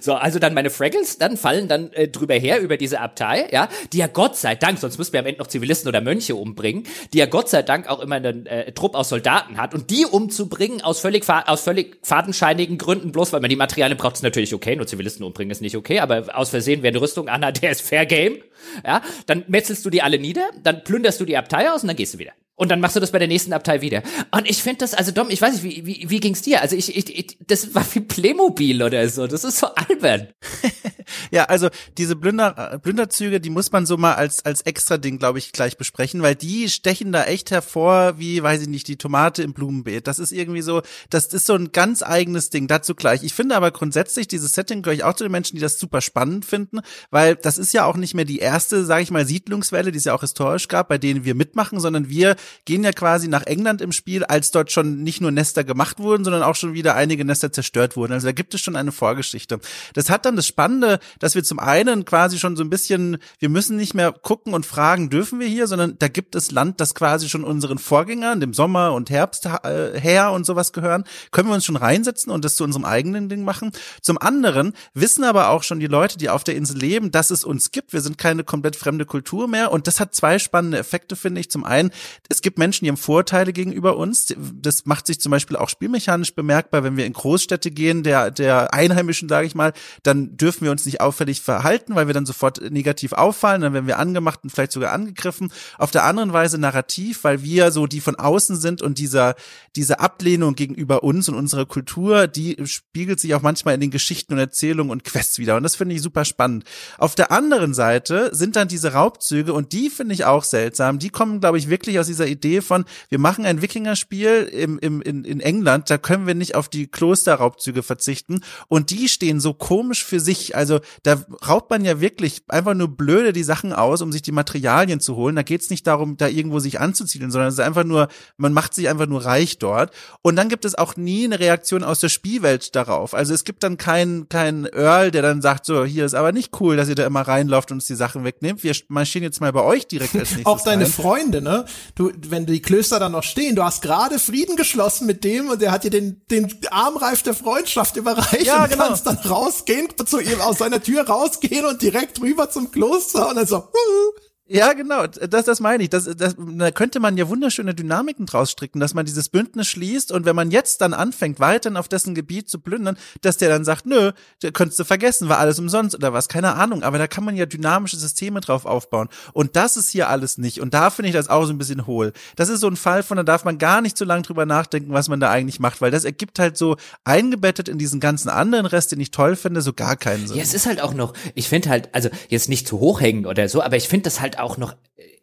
So, also dann meine Fraggles, dann fallen dann äh, drüber her über diese Abtei, ja, die ja Gott sei Dank, sonst müssten wir am Ende noch Zivilisten oder Mönche umbringen, die ja Gott sei Dank auch immer einen äh, Trupp aus Soldaten hat und die umzubringen aus völlig aus völlig fadenscheinigen Gründen, bloß weil man die Materialien braucht, ist natürlich okay, nur Zivilisten umbringen ist nicht okay, aber aus Versehen, wer eine Rüstung anhat, der ist Fair Game, ja, dann metzelst du die alle nieder, dann plünderst du die Abtei aus und dann gehst du wieder. Und dann machst du das bei der nächsten Abtei wieder. Und ich finde das, also Dom, ich weiß nicht, wie, wie, wie ging's dir? Also ich, ich, ich, das war wie Playmobil oder so. Das ist so albern. <laughs> Ja, also diese Blünder, Blünderzüge, die muss man so mal als, als extra Ding, glaube ich, gleich besprechen, weil die stechen da echt hervor, wie, weiß ich nicht, die Tomate im Blumenbeet. Das ist irgendwie so, das ist so ein ganz eigenes Ding, dazu gleich. Ich finde aber grundsätzlich dieses Setting gehöre ich auch zu den Menschen, die das super spannend finden, weil das ist ja auch nicht mehr die erste, sage ich mal, Siedlungswelle, die es ja auch historisch gab, bei denen wir mitmachen, sondern wir gehen ja quasi nach England im Spiel, als dort schon nicht nur Nester gemacht wurden, sondern auch schon wieder einige Nester zerstört wurden. Also da gibt es schon eine Vorgeschichte. Das hat dann das Spannende, dass wir zum einen quasi schon so ein bisschen, wir müssen nicht mehr gucken und fragen, dürfen wir hier, sondern da gibt es Land, das quasi schon unseren Vorgängern, dem Sommer und Herbst äh, her und sowas gehören, können wir uns schon reinsetzen und das zu unserem eigenen Ding machen. Zum anderen wissen aber auch schon die Leute, die auf der Insel leben, dass es uns gibt. Wir sind keine komplett fremde Kultur mehr und das hat zwei spannende Effekte, finde ich. Zum einen, es gibt Menschen, die haben Vorteile gegenüber uns. Das macht sich zum Beispiel auch spielmechanisch bemerkbar, wenn wir in Großstädte gehen, der, der Einheimischen, sage ich mal, dann dürfen wir uns nicht auffällig verhalten, weil wir dann sofort negativ auffallen, dann werden wir angemacht und vielleicht sogar angegriffen. Auf der anderen Weise narrativ, weil wir so die von außen sind und dieser, diese Ablehnung gegenüber uns und unserer Kultur, die spiegelt sich auch manchmal in den Geschichten und Erzählungen und Quests wieder. Und das finde ich super spannend. Auf der anderen Seite sind dann diese Raubzüge und die finde ich auch seltsam. Die kommen, glaube ich, wirklich aus dieser Idee von, wir machen ein Wikingerspiel im, im, in, in England, da können wir nicht auf die Klosterraubzüge verzichten. Und die stehen so komisch für sich. Also da raubt man ja wirklich einfach nur blöde die Sachen aus, um sich die Materialien zu holen. Da geht's nicht darum, da irgendwo sich anzusiedeln, sondern es ist einfach nur, man macht sich einfach nur reich dort. Und dann gibt es auch nie eine Reaktion aus der Spielwelt darauf. Also es gibt dann keinen keinen Earl, der dann sagt, so, hier ist aber nicht cool, dass ihr da immer reinlauft und uns die Sachen wegnehmt. Wir marschieren jetzt mal bei euch direkt als <laughs> nächstes Auch deine rein. Freunde, ne? Du, wenn die Klöster dann noch stehen, du hast gerade Frieden geschlossen mit dem und der hat dir den, den Armreif der Freundschaft überreicht Ja, und genau. kannst dann rausgehen, zu ihm aus seiner Tür rausgehen und direkt rüber zum Kloster und dann so, uh, Ja, genau, das, das meine ich. Das, das, da könnte man ja wunderschöne Dynamiken draus stricken, dass man dieses Bündnis schließt und wenn man jetzt dann anfängt, weiterhin auf dessen Gebiet zu plündern, dass der dann sagt, nö, könntest du vergessen, war alles umsonst oder was, keine Ahnung. Aber da kann man ja dynamische Systeme drauf aufbauen. Und das ist hier alles nicht. Und da finde ich das auch so ein bisschen hohl. Das ist so ein Fall von, da darf man gar nicht so lange drüber nachdenken, was man da eigentlich macht, weil das ergibt halt so eingebettet in diesen ganzen anderen Rest, den ich toll finde, so gar keinen Sinn. Ja, es ist halt auch noch, ich finde halt, also jetzt nicht zu hoch hängen oder so, aber ich finde das halt auch noch,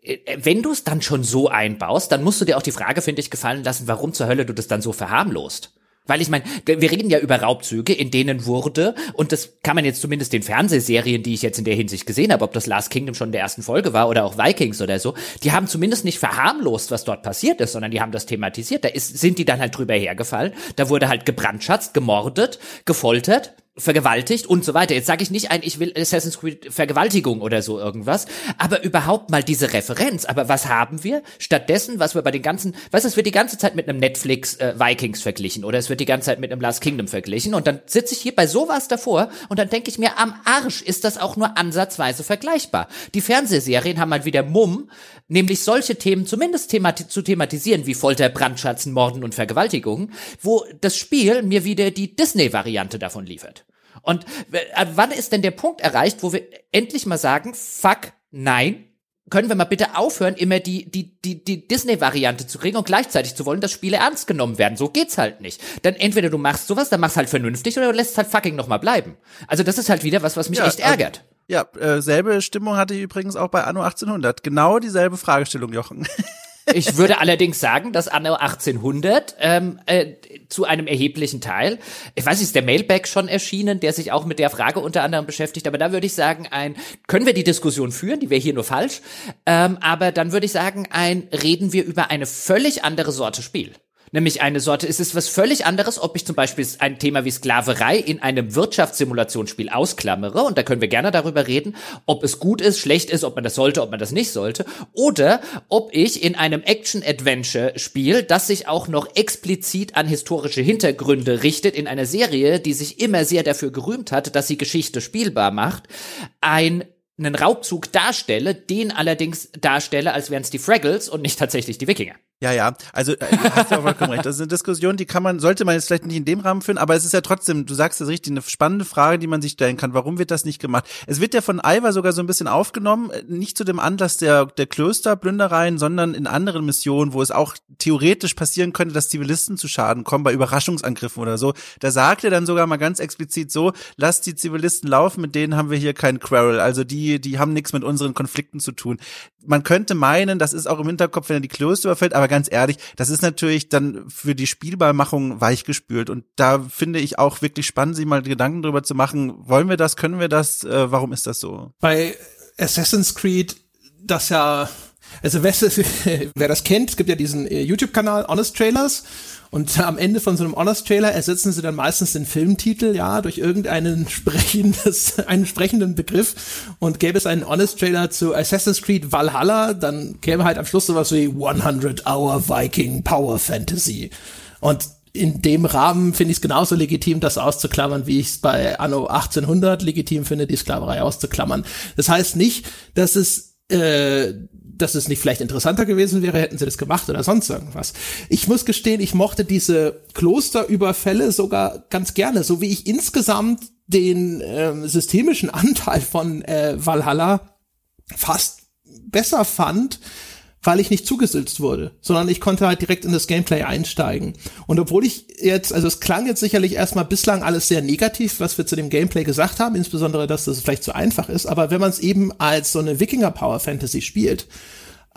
äh, wenn du es dann schon so einbaust, dann musst du dir auch die Frage, finde ich, gefallen lassen, warum zur Hölle du das dann so verharmlost. Weil ich meine, wir reden ja über Raubzüge, in denen wurde, und das kann man jetzt zumindest den Fernsehserien, die ich jetzt in der Hinsicht gesehen habe, ob das Last Kingdom schon in der ersten Folge war oder auch Vikings oder so, die haben zumindest nicht verharmlost, was dort passiert ist, sondern die haben das thematisiert. Da ist, sind die dann halt drüber hergefallen. Da wurde halt gebrandschatzt, gemordet, gefoltert, vergewaltigt und so weiter. Jetzt sage ich nicht ein, ich will Assassin's Creed Vergewaltigung oder so irgendwas, aber überhaupt mal diese Referenz. Aber was haben wir? Stattdessen, was wir bei den ganzen, was es wird die ganze Zeit mit einem Netflix äh, Vikings verglichen oder es wird die ganze Zeit mit einem Last Kingdom verglichen und dann sitze ich hier bei sowas davor und dann denke ich mir, am Arsch ist das auch nur ansatzweise vergleichbar. Die Fernsehserien haben mal wieder Mumm, nämlich solche Themen zumindest themati zu thematisieren wie Folter, Brandschatzen, Morden und Vergewaltigungen, wo das Spiel mir wieder die Disney-Variante davon liefert. Und äh, wann ist denn der Punkt erreicht, wo wir endlich mal sagen, fuck, nein, können wir mal bitte aufhören, immer die, die, die, die Disney-Variante zu kriegen und gleichzeitig zu wollen, dass Spiele ernst genommen werden. So geht's halt nicht. Dann entweder du machst sowas, dann machst halt vernünftig oder du lässt es halt fucking nochmal bleiben. Also das ist halt wieder was, was mich ja, echt ärgert. ja, äh, selbe Stimmung hatte ich übrigens auch bei Anno 1800. Genau dieselbe Fragestellung, Jochen. <laughs> Ich würde allerdings sagen, dass anno 1800 ähm, äh, zu einem erheblichen Teil, ich weiß nicht, ist der Mailback schon erschienen, der sich auch mit der Frage unter anderem beschäftigt, aber da würde ich sagen, ein, können wir die Diskussion führen, die wäre hier nur falsch, ähm, aber dann würde ich sagen, ein, reden wir über eine völlig andere Sorte Spiel nämlich eine Sorte, es ist was völlig anderes, ob ich zum Beispiel ein Thema wie Sklaverei in einem Wirtschaftssimulationsspiel ausklammere, und da können wir gerne darüber reden, ob es gut ist, schlecht ist, ob man das sollte, ob man das nicht sollte, oder ob ich in einem Action-Adventure-Spiel, das sich auch noch explizit an historische Hintergründe richtet, in einer Serie, die sich immer sehr dafür gerühmt hat, dass sie Geschichte spielbar macht, ein einen Raubzug darstelle, den allerdings darstelle, als wären es die Fraggles und nicht tatsächlich die Wikinger. Ja, ja, also äh, hast du auch vollkommen recht. Das ist eine Diskussion, die kann man, sollte man jetzt vielleicht nicht in dem Rahmen führen, aber es ist ja trotzdem, du sagst das richtig, eine spannende Frage, die man sich stellen kann. Warum wird das nicht gemacht? Es wird ja von Ivar sogar so ein bisschen aufgenommen, äh, nicht zu dem Anlass der, der Klösterplündereien, sondern in anderen Missionen, wo es auch theoretisch passieren könnte, dass Zivilisten zu Schaden kommen, bei Überraschungsangriffen oder so. Da sagt er dann sogar mal ganz explizit so, lasst die Zivilisten laufen, mit denen haben wir hier keinen Quarrel. Also die, die haben nichts mit unseren Konflikten zu tun. Man könnte meinen, das ist auch im Hinterkopf, wenn er die Klöster überfällt, aber ganz ehrlich, das ist natürlich dann für die Spielbarmachung weichgespült. Und da finde ich auch wirklich spannend, sich mal Gedanken drüber zu machen, wollen wir das, können wir das, äh, warum ist das so? Bei Assassin's Creed, das ja also <laughs> wer, das kennt, es gibt ja diesen äh, YouTube-Kanal Honest Trailers und <laughs> am Ende von so einem Honest-Trailer ersetzen sie dann meistens den Filmtitel, ja, durch irgendeinen <laughs> sprechendes, einen sprechenden Begriff. Und gäbe es einen Honest-Trailer zu Assassin's Creed Valhalla, dann käme halt am Schluss sowas wie 100 Hour Viking Power Fantasy. Und in dem Rahmen finde ich es genauso legitim, das auszuklammern, wie ich es bei Anno 1800 legitim finde, die Sklaverei auszuklammern. Das heißt nicht, dass es äh, dass es nicht vielleicht interessanter gewesen wäre, hätten sie das gemacht oder sonst irgendwas. Ich muss gestehen, ich mochte diese Klosterüberfälle sogar ganz gerne, so wie ich insgesamt den äh, systemischen <laughs> Anteil von äh, Valhalla fast besser fand, weil ich nicht zugesülzt wurde, sondern ich konnte halt direkt in das Gameplay einsteigen. Und obwohl ich jetzt, also es klang jetzt sicherlich erstmal bislang alles sehr negativ, was wir zu dem Gameplay gesagt haben, insbesondere, dass das vielleicht zu einfach ist, aber wenn man es eben als so eine Wikinger Power Fantasy spielt,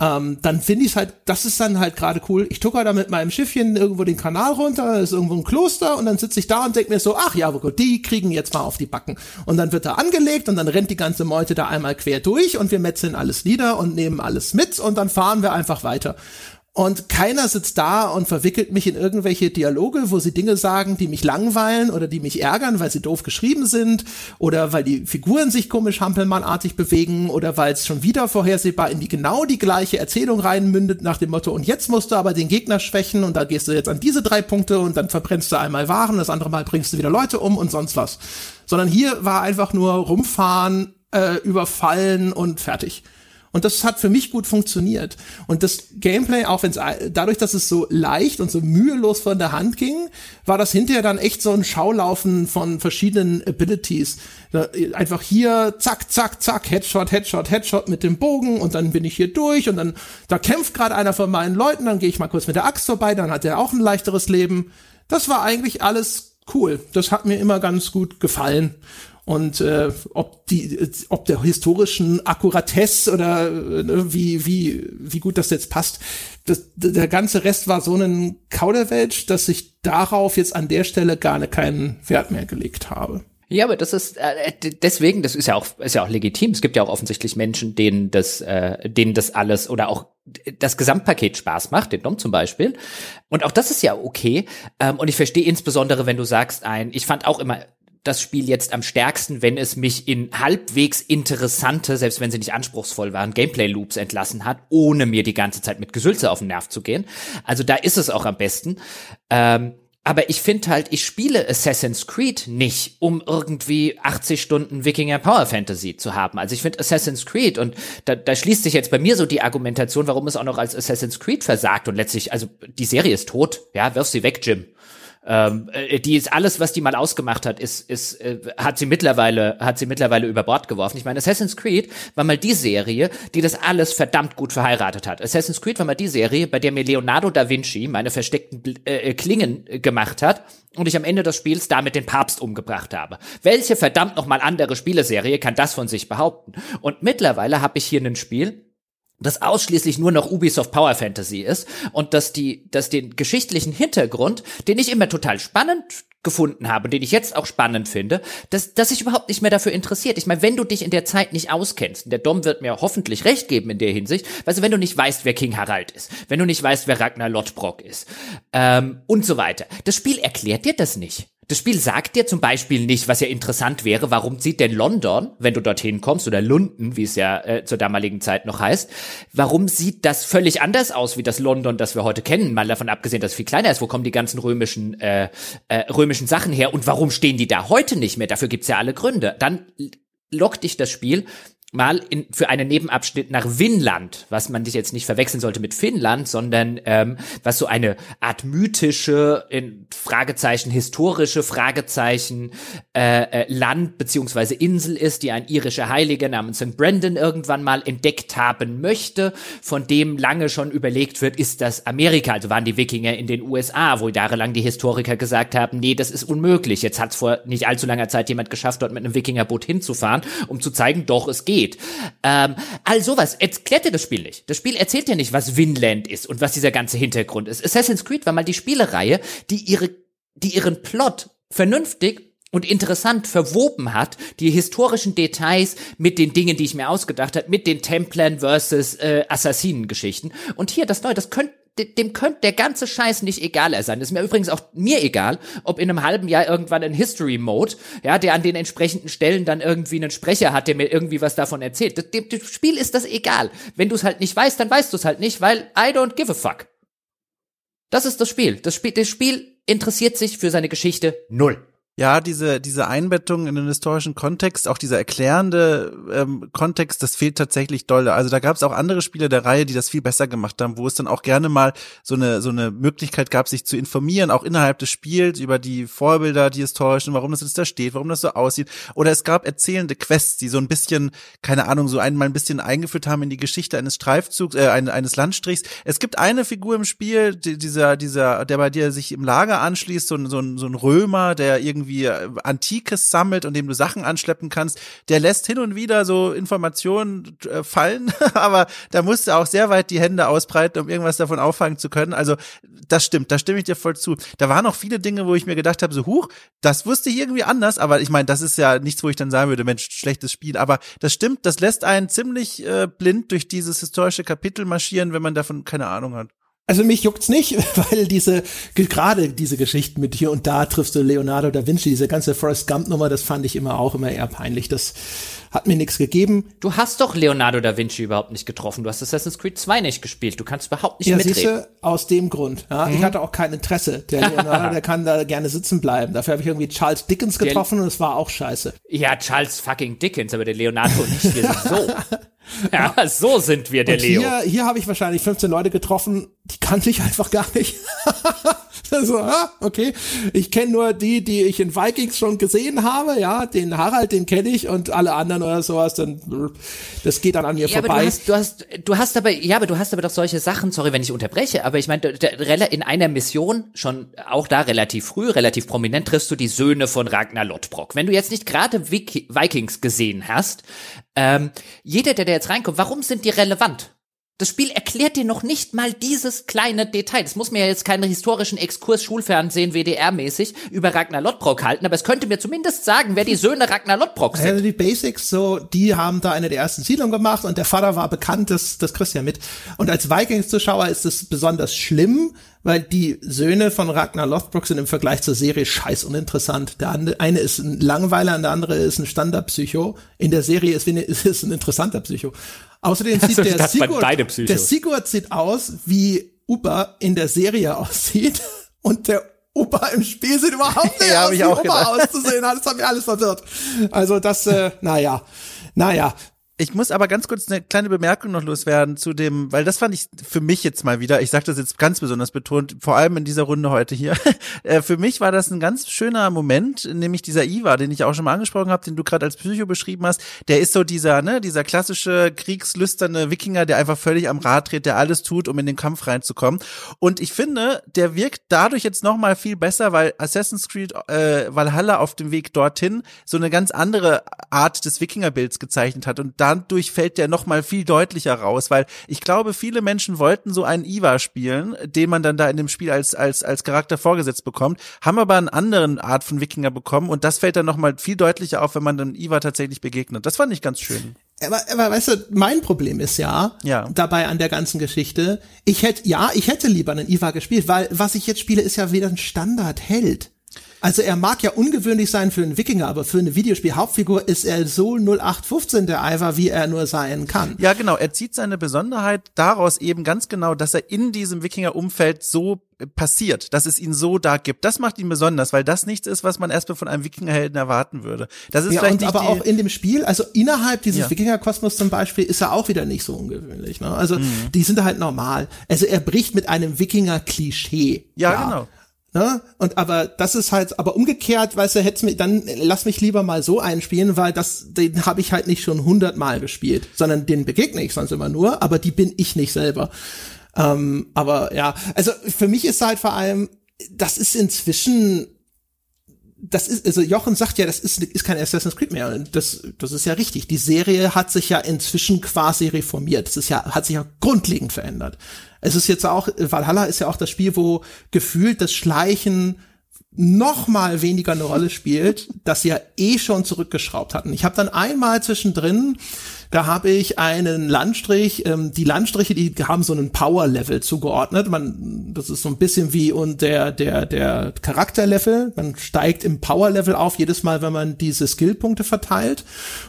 ähm, dann finde ich halt, das ist dann halt gerade cool. Ich tucker da mit meinem Schiffchen irgendwo den Kanal runter, ist irgendwo ein Kloster und dann sitze ich da und denke mir so, ach ja, die kriegen jetzt mal auf die Backen. Und dann wird da angelegt und dann rennt die ganze Meute da einmal quer durch und wir metzeln alles nieder und nehmen alles mit und dann fahren wir einfach weiter. Und keiner sitzt da und verwickelt mich in irgendwelche Dialoge, wo sie Dinge sagen, die mich langweilen oder die mich ärgern, weil sie doof geschrieben sind oder weil die Figuren sich komisch hampelmannartig bewegen oder weil es schon wieder vorhersehbar in die genau die gleiche Erzählung reinmündet nach dem Motto, und jetzt musst du aber den Gegner schwächen und da gehst du jetzt an diese drei Punkte und dann verbrennst du einmal Waren, das andere Mal bringst du wieder Leute um und sonst was. Sondern hier war einfach nur rumfahren, äh, überfallen und fertig. Und das hat für mich gut funktioniert. Und das Gameplay, auch wenn es dadurch, dass es so leicht und so mühelos von der Hand ging, war das hinterher dann echt so ein Schaulaufen von verschiedenen Abilities. Einfach hier, zack, zack, zack, Headshot, Headshot, Headshot mit dem Bogen und dann bin ich hier durch und dann, da kämpft gerade einer von meinen Leuten, dann gehe ich mal kurz mit der Axt vorbei, dann hat er auch ein leichteres Leben. Das war eigentlich alles cool. Das hat mir immer ganz gut gefallen und äh, ob die ob der historischen Akkuratesse oder äh, wie wie wie gut das jetzt passt das, der ganze Rest war so ein Kauderwelsch dass ich darauf jetzt an der Stelle gar ne keinen Wert mehr gelegt habe ja, aber das ist äh, deswegen, das ist ja auch ist ja auch legitim. Es gibt ja auch offensichtlich Menschen, denen das, äh, denen das alles oder auch das Gesamtpaket Spaß macht, den Dom zum Beispiel. Und auch das ist ja okay. Ähm, und ich verstehe insbesondere, wenn du sagst, ein, ich fand auch immer das Spiel jetzt am stärksten, wenn es mich in halbwegs interessante, selbst wenn sie nicht anspruchsvoll waren, Gameplay-Loops entlassen hat, ohne mir die ganze Zeit mit Gesülze auf den Nerv zu gehen. Also da ist es auch am besten. Ähm, aber ich finde halt, ich spiele Assassin's Creed nicht, um irgendwie 80 Stunden Wikinger Power Fantasy zu haben. Also ich finde Assassin's Creed und da, da schließt sich jetzt bei mir so die Argumentation, warum es auch noch als Assassin's Creed versagt und letztlich, also die Serie ist tot, ja, wirf sie weg, Jim. Ähm, äh, die ist alles, was die mal ausgemacht hat, ist, ist, äh, hat sie mittlerweile, hat sie mittlerweile über Bord geworfen. Ich meine, Assassin's Creed war mal die Serie, die das alles verdammt gut verheiratet hat. Assassin's Creed war mal die Serie, bei der mir Leonardo da Vinci meine versteckten äh, äh Klingen gemacht hat und ich am Ende des Spiels damit den Papst umgebracht habe. Welche verdammt noch mal andere Spieleserie kann das von sich behaupten? Und mittlerweile habe ich hier ein Spiel, das ausschließlich nur noch Ubisoft Power Fantasy ist und dass die, dass den geschichtlichen Hintergrund, den ich immer total spannend gefunden habe, den ich jetzt auch spannend finde, dass, dass sich überhaupt nicht mehr dafür interessiert. Ich meine, wenn du dich in der Zeit nicht auskennst, der Dom wird mir hoffentlich recht geben in der Hinsicht, weißt du, wenn du nicht weißt, wer King Harald ist, wenn du nicht weißt, wer Ragnar Lothbrok ist, ähm, und so weiter. Das Spiel erklärt dir das nicht. Das Spiel sagt dir zum Beispiel nicht, was ja interessant wäre, warum sieht denn London, wenn du dorthin kommst, oder London, wie es ja äh, zur damaligen Zeit noch heißt, warum sieht das völlig anders aus wie das London, das wir heute kennen, mal davon abgesehen, dass es viel kleiner ist, wo kommen die ganzen römischen, äh, äh, römischen Sachen her und warum stehen die da heute nicht mehr? Dafür gibt's ja alle Gründe. Dann lockt dich das Spiel mal in, für einen Nebenabschnitt nach Winland, was man sich jetzt nicht verwechseln sollte mit Finnland, sondern ähm, was so eine Art mythische, in Fragezeichen historische Fragezeichen äh, äh, Land beziehungsweise Insel ist, die ein irischer Heiliger namens St. Brendan irgendwann mal entdeckt haben möchte, von dem lange schon überlegt wird, ist das Amerika, also waren die Wikinger in den USA, wo jahrelang die Historiker gesagt haben, nee, das ist unmöglich. Jetzt hat es vor nicht allzu langer Zeit jemand geschafft, dort mit einem Wikingerboot hinzufahren, um zu zeigen, doch, es geht geht. Ähm, all sowas erklärt dir das Spiel nicht. Das Spiel erzählt dir nicht, was Winland ist und was dieser ganze Hintergrund ist. Assassin's Creed war mal die Spielereihe, die ihre, die ihren Plot vernünftig und interessant verwoben hat, die historischen Details mit den Dingen, die ich mir ausgedacht habe, mit den Templern versus äh, Assassinengeschichten. Und hier das Neue, das könnte dem könnte der ganze Scheiß nicht egal sein. Ist mir übrigens auch mir egal, ob in einem halben Jahr irgendwann ein History Mode, ja, der an den entsprechenden Stellen dann irgendwie einen Sprecher hat, der mir irgendwie was davon erzählt. Dem, dem Spiel ist das egal. Wenn du es halt nicht weißt, dann weißt du es halt nicht, weil I don't give a fuck. Das ist das Spiel. Das Spiel, das Spiel interessiert sich für seine Geschichte null. Ja, diese, diese Einbettung in den historischen Kontext, auch dieser erklärende ähm, Kontext, das fehlt tatsächlich doll. Also da gab es auch andere Spiele der Reihe, die das viel besser gemacht haben, wo es dann auch gerne mal so eine, so eine Möglichkeit gab, sich zu informieren, auch innerhalb des Spiels über die Vorbilder, die historischen, warum das jetzt da steht, warum das so aussieht. Oder es gab erzählende Quests, die so ein bisschen, keine Ahnung, so einmal ein bisschen eingeführt haben in die Geschichte eines Streifzugs, äh, eines Landstrichs. Es gibt eine Figur im Spiel, die, dieser, dieser, der bei dir sich im Lager anschließt, so ein, so ein, so ein Römer, der irgendwie irgendwie äh, Antikes sammelt und dem du Sachen anschleppen kannst, der lässt hin und wieder so Informationen äh, fallen, <laughs> aber da musst du auch sehr weit die Hände ausbreiten, um irgendwas davon auffangen zu können. Also das stimmt, da stimme ich dir voll zu. Da waren auch viele Dinge, wo ich mir gedacht habe, so huch, das wusste ich irgendwie anders, aber ich meine, das ist ja nichts, wo ich dann sagen würde, Mensch, schlechtes Spiel, aber das stimmt, das lässt einen ziemlich äh, blind durch dieses historische Kapitel marschieren, wenn man davon keine Ahnung hat. Also mich juckt's nicht, <laughs> weil diese, gerade diese Geschichten mit hier und da triffst du Leonardo da Vinci, diese ganze Forrest Gump Nummer, das fand ich immer auch immer eher peinlich. Das hat mir nichts gegeben. Du hast doch Leonardo da Vinci überhaupt nicht getroffen. Du hast Assassin's Creed 2 nicht gespielt. Du kannst überhaupt nicht ja, mitreden. Siehste, aus dem Grund. Ja, mhm. Ich hatte auch kein Interesse. Der Leonardo, der kann da gerne sitzen bleiben. Dafür habe ich irgendwie Charles Dickens getroffen der, und es war auch scheiße. Ja, Charles fucking Dickens, aber der Leonardo nicht. Wir sind so. <laughs> Ja, so sind wir, der und Leo. Hier, hier habe ich wahrscheinlich 15 Leute getroffen, die kannte ich einfach gar nicht. <laughs> so, ah, okay. Ich kenne nur die, die ich in Vikings schon gesehen habe, ja, den Harald, den kenne ich und alle anderen oder sowas, dann das geht dann an mir ja, vorbei. Aber du hast, du hast, du hast aber, ja, aber du hast aber doch solche Sachen, sorry, wenn ich unterbreche, aber ich meine, in einer Mission, schon auch da relativ früh, relativ prominent, triffst du die Söhne von Ragnar Lothbrok. Wenn du jetzt nicht gerade Vikings gesehen hast, ähm, jeder, der da jetzt reinkommt, warum sind die relevant? Das Spiel erklärt dir noch nicht mal dieses kleine Detail. Das muss mir ja jetzt keinen historischen Exkurs Schulfernsehen WDR-mäßig über Ragnar Lodbrok halten, aber es könnte mir zumindest sagen, wer die Söhne Ragnar Lodbrok sind. Also die Basics, so, die haben da eine der ersten Siedlungen gemacht und der Vater war bekannt, das, das kriegst du ja mit. Und als Vikings-Zuschauer ist es besonders schlimm, weil die Söhne von Ragnar Lothbrok sind im Vergleich zur Serie scheiß uninteressant. Der eine ist ein Langweiler und der andere ist ein Standardpsycho. In der Serie ist, ist es ein interessanter Psycho. Außerdem sieht also, der, Sigurd, der Sigurd sieht aus, wie Uber in der Serie aussieht. <laughs> Und der Opa im Spiel sieht überhaupt <laughs> nicht ja, aus, wie Opa gedacht. auszusehen Das hat mir alles verwirrt. Also das, äh, naja, naja, ich muss aber ganz kurz eine kleine Bemerkung noch loswerden zu dem, weil das fand ich für mich jetzt mal wieder, ich sage das jetzt ganz besonders betont, vor allem in dieser Runde heute hier. <laughs> Äh, für mich war das ein ganz schöner Moment, nämlich dieser Iva, den ich auch schon mal angesprochen habe, den du gerade als Psycho beschrieben hast. Der ist so dieser, ne, dieser klassische kriegslüsterne Wikinger, der einfach völlig am Rad dreht, der alles tut, um in den Kampf reinzukommen. Und ich finde, der wirkt dadurch jetzt noch mal viel besser, weil Assassin's Creed äh, Valhalla auf dem Weg dorthin so eine ganz andere Art des Wikingerbilds gezeichnet hat und dadurch fällt der noch mal viel deutlicher raus, weil ich glaube, viele Menschen wollten so einen Iva spielen, den man dann da in dem Spiel als als als Charakter vorgesetzt bekommt, haben aber einen anderen Art von Wikinger bekommen und das fällt dann noch mal viel deutlicher auf, wenn man dann Iva tatsächlich begegnet. Das fand ich ganz schön. Aber, aber weißt du, mein Problem ist ja, ja, dabei an der ganzen Geschichte, ich hätte, ja, ich hätte lieber einen Iva gespielt, weil was ich jetzt spiele, ist ja wieder ein Standardheld. Also er mag ja ungewöhnlich sein für einen Wikinger, aber für eine Videospiel-Hauptfigur ist er so 0815 der Ivar, wie er nur sein kann. Ja, genau. Er zieht seine Besonderheit daraus eben ganz genau, dass er in diesem Wikinger-Umfeld so passiert, dass es ihn so da gibt. Das macht ihn besonders, weil das nichts ist, was man erstmal von einem Wikingerhelden erwarten würde. Das ist ja, vielleicht nicht aber auch in dem Spiel, also innerhalb dieses ja. Wikingerkosmos zum Beispiel, ist er auch wieder nicht so ungewöhnlich. Ne? Also mhm. die sind halt normal. Also er bricht mit einem Wikinger-Klischee. Ja, ja, genau. Ne? Und aber das ist halt, aber umgekehrt, weißt du, hätt's mir, dann lass mich lieber mal so einspielen, weil das, den habe ich halt nicht schon hundertmal gespielt, sondern den begegne ich sonst immer nur, aber die bin ich nicht selber. Ähm, aber ja, also für mich ist halt vor allem, das ist inzwischen das ist, also Jochen sagt ja, das ist, ist kein Assassin's Creed mehr. Das, das ist ja richtig. Die Serie hat sich ja inzwischen quasi reformiert. Es ist ja, hat sich ja grundlegend verändert. Es ist jetzt auch, Valhalla ist ja auch das Spiel, wo gefühlt das Schleichen noch mal weniger eine Rolle spielt, dass sie ja eh schon zurückgeschraubt hatten. Ich habe dann einmal zwischendrin, da habe ich einen Landstrich, ähm, die Landstriche, die haben so einen Power-Level zugeordnet. Man, das ist so ein bisschen wie und der der der Charakterlevel. Man steigt im Power-Level auf jedes Mal, wenn man diese Skillpunkte verteilt.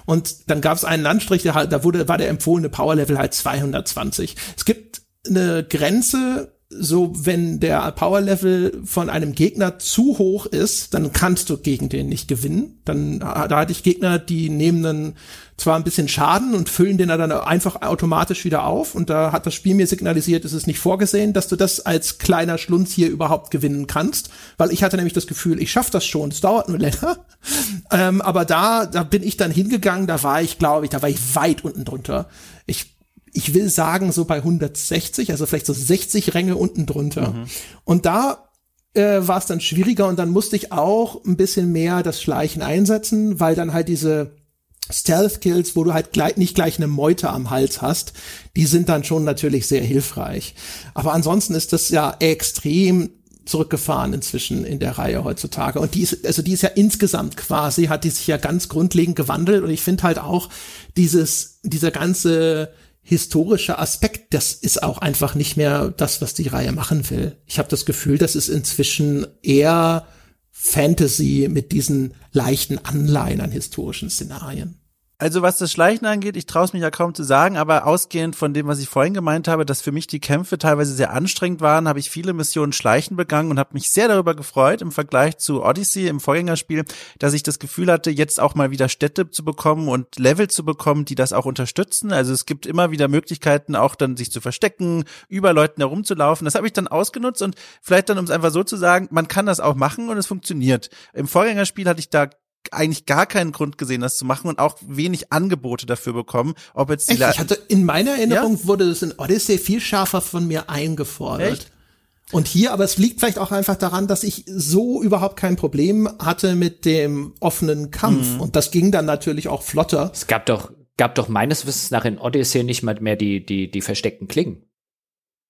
Und dann gab es einen Landstrich, der, da wurde war der empfohlene Power-Level halt 220. Es gibt eine Grenze, so wenn der Power Level von einem Gegner zu hoch ist, dann kannst du gegen den nicht gewinnen. Dann da hatte ich Gegner, die nehmen dann zwar ein bisschen Schaden und füllen den dann einfach automatisch wieder auf und da hat das Spiel mir signalisiert, es ist nicht vorgesehen, dass du das als kleiner Schlunz hier überhaupt gewinnen kannst, weil ich hatte nämlich das Gefühl, ich schaff das schon, es dauert nur länger. <laughs> ähm, aber da da bin ich dann hingegangen, da war ich, glaube ich, da war ich weit unten drunter. Ich ich will sagen, so bei 160, also vielleicht so 60 Ränge unten drunter. Mhm. Und da äh, war es dann schwieriger und dann musste ich auch ein bisschen mehr das Schleichen einsetzen, weil dann halt diese Stealth-Kills, wo du halt gleich, nicht gleich eine Meute am Hals hast, die sind dann schon natürlich sehr hilfreich. Aber ansonsten ist das ja extrem zurückgefahren inzwischen in der Reihe heutzutage. Und die ist, also die ist ja insgesamt quasi, hat die sich ja ganz grundlegend gewandelt. Und ich finde halt auch dieses, dieser ganze historische Aspekt, das ist auch einfach nicht mehr das, was die Reihe machen will. Ich habe das Gefühl, das ist inzwischen eher Fantasy mit diesen leichten Anleihen an historischen Szenarien. Also was das Schleichen angeht, ich traue es mich ja kaum zu sagen, aber ausgehend von dem, was ich vorhin gemeint habe, dass für mich die Kämpfe teilweise sehr anstrengend waren, habe ich viele Missionen Schleichen begangen und habe mich sehr darüber gefreut im Vergleich zu Odyssey im Vorgängerspiel, dass ich das Gefühl hatte, jetzt auch mal wieder Städte zu bekommen und Level zu bekommen, die das auch unterstützen. Also es gibt immer wieder Möglichkeiten, auch dann sich zu verstecken, über Leuten herumzulaufen. Das habe ich dann ausgenutzt und vielleicht dann, um es einfach so zu sagen, man kann das auch machen und es funktioniert. Im Vorgängerspiel hatte ich da eigentlich gar keinen Grund gesehen, das zu machen und auch wenig Angebote dafür bekommen. Ob jetzt Echt? ich hatte in meiner Erinnerung ja? wurde das in Odyssey viel schärfer von mir eingefordert. Echt? Und hier, aber es liegt vielleicht auch einfach daran, dass ich so überhaupt kein Problem hatte mit dem offenen Kampf. Mhm. Und das ging dann natürlich auch flotter. Es gab doch gab doch meines Wissens nach in Odyssey nicht mal mehr die, die, die versteckten Klingen.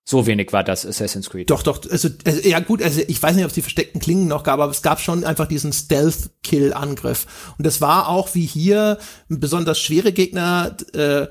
So wenig war das Assassin's Creed. Doch, doch, also, also ja gut, also ich weiß nicht, ob es die versteckten Klingen noch gab, aber es gab schon einfach diesen Stealth-Kill-Angriff. Und das war auch wie hier besonders schwere Gegner, äh,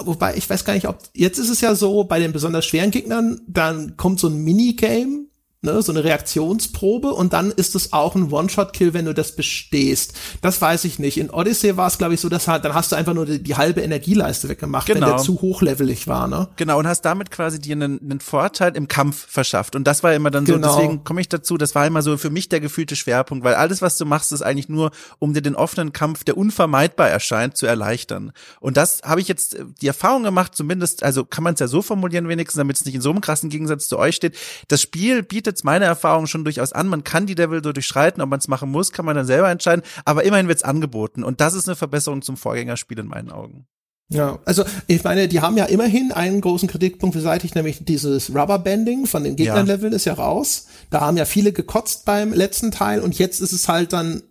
wobei ich weiß gar nicht, ob jetzt ist es ja so, bei den besonders schweren Gegnern, dann kommt so ein Minigame, ne, so eine Reaktionsprobe und dann ist es auch ein One-Shot-Kill, wenn du das bestehst. Das weiß ich nicht. In Odyssey war es, glaube ich, so, dass halt, dann hast du einfach nur die, die halbe Energieleiste weggemacht, Genau. wenn der zu hochlevelig war, ne? Genau, und hast damit quasi dir einen, einen Vorteil im Kampf verschafft. Und das war immer dann so, Genau. deswegen komme ich dazu, das war immer so für mich der gefühlte Schwerpunkt, weil alles, was du machst, ist eigentlich nur, um dir den offenen Kampf, der unvermeidbar erscheint, zu erleichtern. Und das habe ich jetzt äh, die Erfahrung gemacht, zumindest, also kann man es ja so formulieren wenigstens, damit es nicht in so einem krassen Gegensatz zu euch steht. Das Spiel bietet meiner Erfahrung schon durchaus an, man kann die Devil so durchschreiten, ob man es machen muss, kann man dann selber entscheiden, aber immerhin wird's angeboten. Und das ist eine Verbesserung zum Vorgängerspiel in meinen Augen. Ja, also ich meine, die haben ja immerhin einen großen Kritikpunkt beseitigt, nämlich dieses Rubberbanding von den Gegnerleveln ist ja raus. Da haben ja viele gekotzt beim letzten Teil und jetzt ist es halt dann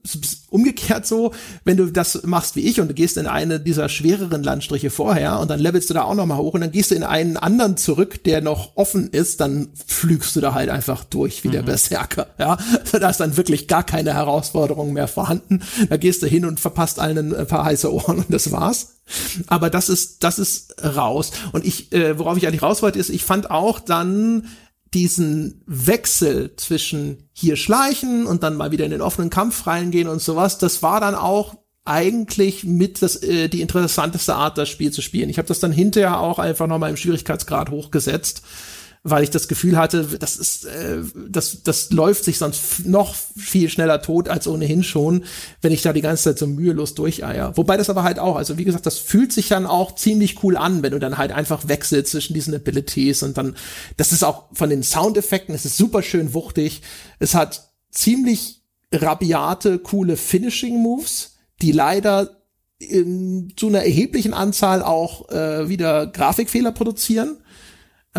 umgekehrt so, wenn du das machst wie ich und du gehst in eine dieser schwereren Landstriche vorher und dann levelst du da auch noch mal hoch und dann gehst du in einen anderen zurück, der noch offen ist, dann flügst du da halt einfach durch wie der Berserker, ja. <laughs> Da ist dann wirklich gar keine Herausforderung mehr vorhanden. Da gehst du hin und verpasst allen ein paar heiße Ohren und das war's. Aber das ist, das ist raus. Und ich, äh, worauf ich eigentlich raus wollte, ist, ich fand auch dann diesen Wechsel zwischen hier schleichen und dann mal wieder in den offenen Kampf reingehen und sowas, das war dann auch eigentlich mit das, äh, die interessanteste Art, das Spiel zu spielen. Ich habe das dann hinterher auch einfach nochmal im Schwierigkeitsgrad hochgesetzt, weil ich das Gefühl hatte, das ist, äh, das, das läuft sich sonst noch viel schneller tot als ohnehin schon, wenn ich da die ganze Zeit so mühelos durcheier. Wobei das aber halt auch, also wie gesagt, das fühlt sich dann auch ziemlich cool an, wenn du dann halt einfach wechselst zwischen diesen Abilities und dann, das ist auch von den Soundeffekten, es ist super schön wuchtig, es hat ziemlich rabiate, coole Finishing-Moves, die leider in, zu einer erheblichen Anzahl auch äh, wieder Grafikfehler produzieren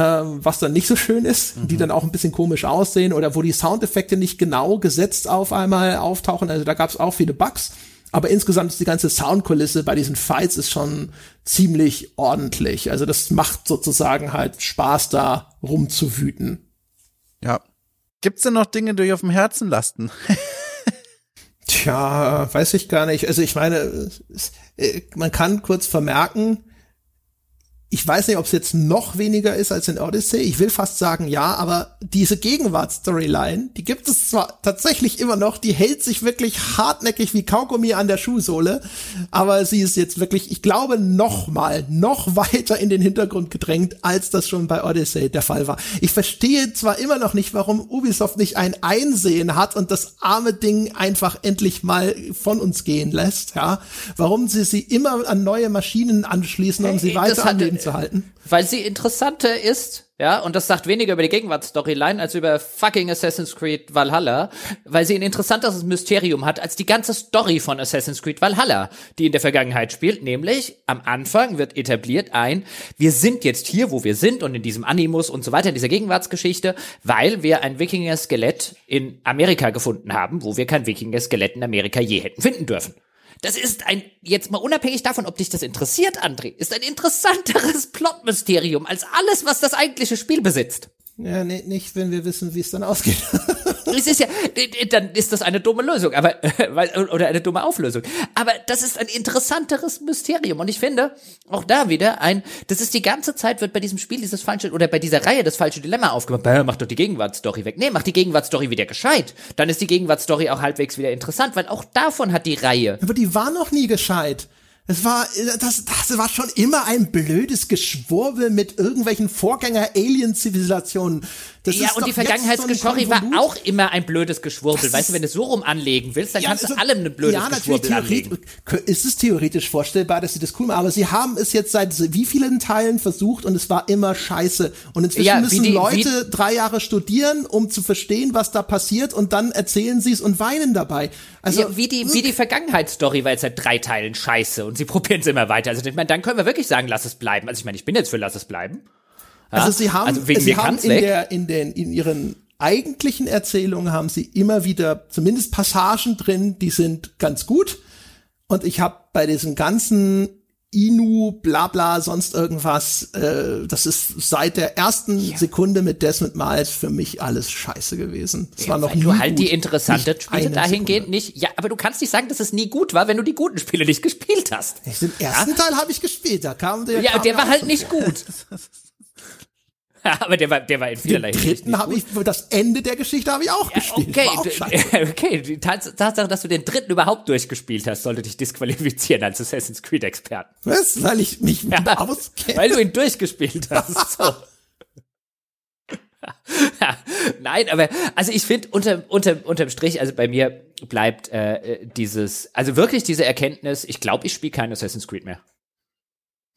was dann nicht so schön ist, die dann auch ein bisschen komisch aussehen oder wo die Soundeffekte nicht genau gesetzt auf einmal auftauchen. Also da gab es auch viele Bugs. Aber insgesamt ist die ganze Soundkulisse bei diesen Fights ist schon ziemlich ordentlich. Also das macht sozusagen halt Spaß, da rumzuwüten. Ja. Gibt's denn noch Dinge, die euch auf dem Herzen lasten? Tja, weiß ich gar nicht. Also ich meine, äh, man kann kurz vermerken, ich weiß nicht, ob es jetzt noch weniger ist als in Odyssey. Ich will fast sagen ja, aber diese Gegenwartsstoryline, die gibt es zwar tatsächlich immer noch, die hält sich wirklich hartnäckig wie Kaugummi an der Schuhsohle, aber sie ist jetzt wirklich, ich glaube, noch mal, noch <laughs> weiter in den Hintergrund gedrängt, als das schon bei Odyssey der Fall war. Ich verstehe zwar immer noch nicht, warum Ubisoft nicht ein Einsehen hat und das arme Ding einfach endlich mal von uns gehen lässt, ja. Warum sie sie immer an neue Maschinen anschließen, um sie weiter das am Leben zu halten. Weil sie interessanter ist, ja, und das sagt weniger über die Gegenwartsstoryline als über fucking Assassin's Creed Valhalla, weil sie ein interessanteres Mysterium hat als die ganze Story von Assassin's Creed Valhalla, die in der Vergangenheit spielt, nämlich am Anfang wird etabliert ein, wir sind jetzt hier, wo wir sind und in diesem Animus und so weiter, in dieser Gegenwartsgeschichte, weil wir ein Wikinger-Skelett in Amerika gefunden haben, wo wir kein Wikinger-Skelett in Amerika je hätten finden dürfen. Das ist ein, jetzt mal unabhängig davon, ob dich das interessiert, André, ist ein interessanteres <laughs> Plotmysterium als alles, was das eigentliche Spiel besitzt. Ja, nee, nicht, wenn wir wissen, wie es dann ausgeht. <laughs> Es ist ja, dann ist das eine dumme Lösung, aber, äh, oder eine dumme Auflösung. Aber das ist ein interessanteres Mysterium. Und ich finde, auch da wieder ein, das ist die ganze Zeit wird bei diesem Spiel dieses falsche, oder bei dieser Reihe das falsche Dilemma aufgemacht. Bäh, Mach doch die Gegenwartsstory weg. Nee, mach die Gegenwartsstory wieder gescheit. Dann ist die Gegenwartsstory auch halbwegs wieder interessant, weil auch davon hat die Reihe Aber die war noch nie gescheit. Es war, das, das war schon immer ein blödes Geschwurbel mit irgendwelchen Vorgänger-Alien-Zivilisationen. Das ja, und die Vergangenheitsgeschorri war auch immer ein blödes Geschwurbel. Weißt du, wenn du es so rum anlegen willst, dann kannst also- du allem ein blödes ja, natürlich Geschwurbel anlegen. ist es theoretisch vorstellbar, dass sie das cool machen, aber sie haben es jetzt seit wie vielen Teilen versucht und es war immer scheiße. Und inzwischen Ja, müssen die- Leute drei Jahre studieren, um zu verstehen, was da passiert und dann erzählen sie es und weinen dabei. Also ja, wie die, wie die Vergangenheitsstory war jetzt seit drei Teilen scheiße und sie <laughs> probieren es immer weiter. Also ich meine, dann können wir wirklich sagen, lass es bleiben. Also ich meine, ich bin jetzt für lass es bleiben. Ja? Also sie haben, also wegen sie haben in, der, in, den, in ihren eigentlichen Erzählungen haben sie immer wieder zumindest Passagen drin, die sind ganz gut. Und ich habe bei diesen ganzen Inu, bla bla, sonst irgendwas. Äh, das ist seit der ersten ja. Sekunde mit Desmond Miles für mich alles scheiße gewesen. Es ja, war noch nie du halt gut. die interessante nicht Spiele dahingehend nicht. Ja, aber du kannst nicht sagen, dass es nie gut war, wenn du die guten Spiele nicht gespielt hast. Den ersten ja? Teil habe ich gespielt, da kam der. Ja, kam der war halt nicht gut. <laughs> <laughs> aber der war, der war in vielerlei Den dritten habe ich, das Ende der Geschichte habe ich auch ja, gespielt. Okay, auch <laughs> okay. Die Tatsache, dass du den dritten überhaupt durchgespielt hast, sollte dich disqualifizieren als Assassin's Creed Experten. Was? Weil ich mich ja, <laughs> auskenne. Weil du ihn durchgespielt hast. So. Nein, aber also ich finde unter unter unterm Strich, also bei mir bleibt äh, dieses, also wirklich diese Erkenntnis, ich glaube, ich spiele kein Assassin's Creed mehr.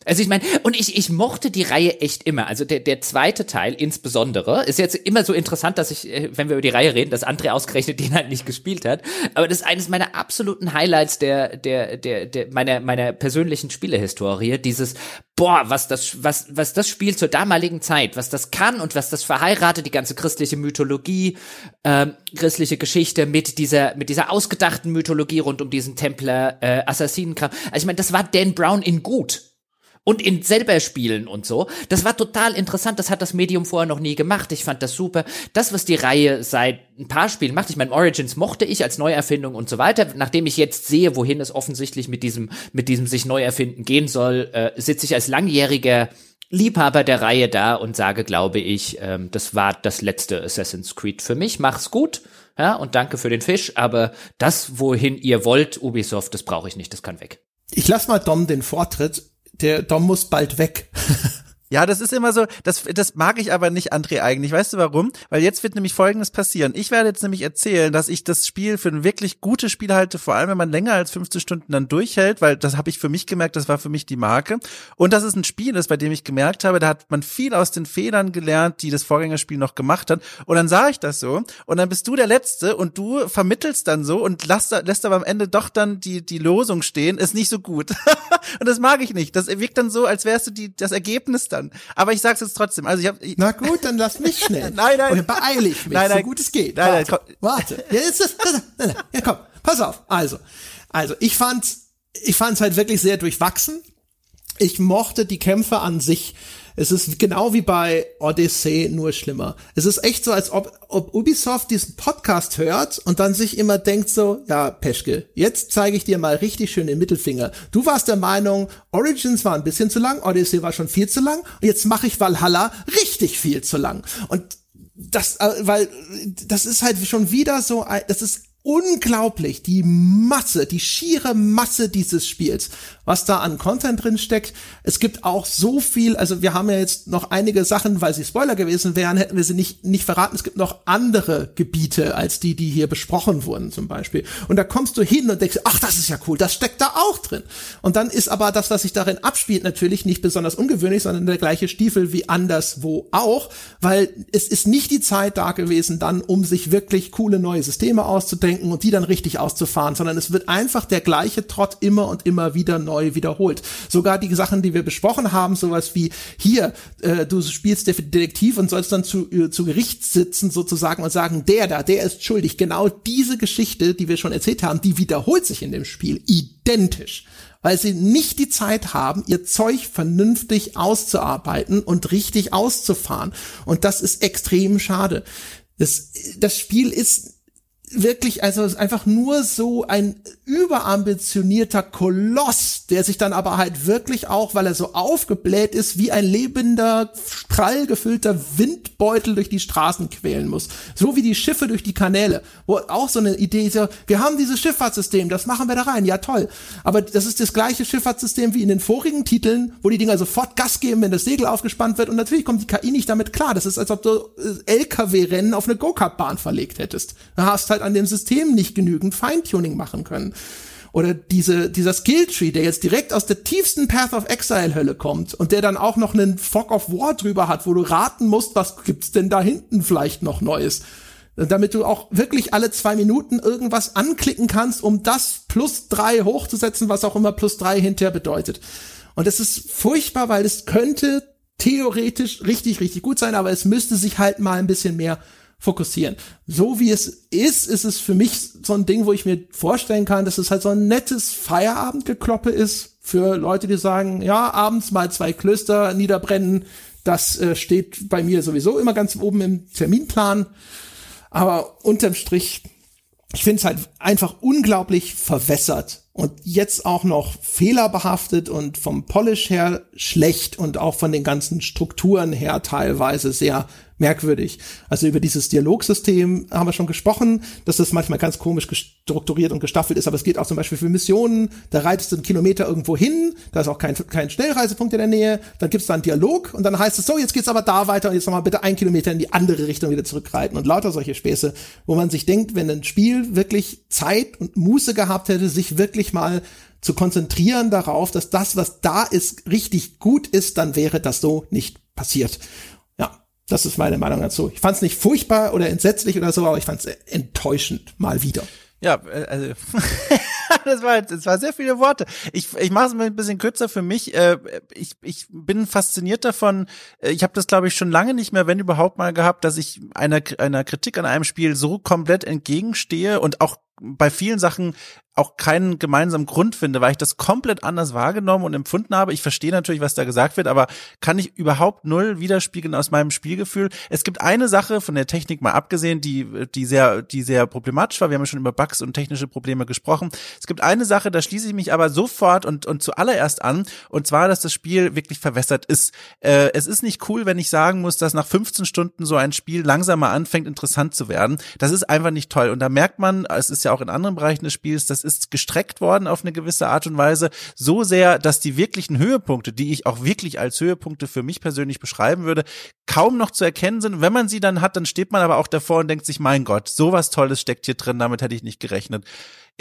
Also ich meine, und ich, ich mochte die Reihe echt immer. Also der, der zweite Teil insbesondere ist jetzt immer so interessant, dass ich, äh, wenn wir über die Reihe reden, dass André ausgerechnet den halt nicht gespielt hat. Aber das ist eines meiner absoluten Highlights der, der, der, der meiner, meiner persönlichen Spielehistorie. Dieses, boah, was das, was, was das Spiel zur damaligen Zeit, was das kann und was das verheiratet, die ganze christliche Mythologie, ähm, christliche Geschichte mit dieser, mit dieser ausgedachten Mythologie rund um diesen Templer, äh, Assassinenkram. Also ich meine, das war Dan Brown in gut und in selber spielen und so. Das war total interessant. Das hat das Medium vorher noch nie gemacht. Ich fand das super. Das, was die Reihe seit ein paar Spielen macht, ich meine, Origins mochte ich als Neuerfindung und so weiter. Nachdem ich jetzt sehe, wohin es offensichtlich mit diesem, mit diesem sich neu erfinden gehen soll, äh, sitze ich als langjähriger Liebhaber der Reihe da und sage, glaube ich, ähm, das war das letzte Assassin's Creed für mich. Mach's gut. Ja, und danke für den Fisch, aber das, wohin ihr wollt, Ubisoft, das brauche ich nicht, das kann weg. Ich lass mal Dom den Vortritt der Dom muss bald weg. <laughs> Ja, das ist immer so, das, das mag ich aber nicht, André, eigentlich. Weißt du warum? Weil jetzt wird nämlich Folgendes passieren. Ich werde jetzt nämlich erzählen, dass ich das Spiel für ein wirklich gutes Spiel halte, vor allem wenn man länger als 15 Stunden dann durchhält, weil das habe ich für mich gemerkt, das war für mich die Marke. Und dass es ein Spiel ist, bei dem ich gemerkt habe, da hat man viel aus den Fehlern gelernt, die das Vorgängerspiel noch gemacht hat. Und dann sah ich das so und dann bist du der Letzte und du vermittelst dann so und lässt, lässt aber am Ende doch dann die, die Losung stehen, ist nicht so gut. <laughs> und das mag ich nicht. Das wirkt dann so, als wärst du die, das Ergebnis dann dann. Aber ich sag's jetzt trotzdem. Also ich hab, ich Na gut, dann lass mich <laughs> schnell. nein, nein. Und beeile ich mich, nein, nein, so gut es geht. Nein, warte, nein, warte. Ja, jetzt ist, ja, komm, pass auf. Also, also ich fand's, ich fand's halt wirklich sehr durchwachsen. Ich mochte die Kämpfe an sich es ist genau wie bei Odyssey, nur schlimmer. Es ist echt so, als ob, ob Ubisoft diesen Podcast hört und dann sich immer denkt so, ja, Peschke, jetzt zeige ich dir mal richtig schön den Mittelfinger. Du warst der Meinung, Origins war ein bisschen zu lang, Odyssey war schon viel zu lang und jetzt mache ich Valhalla richtig viel zu lang. Und das, äh, weil das ist halt schon wieder so, das ist unglaublich, die Masse, die schiere Masse dieses Spiels, was da an Content drin steckt. Es gibt auch so viel, also wir haben ja jetzt noch einige Sachen, weil sie Spoiler gewesen wären, hätten wir sie nicht, nicht verraten. Es gibt noch andere Gebiete als die, die hier besprochen wurden zum Beispiel. Und da kommst du hin und denkst, ach, das ist ja cool, das steckt da auch drin. Und dann ist aber das, was sich darin abspielt, natürlich nicht besonders ungewöhnlich, sondern der gleiche Stiefel wie anderswo auch, weil es ist nicht die Zeit da gewesen dann, um sich wirklich coole neue Systeme auszudenken auszudenken und die dann richtig auszufahren, sondern es wird einfach der gleiche Trott immer und immer wieder neu wiederholt. Sogar die Sachen, die wir besprochen haben, sowas wie hier, äh, du spielst der Detektiv und sollst dann zu, äh, zu Gericht sitzen sozusagen und sagen, der da, der ist schuldig. Genau diese Geschichte, die wir schon erzählt haben, die wiederholt sich in dem Spiel identisch weil sie nicht die Zeit haben, ihr Zeug vernünftig auszuarbeiten und richtig auszufahren. Und das ist extrem schade. Das, das Spiel ist wirklich, also einfach nur so ein überambitionierter Koloss, der sich dann aber halt wirklich auch, weil er so aufgebläht ist, wie ein lebender, prall gefüllter Windbeutel durch die Straßen quälen muss. So wie die Schiffe durch die Kanäle. Wo auch so eine Idee ist ja, wir haben dieses Schifffahrtssystem, das machen wir da rein, ja toll. Aber das ist das gleiche Schifffahrtssystem wie in den vorigen Titeln, wo die Dinger sofort Gas geben, wenn das Segel aufgespannt wird und natürlich kommt die KI nicht damit klar. Das ist, als ob du äh, LKW-Rennen auf eine Go-Kart-Bahn verlegt hättest. Du hast halt an dem System nicht genügend Feintuning machen können. Oder diese, dieser Skilltree, der jetzt direkt aus der tiefsten Path of Exile Hölle kommt und der dann auch noch einen Fog of War drüber hat, wo du raten musst, was gibt's denn da hinten vielleicht noch Neues. Damit du auch wirklich alle zwei Minuten irgendwas anklicken kannst, um das plus drei hochzusetzen, was auch immer plus drei hinterher bedeutet. Und es ist furchtbar, weil es könnte theoretisch richtig, richtig gut sein, aber es müsste sich halt mal ein bisschen mehr fokussieren. So wie es ist, ist es für mich so ein Ding, wo ich mir vorstellen kann, dass es halt so ein nettes Feierabendgekloppe ist, für Leute, die sagen, ja, abends mal zwei Klöster niederbrennen, das äh, steht bei mir sowieso immer ganz oben im Terminplan. Aber unterm Strich, ich finde es halt einfach unglaublich verwässert und jetzt auch noch fehlerbehaftet und vom Polish her schlecht und auch von den ganzen Strukturen her teilweise sehr merkwürdig. Also über dieses Dialogsystem haben wir schon gesprochen, dass das manchmal ganz komisch strukturiert und gestaffelt ist, aber es geht auch zum Beispiel für Missionen, da reitest du einen Kilometer irgendwo hin, da ist auch kein, kein Schnellreisepunkt in der Nähe, dann gibt's da einen Dialog und dann heißt es so, jetzt geht's aber da weiter und jetzt nochmal bitte einen Kilometer in die andere Richtung wieder zurückreiten und lauter solche Späße, wo man sich denkt, wenn ein Spiel wirklich Zeit und Muße gehabt hätte, sich wirklich mal zu konzentrieren darauf, dass das, was da ist, richtig gut ist, dann wäre das so nicht passiert. Das ist meine Meinung dazu. Ich fand es nicht furchtbar oder entsetzlich oder so, aber ich fand es enttäuschend mal wieder. Ja, äh, also <laughs> das war das war sehr viele Worte. Ich ich mache es ein bisschen kürzer für mich. Äh, ich ich bin fasziniert davon. Äh, ich habe das glaube ich schon lange nicht mehr, wenn überhaupt mal gehabt, dass ich einer einer Kritik an einem Spiel so komplett entgegenstehe und auch bei vielen Sachen auch keinen gemeinsamen Grund finde, weil ich das komplett anders wahrgenommen und empfunden habe. Ich verstehe natürlich, was da gesagt wird, aber kann ich überhaupt null widerspiegeln aus meinem Spielgefühl. Es gibt eine Sache von der Technik mal abgesehen, die die sehr die sehr problematisch war. Wir haben ja schon über Bugs und technische Probleme gesprochen. Es gibt eine Sache, da schließe ich mich aber sofort und und zuallererst an, und zwar, dass das Spiel wirklich verwässert ist. Äh, es ist nicht cool, wenn ich sagen muss, dass nach 15 Stunden so ein Spiel langsamer anfängt, interessant zu werden. Das ist einfach nicht toll. Und da merkt man, es ist ja auch in anderen Bereichen des Spiels, dass es ist gestreckt worden auf eine gewisse Art und Weise, so sehr, dass die wirklichen Höhepunkte, die ich auch wirklich als Höhepunkte für mich persönlich beschreiben würde, kaum noch zu erkennen sind. Wenn man sie dann hat, dann steht man aber auch davor und denkt sich, mein Gott, sowas Tolles steckt hier drin, damit hätte ich nicht gerechnet.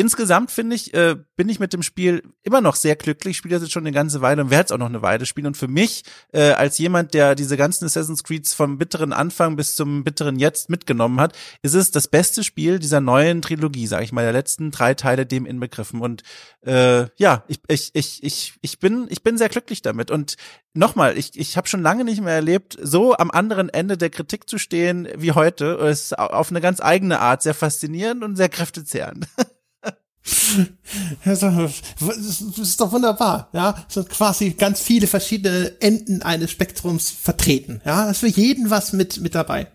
Insgesamt finde ich, äh, bin ich mit dem Spiel immer noch sehr glücklich. Ich spiele das jetzt schon eine ganze Weile und werde es auch noch eine Weile spielen. Und für mich, äh, als jemand, der diese ganzen Assassin's Creeds vom bitteren Anfang bis zum bitteren Jetzt mitgenommen hat, ist es das beste Spiel dieser neuen Trilogie, sage ich mal, der letzten drei Teile dem inbegriffen. Und äh, ja, ich, ich, ich, ich, ich bin, ich bin sehr glücklich damit. Und nochmal, ich, ich habe schon lange nicht mehr erlebt, so am anderen Ende der Kritik zu stehen wie heute. Es ist auf eine ganz eigene Art sehr faszinierend und sehr kräftezehrend. <laughs> Das ist doch wunderbar, ja. Es sind quasi ganz viele verschiedene Enden eines Spektrums vertreten, ja. Das ist für jeden was mit, mit dabei.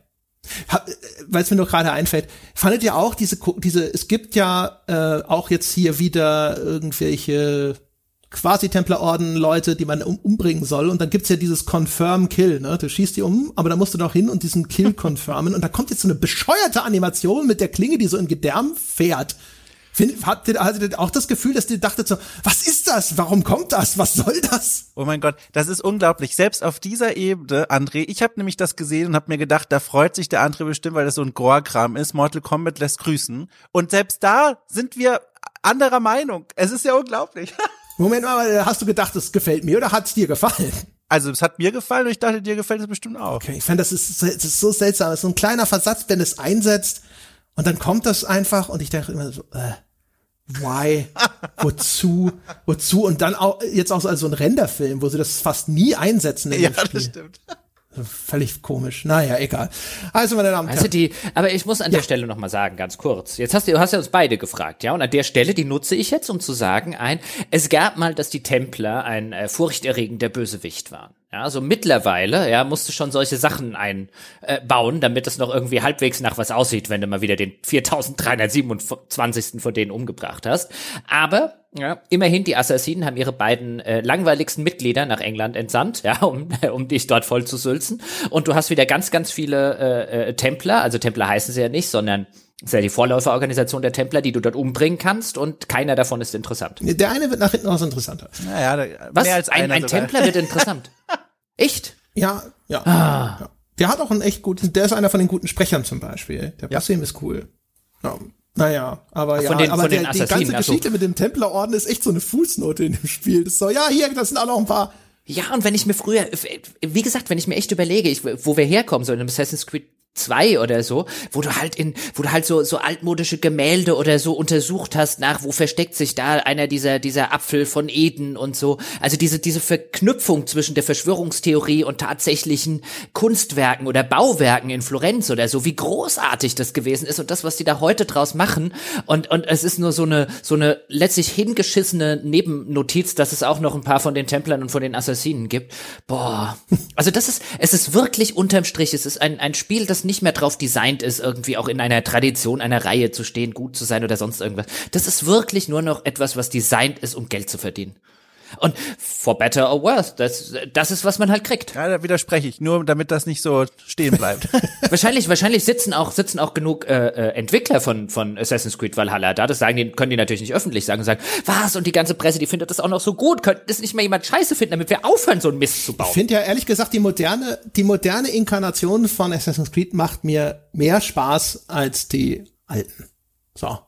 Weil es mir nur gerade einfällt, fandet ihr auch diese, diese, es gibt ja äh, auch jetzt hier wieder irgendwelche quasi Templerorden Leute, die man um, umbringen soll und dann gibt's ja dieses Confirm Kill, ne? Du schießt die um, aber da musst du noch hin und diesen Kill <laughs> confirmen und da kommt jetzt so eine bescheuerte Animation mit der Klinge, die so in Gedärm fährt Find, habt ihr, hattet ihr auch das Gefühl, dass ihr dachtet so, was ist das? Warum kommt das? Was soll das? Oh mein Gott, das ist unglaublich. Selbst auf dieser Ebene, André, ich habe nämlich das gesehen und habe mir gedacht, da freut sich der André bestimmt, weil das so ein Gore-Kram ist. Mortal Kombat lässt grüßen. Und selbst da sind wir anderer Meinung. Es ist ja unglaublich. <laughs> Moment mal, hast du gedacht, es gefällt mir oder hat es dir gefallen? Also es hat mir gefallen und ich dachte, dir gefällt es bestimmt auch. Okay, ich fand, das ist, das ist so seltsam. Das ist so ein kleiner Versatz, wenn es einsetzt und dann kommt das einfach und ich dachte immer so, äh, why, wozu, wozu und dann auch jetzt auch so als so ein Renderfilm, wo sie das fast nie einsetzen in ja, dem Spiel. das stimmt. Völlig komisch. Naja, egal. Also, meine Damen und Also Herren. die, aber ich muss an Ja. der Stelle noch mal sagen, ganz kurz. Jetzt hast du, du hast ja uns beide gefragt, ja, und an der Stelle, die nutze ich jetzt, um zu sagen, ein, es gab mal, dass die Templer ein äh, furchterregender Bösewicht waren. Ja, also mittlerweile, ja, musst du schon solche Sachen einbauen, äh, bauen, damit es noch irgendwie halbwegs nach was aussieht, wenn du mal wieder den 4327. von denen umgebracht hast. Aber ja, immerhin, die Assassinen haben ihre beiden äh, langweiligsten Mitglieder nach England entsandt, ja, um, <laughs> um dich dort voll zu sülzen. Und du hast wieder ganz, ganz viele äh, äh, Templer, also Templer heißen sie ja nicht, sondern das ist ja die Vorläuferorganisation der Templer, die du dort umbringen kannst und keiner davon ist interessant. Der eine wird nach hinten raus interessanter. Naja, da, Was? mehr als ein einer ein sogar. Templer wird interessant. <laughs> Echt? Ja, ja. Ah. ja. Der hat auch einen echt guten, der ist einer von den guten Sprechern zum Beispiel. Der Ja. Basim ist cool. Ja. Naja, aber ja, von den- aber von der, die ganze Assassinen, ach so. Geschichte mit dem Templerorden ist echt so eine Fußnote in dem Spiel. Das ist so, ja, hier, das sind auch noch ein paar. Ja, und wenn ich mir früher, wie gesagt, wenn ich mir echt überlege, ich, wo wir herkommen, so in einem Assassin's Creed 2 oder so, wo du halt in, wo du halt so, so altmodische Gemälde oder so untersucht hast nach, wo versteckt sich da einer dieser, dieser Apfel von Eden und so. Also diese, diese Verknüpfung zwischen der Verschwörungstheorie und tatsächlichen Kunstwerken oder Bauwerken in Florenz oder so, wie großartig das gewesen ist und das, was die da heute draus machen. Und, und es ist nur so eine, so eine letztlich hingeschissene Nebennotiz, dass es auch noch ein paar von den Templern und von den Assassinen gibt. Boah. Also das ist, es ist wirklich unterm Strich, es ist ein, ein Spiel, das nicht mehr drauf designt ist, irgendwie auch in einer Tradition einer Reihe zu stehen, gut zu sein oder sonst irgendwas. Das ist wirklich nur noch etwas, was designt ist, um Geld zu verdienen. Und for better or worse, das, das ist, was man halt kriegt. Ja, da widerspreche ich, nur damit das nicht so stehen bleibt. <laughs> <laughs> wahrscheinlich, wahrscheinlich sitzen auch, sitzen auch genug äh, äh, Entwickler von, von Assassin's Creed Valhalla da. Das sagen die, können die natürlich nicht öffentlich sagen und sagen, was? Und die ganze Presse, die findet das auch noch so gut. Könnte das nicht mal jemand scheiße finden, damit wir aufhören, so ein Mist zu bauen? Ich finde ja ehrlich gesagt, die moderne, die moderne Inkarnation von Assassin's Creed macht mir mehr Spaß als die alten. So.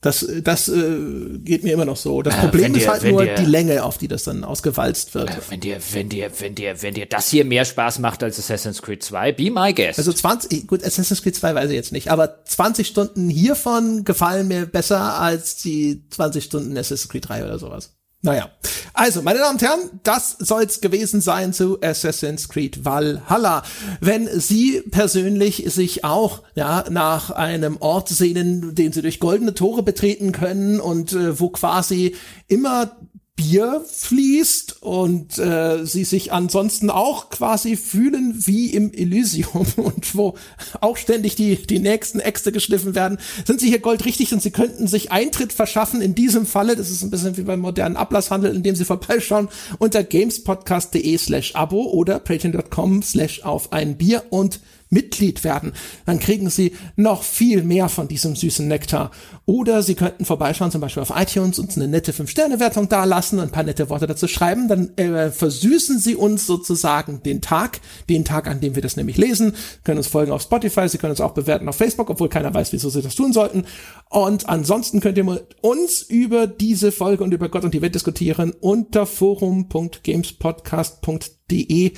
Das, das äh, geht mir immer noch so. Das Äh, Problem wenn ist dir- halt nur dir- die Länge, auf die das dann ausgewalzt wird. Wenn dir, wenn dir, wenn dir, wenn dir das hier mehr Spaß macht als Assassin's Creed 2, be my guest. Also 20, gut, Assassin's Creed 2 weiß ich jetzt nicht, aber 20 Stunden hiervon gefallen mir besser als die 20 Stunden Assassin's Creed 3 oder sowas. Naja. Also, meine Damen und Herren, das soll's gewesen sein zu Assassin's Creed Valhalla. Wenn Sie persönlich sich auch ja, nach einem Ort sehnen, den Sie durch goldene Tore betreten können und äh, wo quasi immer Bier fließt und äh, sie sich ansonsten auch quasi fühlen wie im Elysium <laughs> und wo auch ständig die, die nächsten Äxte geschliffen werden, sind sie hier goldrichtig und sie könnten sich Eintritt verschaffen in diesem Falle. Das ist ein bisschen wie beim modernen Ablasshandel, in dem sie vorbeischauen unter gamespodcast.de slash abo oder patreon.com slash auf ein Bier und Mitglied werden, dann kriegen Sie noch viel mehr von diesem süßen Nektar. Oder Sie könnten vorbeischauen, zum Beispiel auf iTunes, uns eine nette 5-Sterne-Wertung dalassen, ein paar nette Worte dazu schreiben, dann äh, versüßen Sie uns sozusagen den Tag, den Tag, an dem wir das nämlich lesen, Sie können uns folgen auf Spotify, Sie können uns auch bewerten auf Facebook, obwohl keiner weiß, wieso Sie das tun sollten. Und ansonsten könnt ihr mit uns über diese Folge und über Gott und die Welt diskutieren unter forum.gamespodcast.de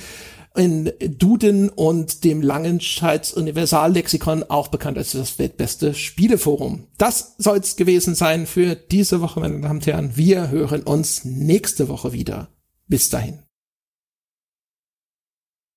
in Duden und dem Langenscheids Universallexikon auch bekannt als das weltbeste Spieleforum. Das soll's gewesen sein für diese Woche, meine Damen und Herren. Wir hören uns nächste Woche wieder. Bis dahin.